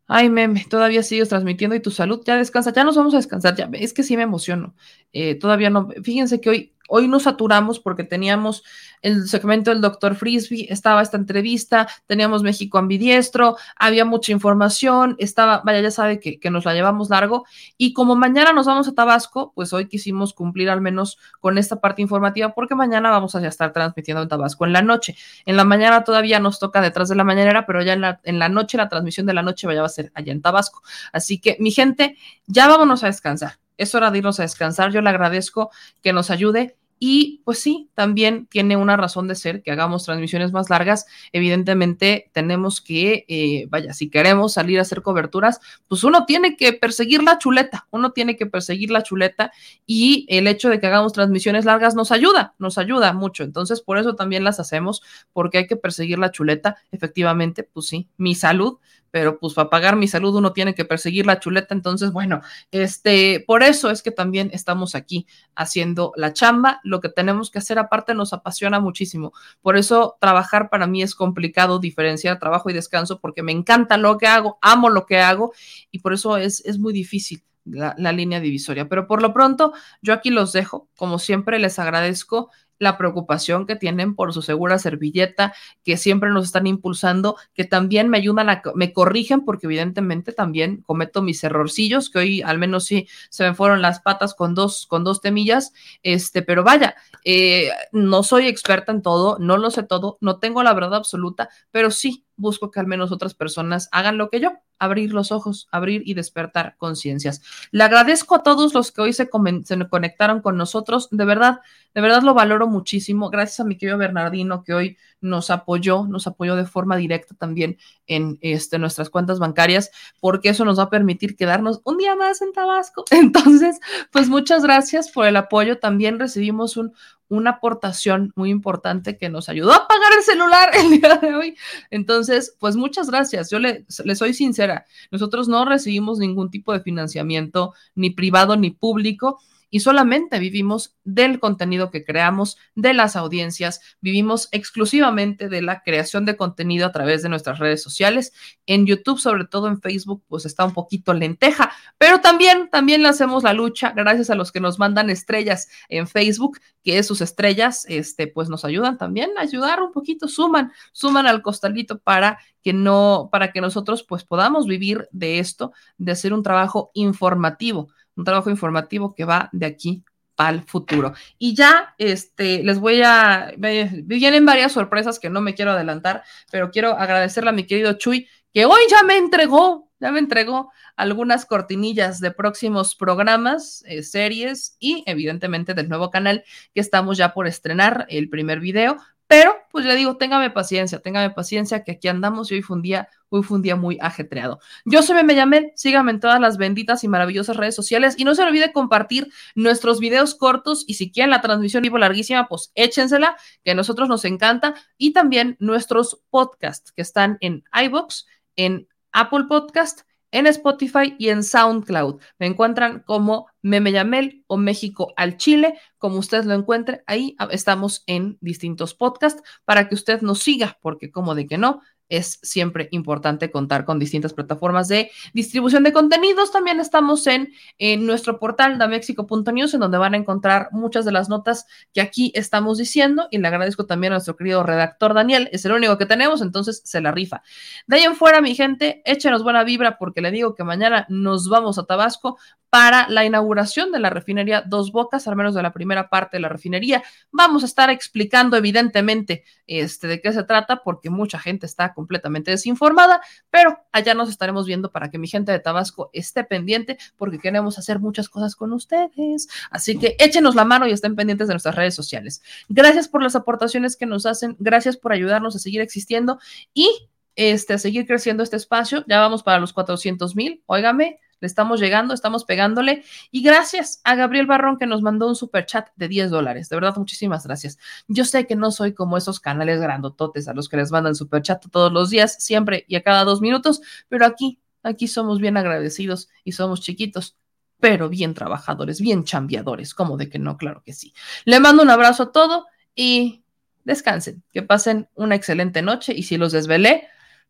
Ay, meme, todavía sigues transmitiendo y tu salud ya descansa. Ya nos vamos a descansar. Ya es que sí me emociono. Eh, todavía no. Fíjense que hoy Hoy nos saturamos porque teníamos el segmento del doctor Frisby, estaba esta entrevista, teníamos México ambidiestro, había mucha información, estaba, vaya, ya sabe que, que, nos la llevamos largo. Y como mañana nos vamos a Tabasco, pues hoy quisimos cumplir al menos con esta parte informativa porque mañana vamos a estar transmitiendo en Tabasco en la noche. En la mañana todavía nos toca detrás de la mañanera, pero ya en la, en la noche, la transmisión de la noche vaya a ser allá en Tabasco. Así que, mi gente, ya vámonos a descansar es hora de irnos a descansar. Yo le agradezco que nos ayude. Y pues sí, también tiene una razón de ser que hagamos transmisiones más largas. Evidentemente tenemos que, eh, vaya, si queremos salir a hacer coberturas, pues uno tiene que perseguir la chuleta, uno tiene que perseguir la chuleta y el hecho de que hagamos transmisiones largas nos ayuda, nos ayuda mucho. Entonces, por eso también las hacemos, porque hay que perseguir la chuleta. Efectivamente, pues sí, mi salud pero pues para pagar mi salud uno tiene que perseguir la chuleta, entonces bueno, este, por eso es que también estamos aquí haciendo la chamba, lo que tenemos que hacer aparte nos apasiona muchísimo, por eso trabajar para mí es complicado diferenciar trabajo y descanso porque me encanta lo que hago, amo lo que hago y por eso es, es muy difícil. La, la, línea divisoria. Pero por lo pronto, yo aquí los dejo. Como siempre, les agradezco la preocupación que tienen por su segura servilleta, que siempre nos están impulsando, que también me ayudan a, me corrigen, porque evidentemente también cometo mis errorcillos, que hoy al menos sí se me fueron las patas con dos, con dos temillas, este, pero vaya, eh, no soy experta en todo, no lo sé todo, no tengo la verdad absoluta, pero sí busco que al menos otras personas hagan lo que yo, abrir los ojos, abrir y despertar conciencias. Le agradezco a todos los que hoy se, conectaron con nosotros, de verdad, de verdad lo valoro muchísimo. Gracias a mi querido Bernardino que hoy nos apoyó, nos apoyó de forma directa también en este, nuestras cuentas bancarias, porque eso nos va a permitir quedarnos un día más en Tabasco. Entonces, pues muchas gracias por el apoyo. También recibimos un, una aportación muy importante que nos ayudó a pagar el celular el día de hoy. Entonces, pues muchas gracias. Yo le, le, soy sincera, nosotros no recibimos ningún tipo de financiamiento, ni privado ni público. Y solamente vivimos del contenido que creamos, de las audiencias, vivimos exclusivamente de la creación de contenido a través de nuestras redes sociales. En YouTube, sobre todo en Facebook, pues está un poquito lenteja, pero también, también le hacemos la lucha gracias a los que nos mandan estrellas en Facebook, que sus estrellas, este, pues nos ayudan también a ayudar un poquito, suman, suman al costalito para que no, para que nosotros pues podamos vivir de esto, de hacer un trabajo informativo, un trabajo informativo que va de aquí para el futuro. Y ya, este, les voy a, vienen varias sorpresas que no me quiero adelantar, pero quiero agradecerle a mi querido Chuy, que hoy ya me entregó, ya me entregó algunas cortinillas de próximos programas, eh, series y evidentemente del nuevo canal que estamos ya por estrenar el primer video, pero, pues le digo, téngame paciencia, téngame paciencia, que aquí andamos y hoy fue un día, hoy fue un día muy ajetreado. Yo soy Meme Yamel, síganme en todas las benditas y maravillosas redes sociales y no se olvide compartir nuestros videos cortos y si quieren la transmisión vivo larguísima, pues échensela, que a nosotros nos encanta, y también nuestros podcasts que están en iBox, en Apple Podcast en Spotify y en SoundCloud. Me encuentran como Meme Yamel o México al Chile, como usted lo encuentre. Ahí estamos en distintos podcasts para que usted nos siga, porque como de que no, es siempre importante contar con distintas plataformas de distribución de contenidos. También estamos en, en nuestro portal damexico.news, en donde van a encontrar muchas de las notas que aquí estamos diciendo. Y le agradezco también a nuestro querido redactor Daniel, es el único que tenemos, entonces se la rifa. De ahí en fuera, mi gente, échenos buena vibra porque le digo que mañana nos vamos a Tabasco para la inauguración de la refinería Dos Bocas, al menos de la primera parte de la refinería. Vamos a estar explicando evidentemente este, de qué se trata porque mucha gente está completamente desinformada, pero allá nos estaremos viendo para que mi gente de Tabasco esté pendiente porque queremos hacer muchas cosas con ustedes. Así que échenos la mano y estén pendientes de nuestras redes sociales. Gracias por las aportaciones que nos hacen, gracias por ayudarnos a seguir existiendo y este, a seguir creciendo este espacio. Ya vamos para los 400 mil, óigame le estamos llegando, estamos pegándole. Y gracias a Gabriel Barrón que nos mandó un super chat de 10 dólares. De verdad, muchísimas gracias. Yo sé que no soy como esos canales grandototes a los que les mandan super chat todos los días, siempre y a cada dos minutos, pero aquí, aquí somos bien agradecidos y somos chiquitos pero bien trabajadores, bien chambeadores, como de que no, claro que sí. Le mando un abrazo a todo y descansen, que pasen una excelente noche y si los desvelé,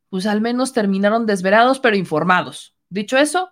pues al menos terminaron desvelados pero informados. Dicho eso,